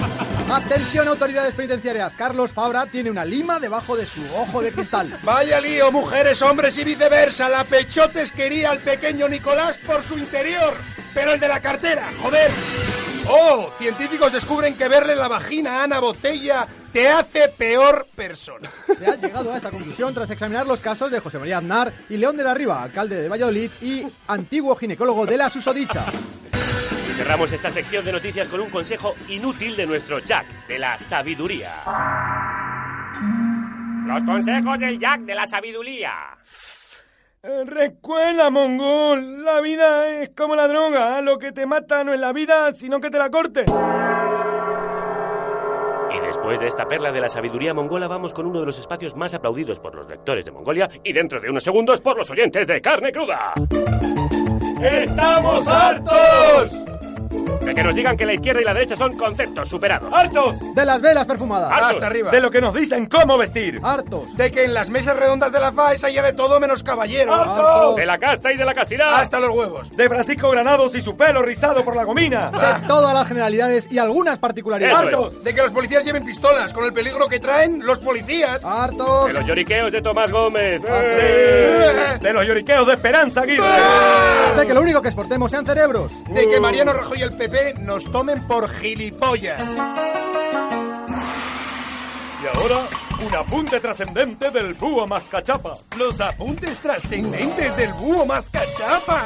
Atención autoridades penitenciarias, Carlos Fabra tiene una lima debajo de su ojo de cristal. Vaya lío, mujeres, hombres y viceversa. La Pechotes quería al pequeño Nicolás por su interior, pero el de la cartera, joder. ¡Oh! Científicos descubren que verle la vagina a Ana Botella te hace peor persona. Se ha llegado a esta conclusión tras examinar los casos de José María Aznar y León de la Riva, alcalde de Valladolid y antiguo ginecólogo de la susodicha. Cerramos esta sección de noticias con un consejo inútil de nuestro Jack, de la sabiduría. Los consejos del Jack de la sabiduría. Recuerda, mongol, la vida es como la droga, ¿eh? lo que te mata no es la vida, sino que te la corte. Y después de esta perla de la sabiduría mongola, vamos con uno de los espacios más aplaudidos por los lectores de Mongolia y dentro de unos segundos por los oyentes de Carne Cruda. ¡Estamos hartos! De que nos digan que la izquierda y la derecha son conceptos superados. ¡Hartos! De las velas perfumadas. Hasta arriba. De lo que nos dicen cómo vestir. Hartos. De que en las mesas redondas de la FAES haya de todo menos caballero. ¡Hartos! De la casta y de la castidad. Hasta los huevos. De Francisco Granados y su pelo rizado por la gomina. De todas las generalidades y algunas particularidades. ¡Hartos! De que los policías lleven pistolas con el peligro que traen los policías. ¡Hartos! De los lloriqueos de Tomás Gómez. De, de los lloriqueos de Esperanza Aguirre. De que lo único que exportemos sean cerebros. De que Mariano Rajoy y el PP nos tomen por gilipollas. Y ahora, un apunte trascendente del búho mascachapa. Los apuntes trascendentes del búho mascachapa.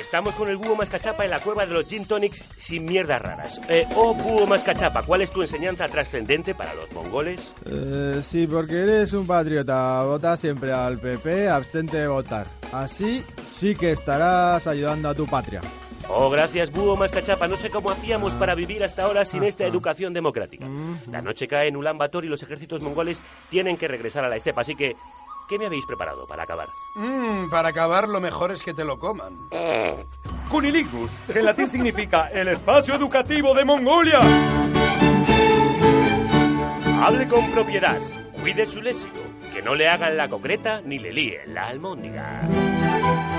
Estamos con el búho mascachapa en la cueva de los gin tonics sin mierdas raras. Eh, oh, búho mascachapa, ¿cuál es tu enseñanza trascendente para los mongoles? Eh, sí, porque eres un patriota. Vota siempre al PP, abstente de votar. Así sí que estarás ayudando a tu patria. Oh, gracias, búho mascachapa. No sé cómo hacíamos para vivir hasta ahora sin esta educación democrática. La noche cae en Ulan Bator y los ejércitos mongoles tienen que regresar a la estepa, así que... ¿Qué me habéis preparado para acabar? Mm, para acabar lo mejor es que te lo coman. Cuniligus, que en latín significa el espacio educativo de Mongolia. Hable con propiedad, cuide su léxico, que no le hagan la concreta ni le líen la almóndiga.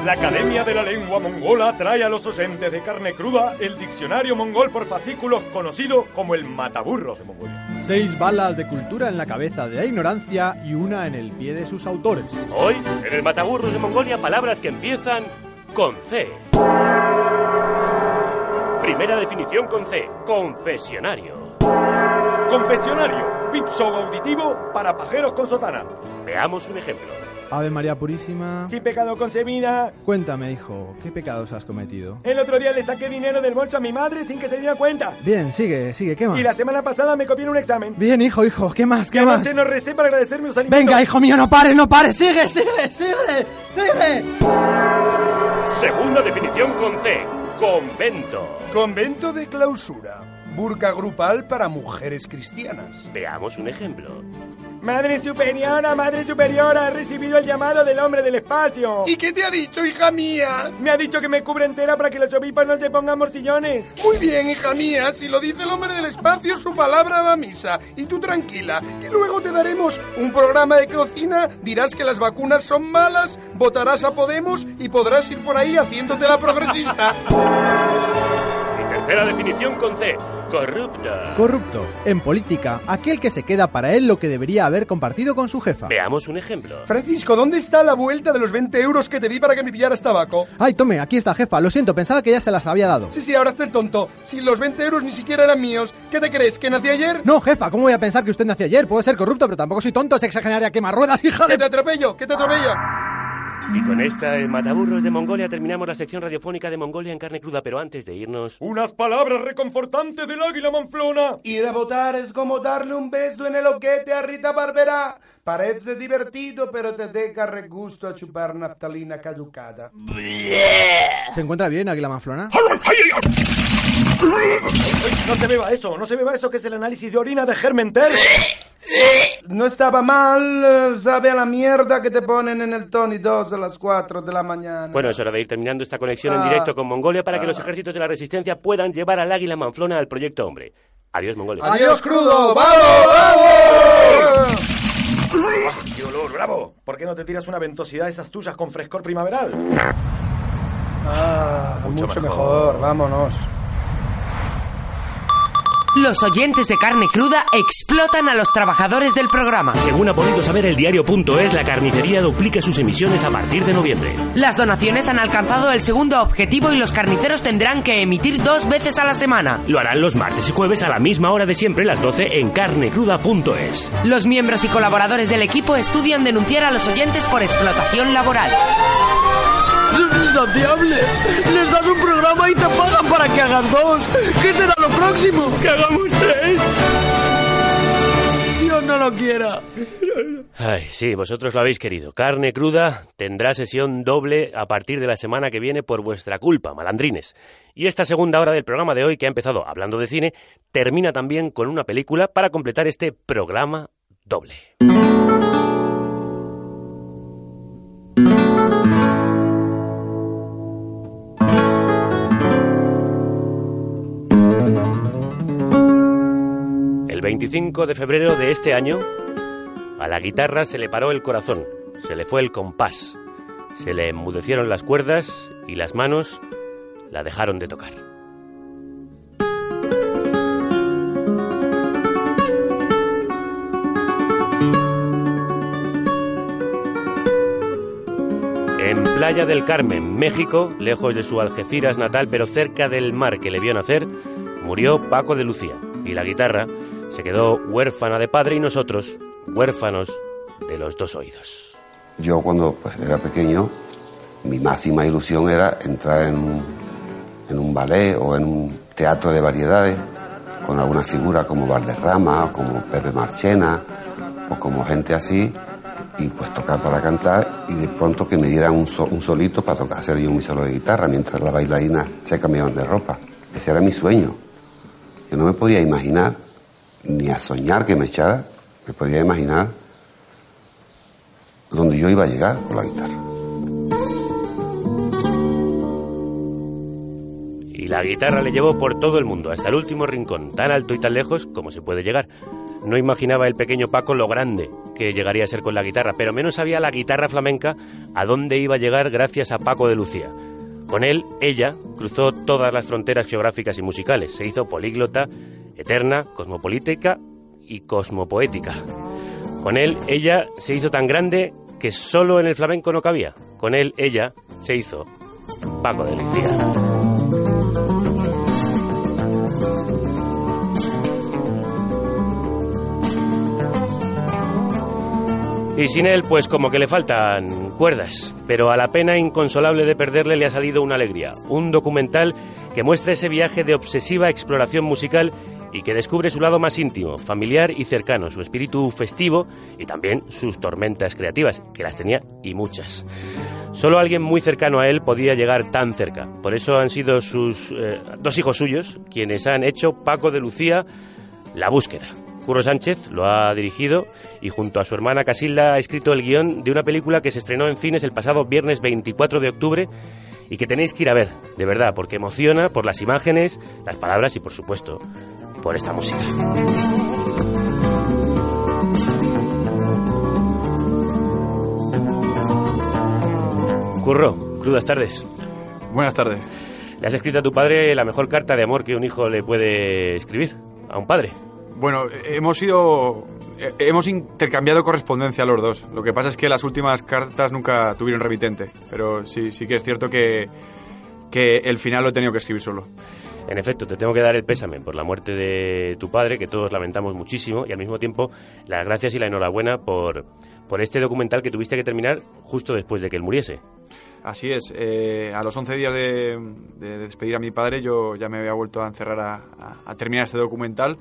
La Academia de la Lengua Mongola trae a los oyentes de carne cruda el diccionario mongol por fascículos conocido como el mataburro de Mongolia. Seis balas de cultura en la cabeza de la ignorancia y una en el pie de sus autores. Hoy, en el Mataburros de Mongolia, palabras que empiezan con C. Primera definición con C. Confesionario. Confesionario, pip show auditivo para pajeros con sotana. Veamos un ejemplo. Ave María Purísima. Sin pecado concebida. Cuéntame, hijo, ¿qué pecados has cometido? El otro día le saqué dinero del bolso a mi madre sin que se diera cuenta. Bien, sigue, sigue, ¿qué más? Y la semana pasada me copié en un examen. Bien, hijo, hijo, ¿qué más, qué más? anoche no recé para agradecerme los alimentos. Venga, hijo mío, no pares, no pares, sigue, sigue, sigue, sigue. Segunda definición con C. Convento. Convento de clausura. Burka grupal para mujeres cristianas. Veamos un ejemplo. Madre superiora, madre superiora, he recibido el llamado del hombre del espacio. ¿Y qué te ha dicho, hija mía? Me ha dicho que me cubre entera para que los obispos no se pongan morcillones. Muy bien, hija mía, si lo dice el hombre del espacio, su palabra va a misa. Y tú tranquila, que luego te daremos un programa de cocina, dirás que las vacunas son malas, votarás a Podemos y podrás ir por ahí haciéndote la progresista. Tercera definición con C. Corrupto. Corrupto. En política, aquel que se queda para él lo que debería haber compartido con su jefa. Veamos un ejemplo. Francisco, ¿dónde está la vuelta de los 20 euros que te di para que me pillaras tabaco? Ay, tome, aquí está, jefa. Lo siento, pensaba que ya se las había dado. Sí, sí, ahora está el tonto. Si los 20 euros ni siquiera eran míos, ¿qué te crees? ¿Que nací ayer? No, jefa, ¿cómo voy a pensar que usted nació ayer? Puedo ser corrupto, pero tampoco soy tonto, es exageraria quemar ruedas, hija de... ¡Que te atropello! ¡Que te atropello! Y con esta el Mataburros de Mongolia terminamos la sección radiofónica de Mongolia en carne cruda, pero antes de irnos... Unas palabras reconfortantes del águila manflona. Ir a votar es como darle un beso en el oquete a Rita Barbera. Parece divertido, pero te deja regusto a chupar naftalina caducada. ¿Se encuentra bien, Águila Manflona? No se beba eso, no se beba eso que es el análisis de orina de Germentel. No estaba mal, eh, sabe a la mierda que te ponen en el Tony 2 a las 4 de la mañana. Bueno, es hora de ir terminando esta conexión en Ah. directo con Mongolia para que Ah. los ejércitos de la resistencia puedan llevar al águila manflona al proyecto Hombre. Adiós, Mongolia. ¡Adiós, crudo! ¡Vamos, vamos! ¡Qué olor, bravo! ¿Por qué no te tiras una ventosidad de esas tuyas con frescor primaveral? Ah, mucho, mucho mejor. mejor, vámonos. Los oyentes de carne cruda explotan a los trabajadores del programa. Según ha podido saber el diario.es, la carnicería duplica sus emisiones a partir de noviembre. Las donaciones han alcanzado el segundo objetivo y los carniceros tendrán que emitir dos veces a la semana. Lo harán los martes y jueves a la misma hora de siempre, las 12, en carnecruda.es. Los miembros y colaboradores del equipo estudian denunciar a los oyentes por explotación laboral. ¡Es insaciable! Les das un programa y te pagan para que hagas dos. ¿Qué será lo próximo? ¡Que hagamos tres! Dios no lo quiera. Ay, sí, vosotros lo habéis querido. Carne cruda tendrá sesión doble a partir de la semana que viene por vuestra culpa, malandrines. Y esta segunda hora del programa de hoy, que ha empezado hablando de cine, termina también con una película para completar este programa doble. 25 de febrero de este año, a la guitarra se le paró el corazón, se le fue el compás, se le enmudecieron las cuerdas y las manos la dejaron de tocar. En Playa del Carmen, México, lejos de su Algeciras natal, pero cerca del mar que le vio nacer, murió Paco de Lucía y la guitarra se quedó huérfana de padre y nosotros huérfanos de los dos oídos. Yo cuando pues, era pequeño mi máxima ilusión era entrar en un, ballet o en un teatro de variedades con alguna figura como Valderrama, o como Pepe Marchena, o como gente así, y pues tocar para cantar y de pronto que me dieran un solito para tocar, hacer yo mi solo de guitarra mientras las bailarinas se cambiaban de ropa. Ese era mi sueño. Yo no me podía imaginar, ni a soñar que me echara, me podía imaginar donde yo iba a llegar con la guitarra. Y la guitarra le llevó por todo el mundo, hasta el último rincón, tan alto y tan lejos como se puede llegar. No imaginaba el pequeño Paco lo grande que llegaría a ser con la guitarra, pero menos sabía la guitarra flamenca a dónde iba a llegar gracias a Paco de Lucía. Con él, ella cruzó todas las fronteras geográficas y musicales, se hizo políglota, eterna, cosmopolítica y cosmopoética. Con él, ella se hizo tan grande que solo en el flamenco no cabía. Con él, ella se hizo Paco de Lucía. Y sin él, pues como que le faltan cuerdas, pero a la pena inconsolable de perderle le ha salido una alegría, un documental que muestra ese viaje de obsesiva exploración musical y que descubre su lado más íntimo, familiar y cercano, su espíritu festivo y también sus tormentas creativas, que las tenía y muchas. Solo alguien muy cercano a él podía llegar tan cerca. Por eso han sido sus eh, dos hijos suyos quienes han hecho Paco de Lucía la búsqueda. Curro Sánchez lo ha dirigido y junto a su hermana Casilda ha escrito el guion de una película que se estrenó en cines el pasado viernes 24 de octubre y que tenéis que ir a ver, de verdad, porque emociona por las imágenes, las palabras y por supuesto por esta música. Curro, crudas tardes. Buenas tardes. Le has escrito a tu padre la mejor carta de amor que un hijo le puede escribir a un padre. Bueno, hemos ido. eh, Hemos intercambiado correspondencia los dos. Lo que pasa es que las últimas cartas nunca tuvieron remitente. Pero sí, sí que es cierto que, que el final lo he tenido que escribir solo. En efecto, te tengo que dar el pésame por la muerte de tu padre, que todos lamentamos muchísimo, y al mismo tiempo las gracias y la enhorabuena por, por este documental que tuviste que terminar justo después de que él muriese. Así es. eh, a los 11 días de, de despedir a mi padre, yo ya me había vuelto a encerrar a, a- a terminar este documental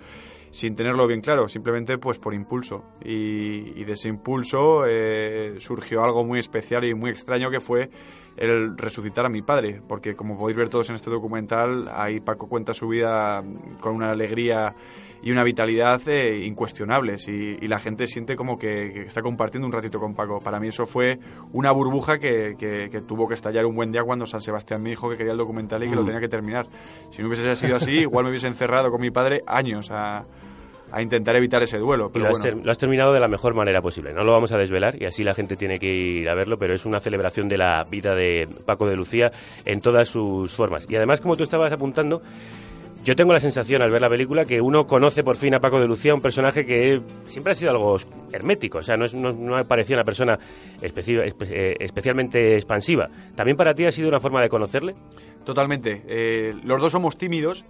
sin tenerlo bien claro, simplemente pues por impulso. Y, y de ese impulso eh, surgió algo muy especial y muy extraño que fue el resucitar a mi padre, porque como podéis ver todos en este documental, ahí Paco cuenta su vida con una alegría y una vitalidad eh, incuestionables y, y la gente siente como que, que está compartiendo un ratito con Paco. Para mí eso fue una burbuja que, que- que tuvo que estallar un buen día cuando San Sebastián me dijo que quería el documental y que lo Mm. tenía que terminar. Si no hubiese sido así, igual me hubiese encerrado con mi padre años a, a intentar evitar ese duelo. Y Pero lo has, bueno, ter- lo has terminado de la mejor manera posible. No lo vamos a desvelar y así la gente tiene que ir a verlo, pero es una celebración de la vida de Paco de Lucía en todas sus formas. Y además, como tú estabas apuntando, yo tengo la sensación al ver la película que uno conoce por fin a Paco de Lucía, un personaje que siempre ha sido algo hermético, o sea, no, es, no, no parecía una persona especi- espe- eh, especialmente expansiva. ¿También para ti ha sido una forma de conocerle? totalmente. Eh, los dos somos tímidos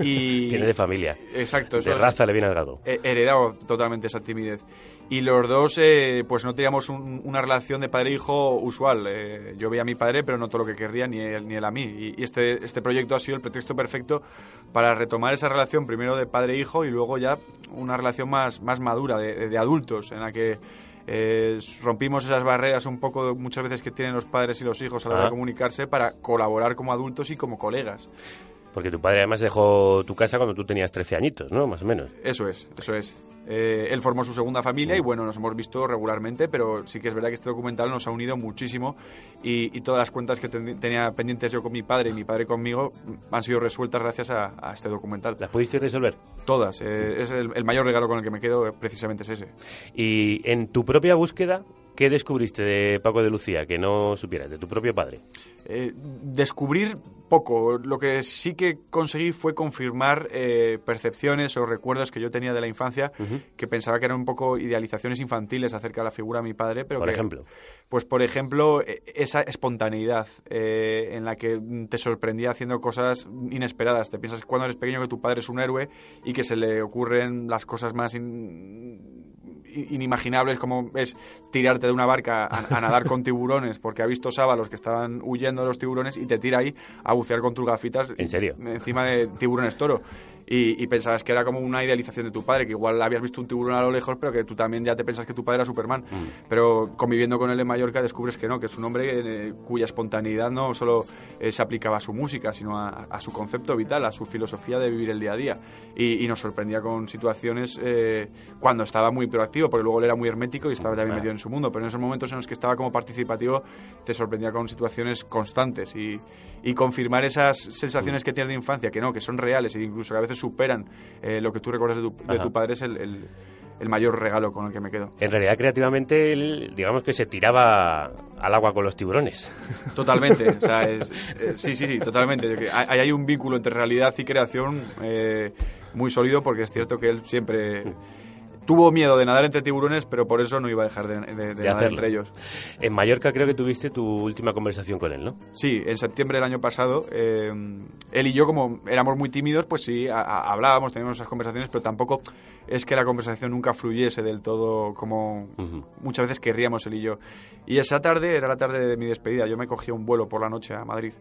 y... Viene de familia. Exacto. eso De es- raza le viene al gado. he heredado totalmente esa timidez. Y los dos, eh, pues no teníamos un- una relación de padre-hijo usual. Eh, yo veía a mi padre, pero no todo lo que querría, ni él, ni él a mí. Y, y este, este proyecto ha sido el pretexto perfecto para retomar esa relación, primero de padre-hijo y luego ya una relación más, más madura, de, de adultos, en la que eh, rompimos esas barreras un poco muchas veces que tienen los padres y los hijos a la hora Ah. de comunicarse para colaborar como adultos y como colegas. Porque tu padre además dejó tu casa cuando tú tenías 13 añitos, ¿no? Más o menos. Eso es, eso es. Eh, él formó su segunda familia y bueno, nos hemos visto regularmente, pero sí que es verdad que este documental nos ha unido muchísimo y, y todas las cuentas que ten- tenía pendientes yo con mi padre y mi padre conmigo han sido resueltas gracias a, a este documental. ¿Las pudiste resolver? Todas. eh, es el, el mayor regalo con el que me quedo, precisamente es ese. Y en tu propia búsqueda, ¿qué descubriste de Paco de Lucía que no supieras, de tu propio padre? Eh, descubrir poco. Lo que sí que conseguí fue confirmar eh, percepciones o recuerdos que yo tenía de la infancia que pensaba que eran un poco idealizaciones infantiles acerca de la figura de mi padre. Pero Por que- ejemplo. Pues, por ejemplo, e- esa espontaneidad eh, en la que te sorprendía haciendo cosas inesperadas. Te piensas cuando eres pequeño que tu padre es un héroe y que se le ocurren las cosas más in- inimaginables como es tirarte de una barca a, a nadar con tiburones porque ha visto sábalos que estaban huyendo de los tiburones y te tira ahí a bucear con tus gafitas. ¿En serio? Encima de tiburones toro. Y, y pensabas que era como una idealización de tu padre, que igual habías visto un tiburón a lo lejos, pero que tú también ya te pensas que tu padre era Superman. Mm. Pero conviviendo con él en Mallorca descubres que no, que es un hombre eh, cuya espontaneidad no solo eh, se aplicaba a su música, sino a, a su concepto vital, a su filosofía de vivir el día a día. Y, y nos sorprendía con situaciones eh, cuando estaba muy proactivo, porque luego él era muy hermético y estaba también metido en su mundo, pero en esos momentos en los que estaba como participativo te sorprendía con situaciones constantes y, y confirmar esas sensaciones que tienes de infancia, que no, que son reales e incluso que a veces superan eh, lo que tú recuerdas de tu, de tu padre es el, el- el mayor regalo con el que me quedo. En realidad, creativamente, él, digamos que se tiraba al agua con los tiburones. Totalmente, o sea, es- eh, sí, sí, sí, totalmente. Hay, hay un vínculo entre realidad y creación eh, muy sólido porque es cierto que él siempre tuvo miedo de nadar entre tiburones, pero por eso no iba a dejar de, de- de de nadar entre ellos. En Mallorca creo que tuviste tu última conversación con él, ¿no? Sí, en septiembre del año pasado, eh, él y yo, como éramos muy tímidos, pues sí, a- a- hablábamos, teníamos esas conversaciones, pero tampoco es que la conversación nunca fluyese del todo como muchas veces querríamos él y yo. Y esa tarde era la tarde de mi despedida, yo me cogí un vuelo por la noche a Madrid.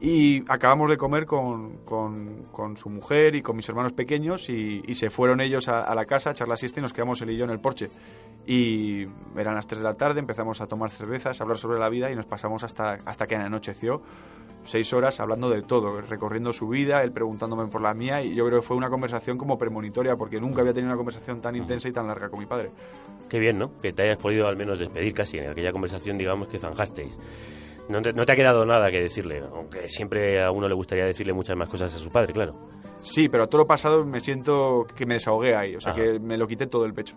Y acabamos de comer con, con- con su mujer y con mis hermanos pequeños y, y se fueron ellos a, a la casa a echar la siesta y nos quedamos él y yo en el porche. Y eran las 3 de la tarde, empezamos a tomar cervezas, a hablar sobre la vida y nos pasamos hasta, hasta que anocheció seis horas hablando de todo, recorriendo su vida, él preguntándome por la mía y yo creo que fue una conversación como premonitoria porque nunca había tenido una conversación tan intensa y tan larga con mi padre. Qué bien, ¿no? Que te hayas podido al menos despedir casi en aquella conversación, digamos, que zanjasteis. No te, no te ha quedado nada que decirle, aunque siempre a uno le gustaría decirle muchas más cosas a su padre, claro. Sí, pero a todo lo pasado me siento que me desahogué ahí, o sea Ajá. que me lo quité todo el pecho.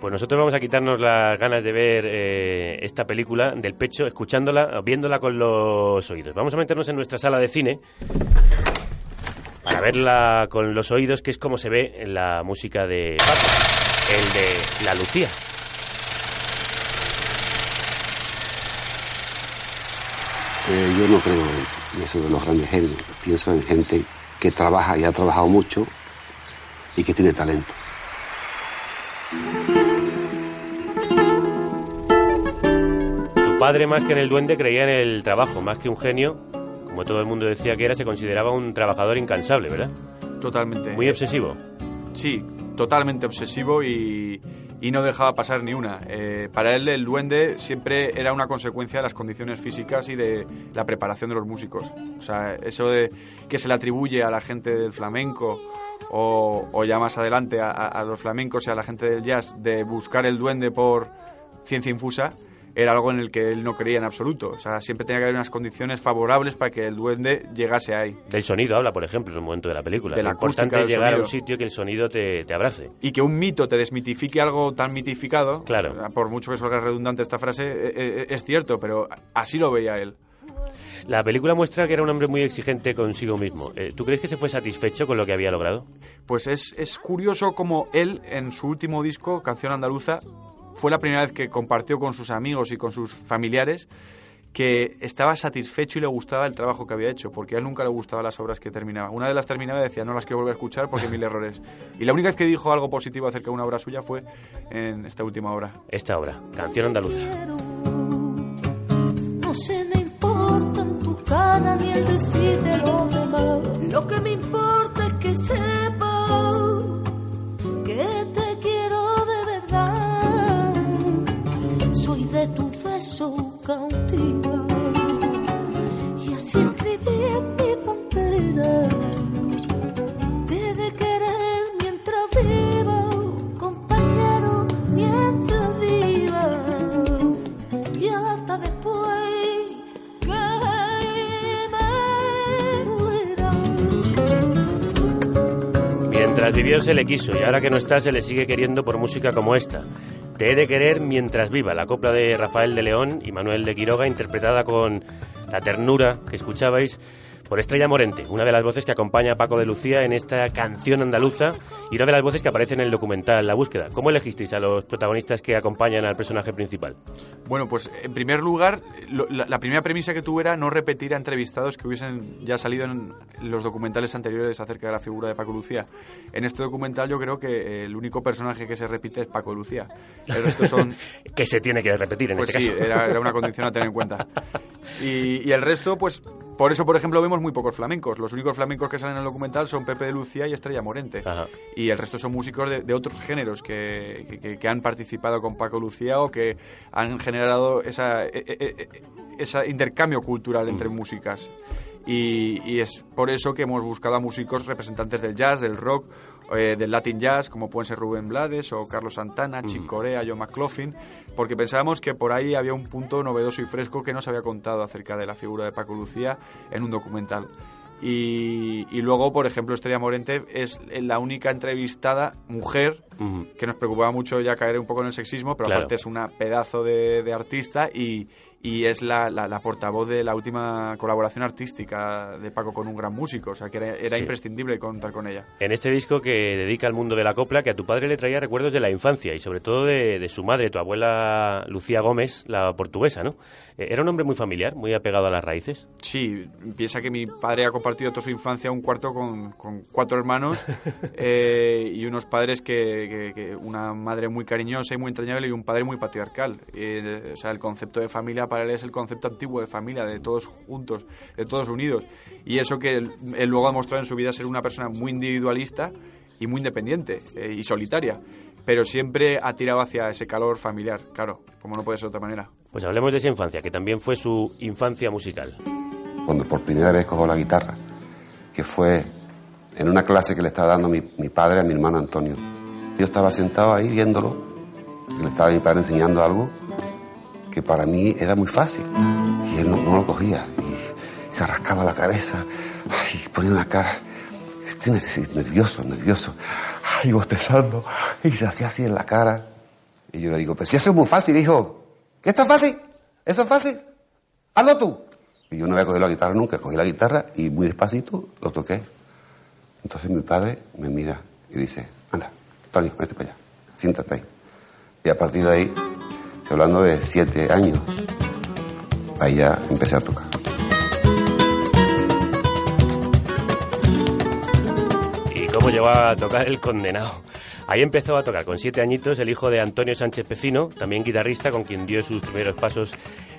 Pues nosotros vamos a quitarnos las ganas de ver eh, esta película del pecho, escuchándola, viéndola con los oídos. Vamos a meternos en nuestra sala de cine para verla con los oídos, que es como se ve en la música de Paco, el de La Lucía. Eh, yo no creo en eso de los grandes genios. Pienso en gente que trabaja y ha trabajado mucho y que tiene talento. Tu padre, más que en el duende, creía en el trabajo, más que un genio, como todo el mundo decía que era, se consideraba un trabajador incansable, ¿verdad? Totalmente. Muy obsesivo. Sí, totalmente obsesivo y, y no dejaba pasar ni una. Eh, para él el duende siempre era una consecuencia de las condiciones físicas y de la preparación de los músicos. O sea, eso de que se le atribuye a la gente del flamenco o, o ya más adelante a, a- los flamencos y a la gente del jazz de buscar el duende por ciencia infusa era algo en el que él no creía en absoluto. O sea, siempre tenía que haber unas condiciones favorables para que el duende llegase ahí. Del sonido habla, por ejemplo, en un momento de la película. De la Lo importante es llegar a un sonido. sitio que el sonido te, te abrace. y que un mito te desmitifique algo tan mitificado, Claro. por mucho que salga redundante esta frase, eh, eh, es cierto, pero así lo veía él. La película muestra que era un hombre muy exigente consigo mismo. Eh, ¿Tú crees que se fue satisfecho con lo que había logrado? Pues es, es curioso como él, en su último disco, Canción Andaluza, fue la primera vez que compartió con sus amigos y con sus familiares que estaba satisfecho y le gustaba el trabajo que había hecho, porque a él nunca le gustaban las obras que terminaba. Una de las terminaba y decía, no las quiero volver a escuchar porque mil errores. Y la única vez que dijo algo positivo acerca de una obra suya fue en esta última obra. Esta obra, Canción Andaluza. No se me importan tu cara ni el decir de los demás. Lo que me importa es que sepas beso cautiva y así escribí en mi bandera. Te de querer mientras viva, compañero, mientras viva y hasta después que me muera. Mientras vivió se le quiso y ahora que no está se le sigue queriendo por música como esta. Te he de querer mientras viva, la copla de Rafael de León y Manuel de Quiroga interpretada con La ternura que escuchabais por Estrella Morente, una de las voces que acompaña a Paco de Lucía en esta canción andaluza y una de las voces que aparece en el documental La Búsqueda. ¿Cómo elegisteis a los protagonistas que acompañan al personaje principal? Bueno, pues en primer lugar, lo- la, la primera premisa que tuve era no repetir a entrevistados que hubiesen ya salido en los documentales anteriores acerca de la figura de Paco Lucía. En este documental yo creo que el único personaje que se repite es Paco Lucía. El resto son... que se tiene que repetir en pues este sí, caso. Era, era una condición a tener en cuenta. Y, y el resto, pues por eso, por ejemplo, vemos muy pocos flamencos. Los únicos flamencos que salen en el documental son Pepe de Lucía y Estrella Morente. Y el resto son músicos de, de otros géneros que, que- que- que han participado con Paco Lucía o que han generado esa, e- e- e- ese intercambio cultural entre músicas. Y, y es por eso que hemos buscado a músicos representantes del jazz, del rock, eh, del latin jazz, como pueden ser Rubén Blades o Carlos Santana, Chick Corea, John McLaughlin, porque pensábamos que por ahí había un punto novedoso y fresco que no se había contado acerca de la figura de Paco Lucía en un documental. Y, y luego, por ejemplo, Estrella Morente es la única entrevistada mujer que nos preocupaba mucho ya caer un poco en el sexismo, pero Claro. aparte es una pedazo de, de artista y, y es la, la- la portavoz de la última colaboración artística de Paco con un gran músico, o sea que era, era Sí. imprescindible contar con ella. En este disco que dedica al mundo de la copla, que a tu padre le traía recuerdos de la infancia y sobre todo de, de su madre, tu abuela Lucía Gómez, la portuguesa, ¿no? Eh, Era un hombre muy familiar, muy apegado a las raíces. Sí, piensa que mi padre ha compartido toda su infancia un cuarto con, con cuatro hermanos eh, y unos padres que, que- que una madre muy cariñosa y muy entrañable y un padre muy patriarcal. Eh, o sea, el concepto de familia para él es el concepto antiguo de familia, de todos juntos, de todos unidos. Y eso que él, él luego ha mostrado en su vida ser una persona muy individualista y muy independiente eh, y solitaria. Pero siempre ha tirado hacia ese calor familiar, claro, como no puede ser de otra manera. Pues hablemos de esa infancia, que también fue su infancia musical. cuando por primera vez cojo la guitarra, que fue en una clase que le estaba dando mi, mi padre a mi hermano Antonio. Yo estaba sentado ahí viéndolo, que le estaba mi padre enseñando algo que para mí era muy fácil, y él no, lo cogía, y se rascaba la cabeza, y ponía una cara, estoy ner- nervioso, nervioso, ay, bostezando, y se hacía así en la cara, y yo le digo, pero si eso es muy fácil, hijo, ¿qué esto es fácil? ¿Eso es fácil? Hazlo tú. Y yo no había cogido la guitarra nunca, cogí la guitarra y muy despacito lo toqué. Entonces mi padre me mira y dice, anda, Tony, vete para allá, siéntate ahí. Y a partir de ahí, estoy hablando de siete años, ahí ya empecé a tocar. ¿Y cómo llegó a tocar el condenado? Ahí empezó a tocar con siete añitos el hijo de Antonio Sánchez Pecino, también guitarrista con quien dio sus primeros pasos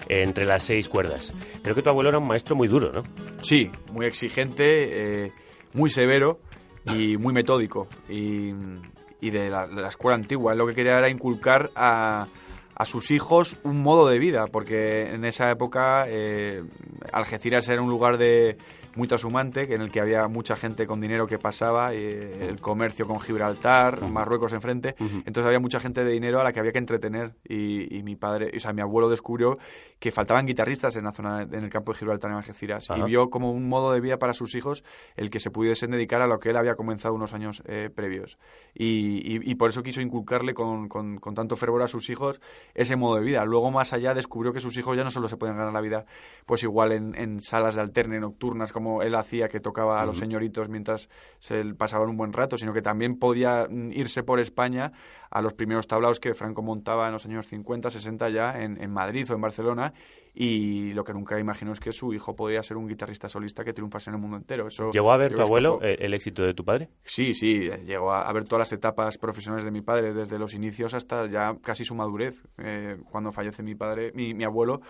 entre las seis cuerdas. Creo que tu abuelo era un maestro muy duro, ¿no? Sí, muy exigente, eh, muy severo y muy metódico. Y, y de, la, de la escuela antigua. Él lo que quería era inculcar a, a sus hijos un modo de vida, porque en esa época eh, Algeciras era un lugar de muy trashumante, que en el que había mucha gente con dinero que pasaba, eh, el comercio con Gibraltar, Marruecos enfrente, entonces había mucha gente de dinero a la que había que entretener. Y, y mi padre, o sea, mi abuelo descubrió que faltaban guitarristas en la zona, en el campo de Gibraltar en Algeciras. Y vio como un modo de vida para sus hijos el que se pudiesen dedicar a lo que él había comenzado unos años eh, previos. Y, y- y por eso quiso inculcarle con, con- con tanto fervor a sus hijos ese modo de vida. Luego más allá descubrió que sus hijos ya no solo se podían ganar la vida pues igual en, en salas de alterne nocturnas como él hacía que tocaba a los señoritos mientras se pasaban un buen rato, sino que también podía mm, irse por España a los primeros tablaos que Franco montaba en los años 50, 60 ya en, en Madrid o en Barcelona y lo que nunca imaginó es que su hijo podría ser un guitarrista solista que triunfase en el mundo entero. Eso ¿Llegó a ver tu abuelo eh, el éxito de tu padre? Sí, sí, llegó a, a ver todas las etapas profesionales de mi padre, desde los inicios hasta ya casi su madurez. Eh, cuando fallece mi padre, mi, mi abuelo,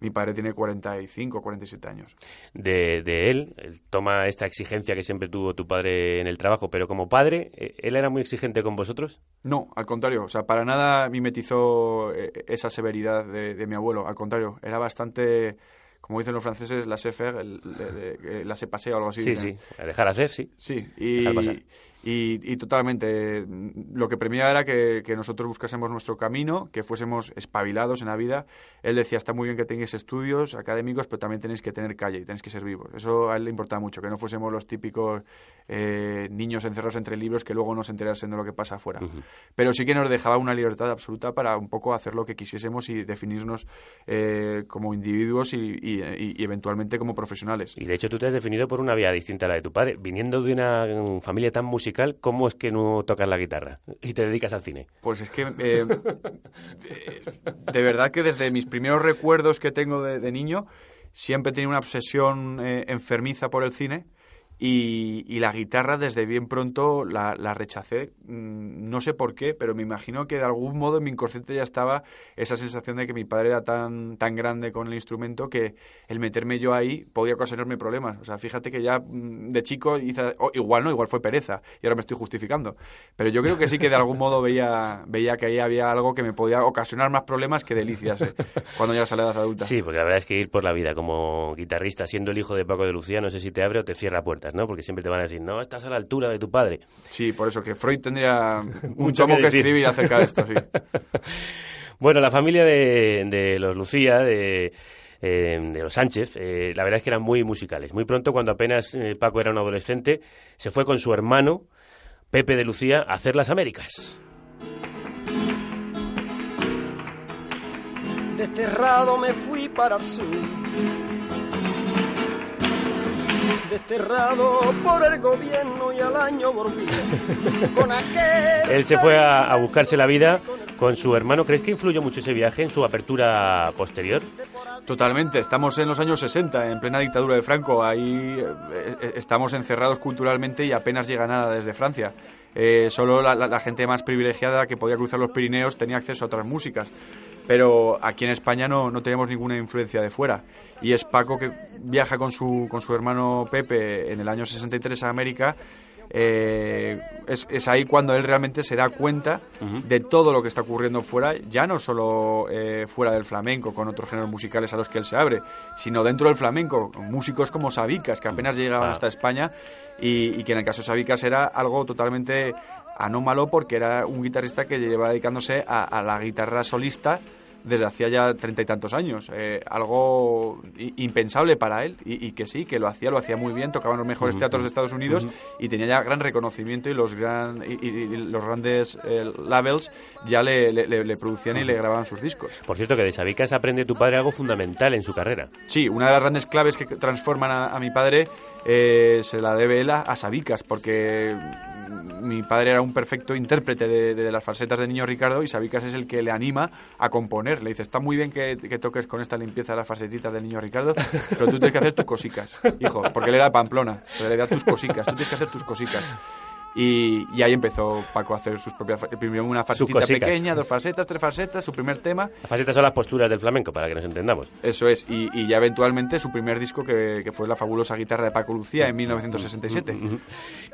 mi padre tiene 45, 47 años. de, de él. Él toma esta exigencia que siempre tuvo tu padre en el trabajo, pero como padre, eh, ¿él era muy exigente con vosotros? No, al contrario, o sea, para nada mimetizó eh, esa severidad de, de mi abuelo, al contrario, era bastante, como dicen los franceses, la faire, la se paseo o algo así. Sí, dicen. sí, a dejar hacer, sí. Sí, y. Y, y totalmente, lo que premiaba era que, que nosotros buscásemos nuestro camino, que fuésemos espabilados en la vida. Él decía, está muy bien que tengáis estudios académicos, pero también tenéis que tener calle y tenéis que ser vivos. Eso a él le importaba mucho, que no fuésemos los típicos eh, niños encerrados entre libros que luego no se enterasen de lo que pasa afuera. Pero sí que nos dejaba una libertad absoluta para un poco hacer lo que quisiésemos y definirnos eh, como individuos y, y- y eventualmente como profesionales. Y de hecho tú te has definido por una vía distinta a la de tu padre. Viniendo de una mm, familia tan musical, ¿cómo es que no tocas la guitarra y te dedicas al cine? Pues es que eh, eh, de verdad que desde mis primeros recuerdos que tengo de, de niño siempre he tenido una obsesión eh, enfermiza por el cine y, y la guitarra desde bien pronto la, rechacé. Mm, No sé por qué, pero me imagino que de algún modo en mi inconsciente ya estaba esa sensación de que mi padre era tan, tan grande con el instrumento que el meterme yo ahí podía ocasionarme problemas. O sea, fíjate que ya mm, de chico hice, igual no, igual fue pereza y ahora me estoy justificando. Pero yo creo que sí que de algún modo veía, veía que ahí había algo que me podía ocasionar más problemas que delicias eh, cuando ya edad adulta. Sí, porque la verdad es que ir por la vida como guitarrista, siendo el hijo de Paco de Lucía, no sé si te abre o te cierra puertas, ¿no? Porque siempre te van a decir, no, estás a la altura de tu padre. Sí, por eso que Freud tendría Mucho que que, escribir acerca de esto, sí. Bueno, la familia de, de los Lucía, de, eh, de los Sánchez, eh, la verdad es que eran muy musicales. Muy pronto, cuando apenas eh, Paco era un adolescente, se fue con su hermano, Pepe de Lucía, a hacer las Américas. Desterrado me fui para el sur. Desterrado por el gobierno y al año volví. Con aquel. Él se fue a, a buscarse la vida con su hermano. ¿Crees que influyó mucho ese viaje en su apertura posterior? Totalmente, estamos en los años 60, en plena dictadura de Franco, ahí eh, eh, estamos encerrados culturalmente y apenas llega nada desde Francia. Eh, solo la, la- la gente más privilegiada que podía cruzar los Pirineos tenía acceso a otras músicas. Pero aquí en España no, no tenemos ninguna influencia de fuera. Y es Paco que viaja con su, con su hermano Pepe en el año 63 a América. Eh, es, es ahí cuando él realmente se da cuenta de todo lo que está ocurriendo fuera, ya no solo eh, fuera del flamenco, con otros géneros musicales a los que él se abre, sino dentro del flamenco, con músicos como Sabicas, que apenas llegaban hasta España, y, y que en el caso de Sabicas era algo totalmente anómalo porque era un guitarrista que lleva dedicándose a, a la guitarra solista desde hacía ya treinta y tantos años. Eh, algo impensable para él y, y que sí, que lo hacía, lo hacía muy bien, tocaba en los mejores teatros de Estados Unidos y tenía ya gran reconocimiento y los gran y, los grandes eh, labels ya le, le- le- le producían y le grababan sus discos. Por cierto, que de Sabicas aprende tu padre algo fundamental en su carrera. Sí, una de las grandes claves que transforman a, a mi padre eh, se la debe él a, Sabicas, porque mi padre era un perfecto intérprete de, de las falsetas de Niño Ricardo y Sabicas es el que le anima a componer. Le dice, está muy bien que, que toques con esta limpieza las falsetitas del Niño Ricardo, pero tú tienes que hacer tus cosicas, hijo, porque él era de Pamplona, pero le da tus cosicas, tú tienes que hacer tus cosicas. Y, y ahí empezó Paco a hacer sus propias... Primero una cosicas. pequeña, dos falsetas, tres falsetas, su primer tema, Las facetas son las posturas del flamenco, para que nos entendamos. eso es, y, y ya eventualmente su primer disco que, que fue la fabulosa guitarra de Paco Lucía en 1967.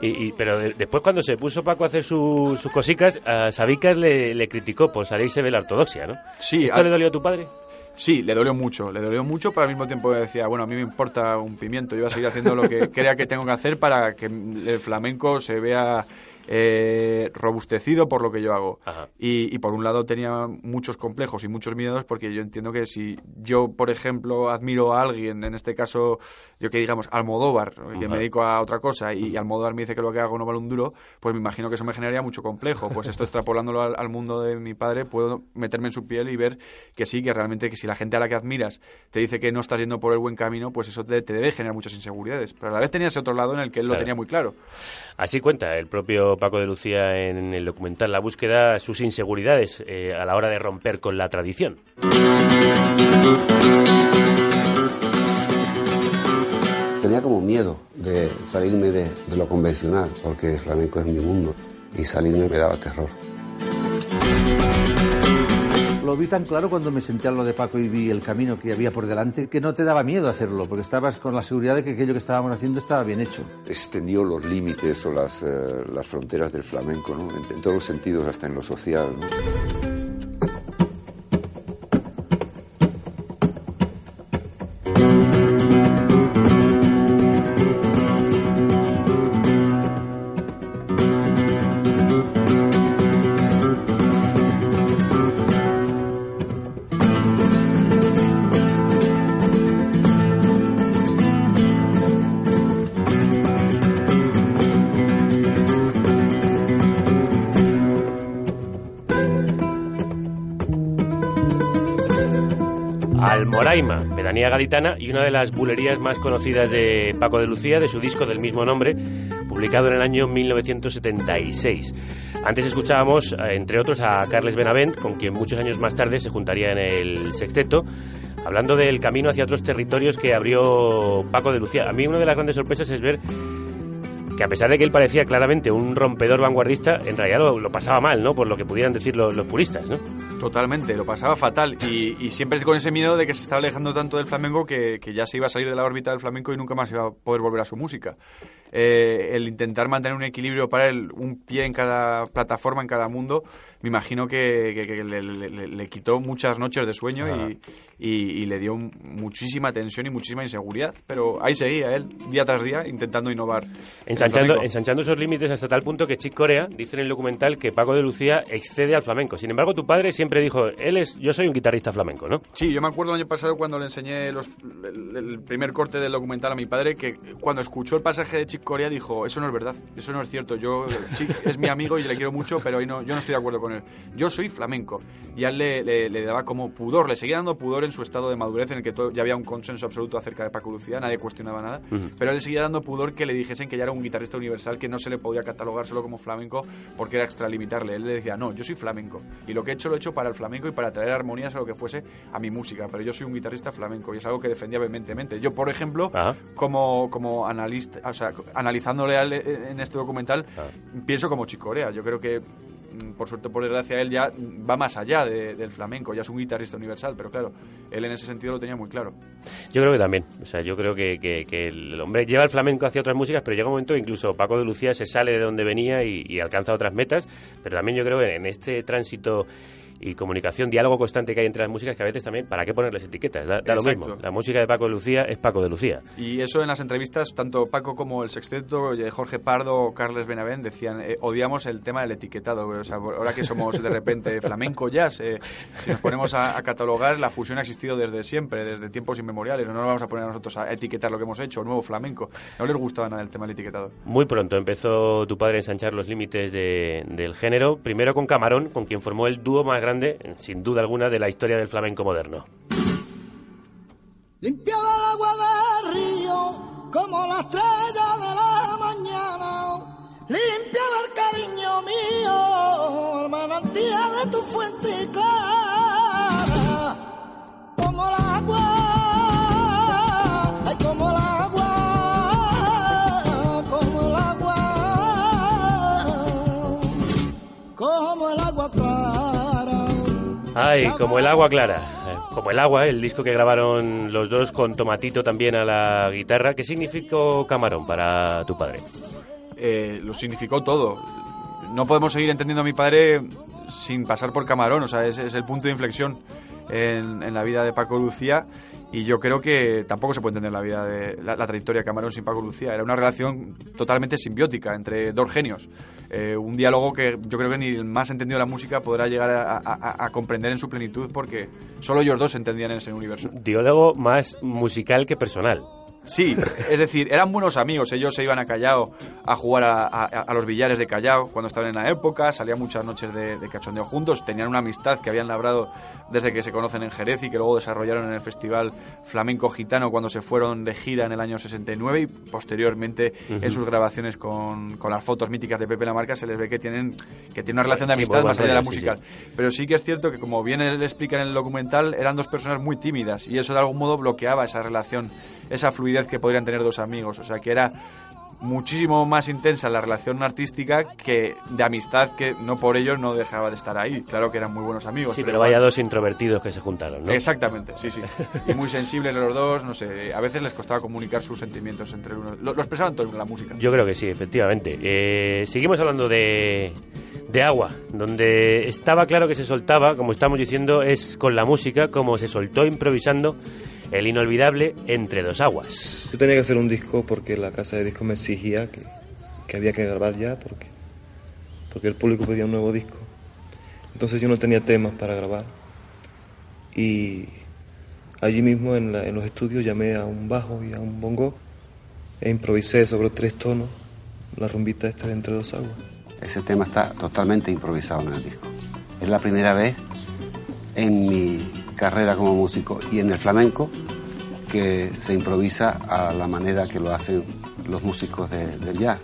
Y, y- pero de- después cuando se puso Paco a hacer su- sus cosicas, a Sabicas le, le criticó por salirse de la ortodoxia, ¿no? Sí, ¿Esto a- le dolió a tu padre? Sí, le dolió mucho, le dolió mucho, pero al mismo tiempo decía, bueno, a mí me importa un pimiento, yo voy a seguir haciendo lo que crea que tengo que hacer para que el flamenco se vea eh, robustecido por lo que yo hago. Y, y por un lado tenía muchos complejos y muchos miedos porque yo entiendo que si yo, por ejemplo, admiro a alguien, en este caso, yo que digamos Almodóvar, que me Ajá. dedico a otra cosa y Almodóvar me dice que lo que hago no vale un duro, pues me imagino que eso me generaría mucho complejo. Pues esto extrapolándolo al, al mundo de mi padre, puedo meterme en su piel y ver que sí, que realmente que si la gente a la que admiras te dice que no estás yendo por el buen camino, pues eso te, te debe generar muchas inseguridades. Pero a la vez tenía ese otro lado en el que él lo tenía muy claro. Así cuenta el propio Paco de Lucía en el documental La búsqueda, sus inseguridades eh, a la hora de romper con la tradición. Tenía como miedo de salirme de, lo convencional, porque flamenco es mi mundo y salirme me daba terror. Lo vi tan claro cuando me senté al lado de Paco y vi el camino que había por delante, que no te daba miedo hacerlo, porque estabas con la seguridad de que aquello que estábamos haciendo estaba bien hecho. extendió los límites o las, eh, las fronteras del flamenco, ¿no? en, todos los sentidos, hasta en lo social. Pedanía gaditana y una de las bulerías más conocidas de Paco de Lucía, de su disco del mismo nombre, publicado en el año 1976. Antes escuchábamos, entre otros, a Carles Benavent, con quien muchos años más tarde se juntaría en el sexteto, hablando del camino hacia otros territorios que abrió Paco de Lucía. A mí una de las grandes sorpresas es ver que a pesar de que él parecía claramente un rompedor vanguardista, en realidad lo, pasaba mal, ¿no? Por lo que pudieran decir los, los puristas, ¿no? Totalmente, lo pasaba fatal y, y siempre con ese miedo de que se estaba alejando tanto del flamenco que, que ya se iba a salir de la órbita del flamenco y nunca más iba a poder volver a su música. Eh, el intentar mantener un equilibrio para él, un pie en cada plataforma, en cada mundo, me imagino que, que- que le, le- le- le quitó muchas noches de sueño y, y- y le dio muchísima tensión y muchísima inseguridad. Pero ahí seguía él, día tras día, intentando innovar. Ensanchando, ensanchando esos límites hasta tal punto que Chick Corea dice en el documental que Paco de Lucía excede al flamenco. Sin embargo, tu padre siempre dijo, él es, yo soy un guitarrista flamenco, ¿no? Sí, yo me acuerdo el año pasado cuando le enseñé los- el, el primer corte del documental a mi padre que cuando escuchó el pasaje de Chick Corea dijo, eso no es verdad, eso no es cierto, yo Chick es mi amigo y le quiero mucho, pero hoy no, yo no estoy de acuerdo con él. Yo soy flamenco. Y a él le, le- le daba como pudor, le seguía dando pudor en su estado de madurez en el que todo- ya había un consenso absoluto acerca de Paco Lucía, nadie cuestionaba nada, pero él le seguía dando pudor que le dijesen que ya era un guitarrista universal, que no se le podía catalogar solo como flamenco porque era extralimitarle. Él le decía, no, yo soy flamenco. Y lo que he hecho lo he hecho para el flamenco y para traer armonías a lo que fuese a mi música, pero yo soy un guitarrista flamenco y es algo que defendía vehementemente. Yo, por ejemplo, como, como analista, o sea, analizándole él en este documental, pienso como Chicorea. Yo creo que por suerte, por desgracia, él ya va más allá de- del flamenco, ya es un guitarrista universal, pero claro, él en ese sentido lo tenía muy claro. Yo creo que también. O sea, yo creo que, el hombre lleva el flamenco hacia otras músicas, pero llega un momento incluso Paco de Lucía se sale de donde venía y, y alcanza otras metas. Pero también yo creo que en este tránsito y comunicación, diálogo constante que hay entre las músicas, que a veces también, ¿para qué ponerles etiquetas? Da, da lo mismo. La música de Paco de Lucía es Paco de Lucía. Y eso en las entrevistas, tanto Paco como el sexteto, eh, Jorge Pardo o Carles Benavent decían, eh, odiamos el tema del etiquetado. O sea, ahora que somos de repente flamenco jazz, eh, si nos ponemos a, a catalogar, la fusión ha existido desde siempre, desde tiempos inmemoriales. No nos vamos a poner nosotros a etiquetar lo que hemos hecho, nuevo flamenco. No les gustaba nada el tema del etiquetado. Muy pronto empezó tu padre a ensanchar los límites de- del género, primero con Camarón, con quien formó el dúo más grande, sin duda alguna, de la historia del flamenco moderno. Limpiaba el agua del río como la estrella de la mañana. Limpiaba el cariño mío, el manantial de tu fuente clara. Como el agua, Ay, como el agua clara. Eh, Como el agua, el disco que grabaron los dos con Tomatito también a la guitarra. ¿Qué significó Camarón para tu padre? eh, lo significó todo. No podemos seguir entendiendo a mi padre sin pasar por Camarón, o sea, ese es el punto de inflexión en, en la vida de Paco Lucía y yo creo que tampoco se puede entender la vida de la, la trayectoria de Camarón sin Paco Lucía. Era una relación totalmente simbiótica entre dos genios. Eh, un diálogo que yo creo que ni el más entendido de la música podrá llegar a, comprender en su plenitud porque solo ellos dos entendían en ese universo. Diálogo más musical que personal. Sí, es decir, eran buenos amigos. Ellos se iban a Callao a jugar a, a- a los billares de Callao cuando estaban en la época, salían muchas noches de, de cachondeo juntos, tenían una amistad que habían labrado desde que se conocen en Jerez y que luego desarrollaron en el Festival Flamenco Gitano cuando se fueron de gira en el año 69 y posteriormente en sus grabaciones con, con las fotos míticas de Pepe Lamarca se les ve que tienen, que tienen una relación de amistad más allá de la sí, musical. Pero sí que es cierto que, como bien él explica en el documental, eran dos personas muy tímidas y eso de algún modo bloqueaba esa relación, esa fluidez que podrían tener dos amigos. O sea, que era muchísimo más intensa la relación artística que de amistad que no por ello no dejaba de estar ahí. Claro que eran muy buenos amigos. Sí, pero vaya dos introvertidos que se juntaron, ¿no? Exactamente, sí, sí. Y muy sensibles los dos, no sé, a veces les costaba comunicar sus sentimientos entre uno. Lo, lo expresaban todo en la música. Yo creo que sí, efectivamente. Eh, seguimos hablando de, de agua, donde estaba claro que se soltaba, como estamos diciendo, es con la música, como se soltó improvisando el inolvidable Entre dos aguas. Yo tenía que hacer un disco porque la casa de discos me exigía que, había que grabar ya porque, porque el público pedía un nuevo disco. Entonces yo no tenía temas para grabar. Y allí mismo en, en los estudios llamé a un bajo y a un bongo e improvisé sobre tres tonos la rumbita esta de Entre dos aguas. Ese tema está totalmente improvisado en el disco. Es la primera vez en mi carrera como músico y en el flamenco que se improvisa a la manera que lo hacen los músicos de, del jazz.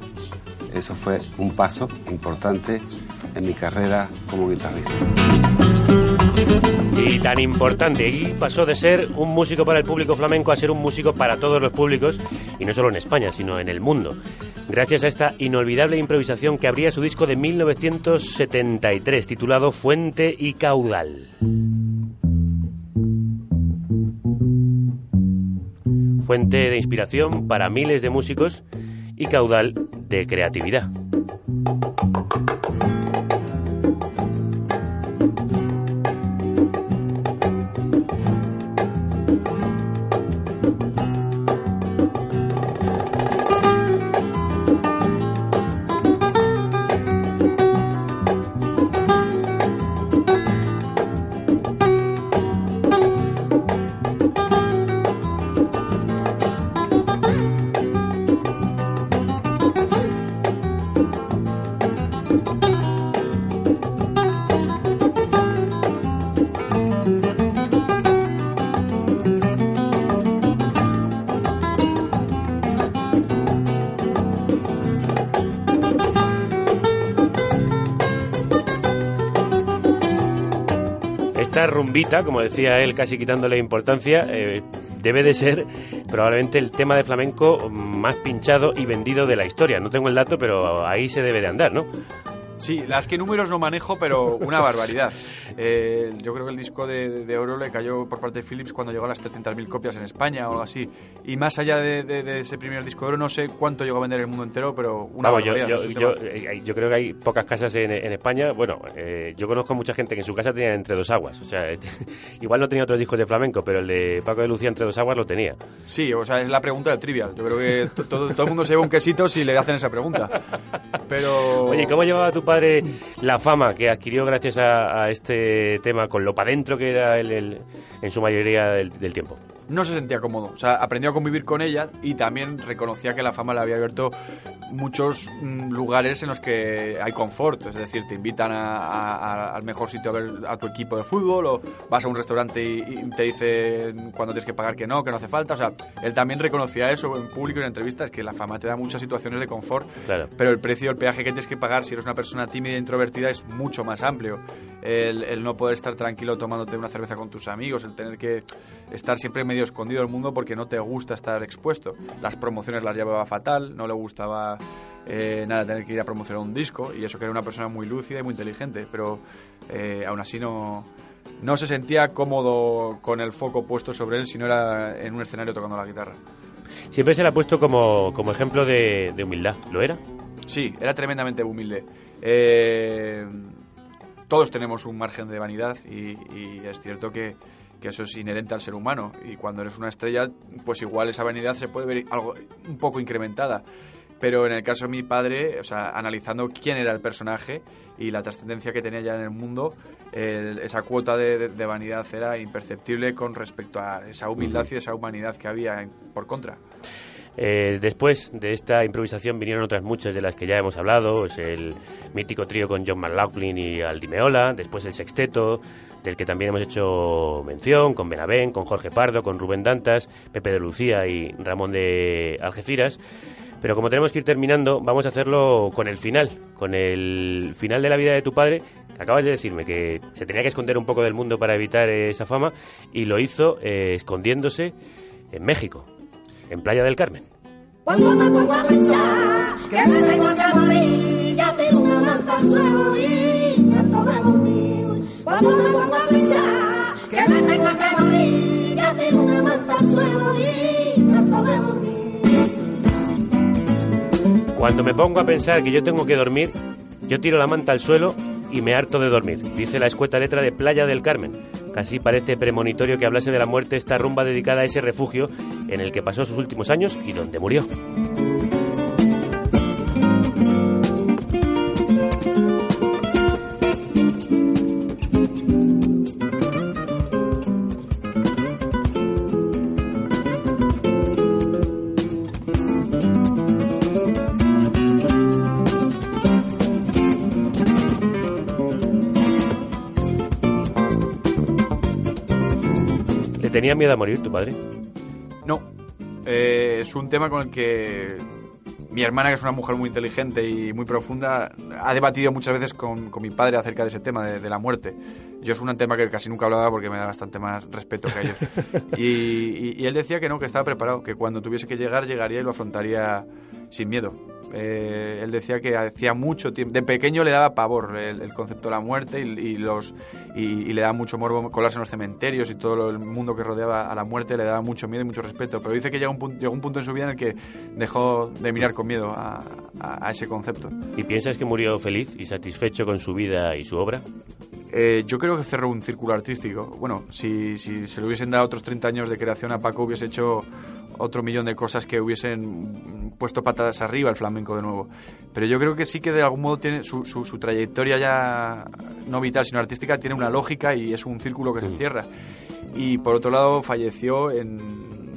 Eso fue un paso importante en mi carrera como guitarrista. Y tan importante, y pasó de ser un músico para el público flamenco a ser un músico para todos los públicos, y no solo en España, sino en el mundo, gracias a esta inolvidable improvisación que abría su disco de 1973, titulado Fuente y Caudal. Fuente de inspiración para miles de músicos y caudal de creatividad. Rumbita, como decía él, casi quitándole importancia, eh, debe de ser probablemente el tema de flamenco más pinchado y vendido de la historia. No tengo el dato, pero ahí se debe de andar, ¿no? Sí, las que números no manejo, pero una barbaridad. Eh, yo creo que el disco de, de, oro le cayó por parte de Philips cuando llegó a las 300.000 copias en España o algo así. Y más allá de, de, ese primer disco de oro, no sé cuánto llegó a vender el mundo entero, pero una Vamos, barbaridad. yo, yo, te- yo, yo creo que hay pocas casas en, en España. Bueno, eh, yo conozco mucha gente que en su casa tenía entre dos aguas. O sea, igual no tenía otros discos de flamenco, pero el de Paco de Lucía entre dos aguas lo tenía. Sí, o sea, es la pregunta del trivial. Yo creo que to- todo, todo el mundo se lleva un quesito si le hacen esa pregunta. Pero... Oye, ¿cómo llevaba tu padre la fama que adquirió gracias a, este tema con lo para dentro que era el, el- en su mayoría del tiempo? No se sentía cómodo. O sea, aprendió a convivir con ella y también reconocía que la fama le había abierto muchos mm, lugares en los que hay confort. Es decir, te invitan a- a- a- al mejor sitio a ver a tu equipo de fútbol o vas a un restaurante y, y te dicen cuando tienes que pagar que no, que no hace falta. O sea, él también reconocía eso en público y en entrevistas, que la fama te da muchas situaciones de confort, Claro. pero el precio, el peaje que tienes que pagar si eres una persona tímida e introvertida es mucho más amplio. El, el no poder estar tranquilo tomándote una cerveza con tus amigos, el tener que estar siempre medio escondido del mundo porque no te gusta estar expuesto. Las promociones las llevaba fatal, no le gustaba eh, nada tener que ir a promocionar un disco y eso que era una persona muy lúcida y muy inteligente, pero eh, aún así no, no se sentía cómodo con el foco puesto sobre él si no era en un escenario tocando la guitarra. Siempre se le ha puesto como, como ejemplo de, de humildad. ¿Lo era? Sí, era tremendamente humilde. Eh, todos tenemos un margen de vanidad y, y es cierto que, que eso es inherente al ser humano y cuando eres una estrella, pues igual esa vanidad se puede ver algo un poco incrementada. Pero en el caso de mi padre, o sea, analizando quién era el personaje y la trascendencia que tenía ya en el mundo, el- esa cuota de, de- de vanidad era imperceptible con respecto a esa humildad y esa humanidad que había en- por contra. Eh, después de esta improvisación vinieron otras muchas de las que ya hemos hablado, es el mítico trío con John McLaughlin y Aldi Meola, después el sexteto, del que también hemos hecho mención, con Benavén, con Jorge Pardo, con Rubén Dantas, Pepe de Lucía y Ramón de Algeciras. Pero como tenemos que ir terminando, vamos a hacerlo con el final, con el final de la vida de tu padre. que Acabas de decirme que se tenía que esconder un poco del mundo para evitar esa fama y lo hizo eh, escondiéndose en México, en Playa del Carmen. Cuando me pongo a pensar que me tengo que morir, ya tiro una. Cuando me pongo a pensar que yo tengo que dormir, yo tiro la manta al suelo y me harto de dormir, dice la escueta letra de Playa del Carmen. Casi parece premonitorio que hablase de la muerte esta rumba dedicada a ese refugio en el que pasó sus últimos años y donde murió. ¿Tenía miedo a morir tu padre? No. Eh, es un tema con el que mi hermana, que es una mujer muy inteligente y muy profunda, ha debatido muchas veces con, con mi padre acerca de ese tema, de, de la muerte. Yo es un tema que casi nunca hablaba porque me da bastante más respeto que a ellos. y, y- y él decía que no, que estaba preparado, que cuando tuviese que llegar, llegaría y lo afrontaría sin miedo. Eh, él decía que hacía mucho tiempo, de pequeño le daba pavor el, el concepto de la muerte y, y los, y, y le daba mucho morbo colarse en los cementerios y todo lo- el mundo que rodeaba a la muerte le daba mucho miedo y mucho respeto. Pero dice que llegó un, punto, llegó un punto en su vida en el que dejó de mirar con miedo a, a- a ese concepto. ¿Y piensas que murió feliz y satisfecho con su vida y su obra? Eh, yo creo que cerró un círculo artístico. Bueno, si, si se le hubiesen dado otros 30 años de creación a Paco, hubiese hecho otro millón de cosas que hubiesen puesto patadas arriba al flamenco de nuevo. Pero yo creo que sí que de algún modo tiene su, su, su trayectoria ya no vital, sino artística, tiene una lógica y es un círculo que se cierra. Y por otro lado, falleció en,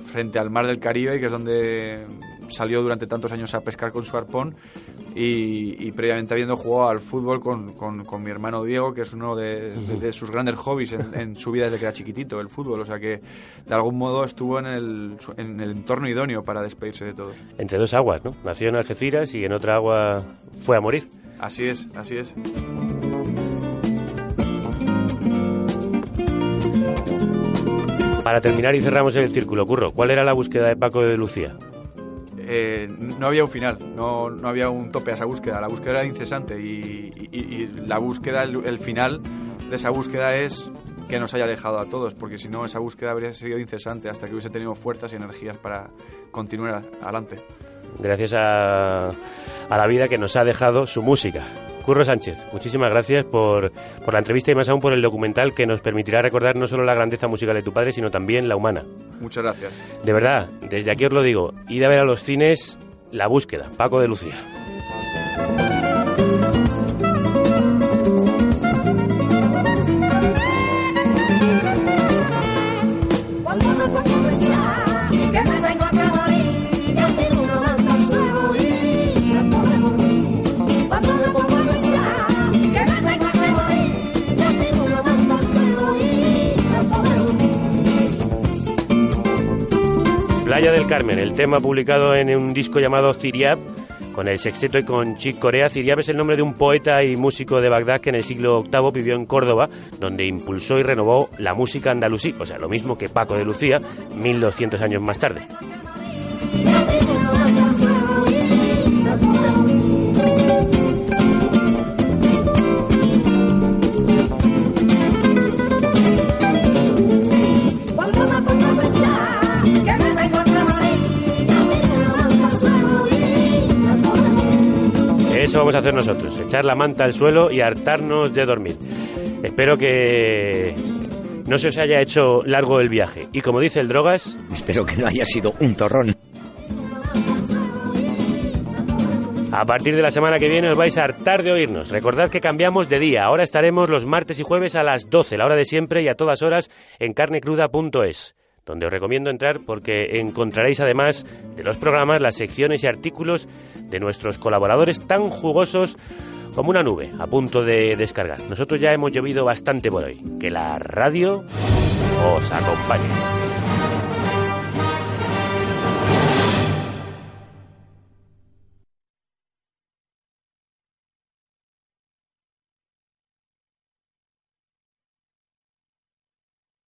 frente al mar del Caribe, que es donde salió durante tantos años a pescar con su arpón y, y previamente habiendo jugado al fútbol con, con- con mi hermano Diego, que es uno de, de- de sus grandes hobbies en, en su vida desde que era chiquitito, el fútbol. O sea que de algún modo estuvo en el, en el entorno idóneo para despedirse de todo. Entre dos aguas, ¿no? Nació en Algeciras y en otra agua fue a morir. Así es, así es. Para terminar y cerramos el círculo, Curro, ¿cuál era la búsqueda de Paco de Lucía? Eh, no había un final, no, no había un tope a esa búsqueda. La búsqueda era incesante y, la búsqueda, el, final de esa búsqueda es que nos haya dejado a todos, porque si no, esa búsqueda habría sido incesante hasta que hubiese tenido fuerzas y energías para continuar adelante. Gracias a la vida que nos ha dejado su música. Curro Sánchez, muchísimas gracias por, por la entrevista y más aún por el documental que nos permitirá recordar no solo la grandeza musical de tu padre, sino también la humana. Muchas gracias. De verdad, desde aquí os lo digo, id a ver a los cines La Búsqueda, Paco de Lucía. Carmen, el tema publicado en un disco llamado Ciriab, con el sexteto y con Chick Corea. Ciriab es el nombre de un poeta y músico de Bagdad que en el siglo VIII vivió en Córdoba, donde impulsó y renovó la música andalusí, o sea, lo mismo que Paco de Lucía, 1200 años más tarde. Vamos a hacer nosotros, echar la manta al suelo y hartarnos de dormir. Espero que no se os haya hecho largo el viaje. Y como dice el Drogas... Espero que no haya sido un torrón. A partir de la semana que viene os vais a hartar de oírnos. Recordad que cambiamos de día. Ahora estaremos los martes y jueves a las 12, la hora de siempre y a todas horas en carnecruda.es, donde os recomiendo entrar porque encontraréis además de los programas las secciones y artículos de nuestros colaboradores tan jugosos como una nube a punto de descargar. Nosotros ya hemos llovido bastante por hoy. Que la radio os acompañe.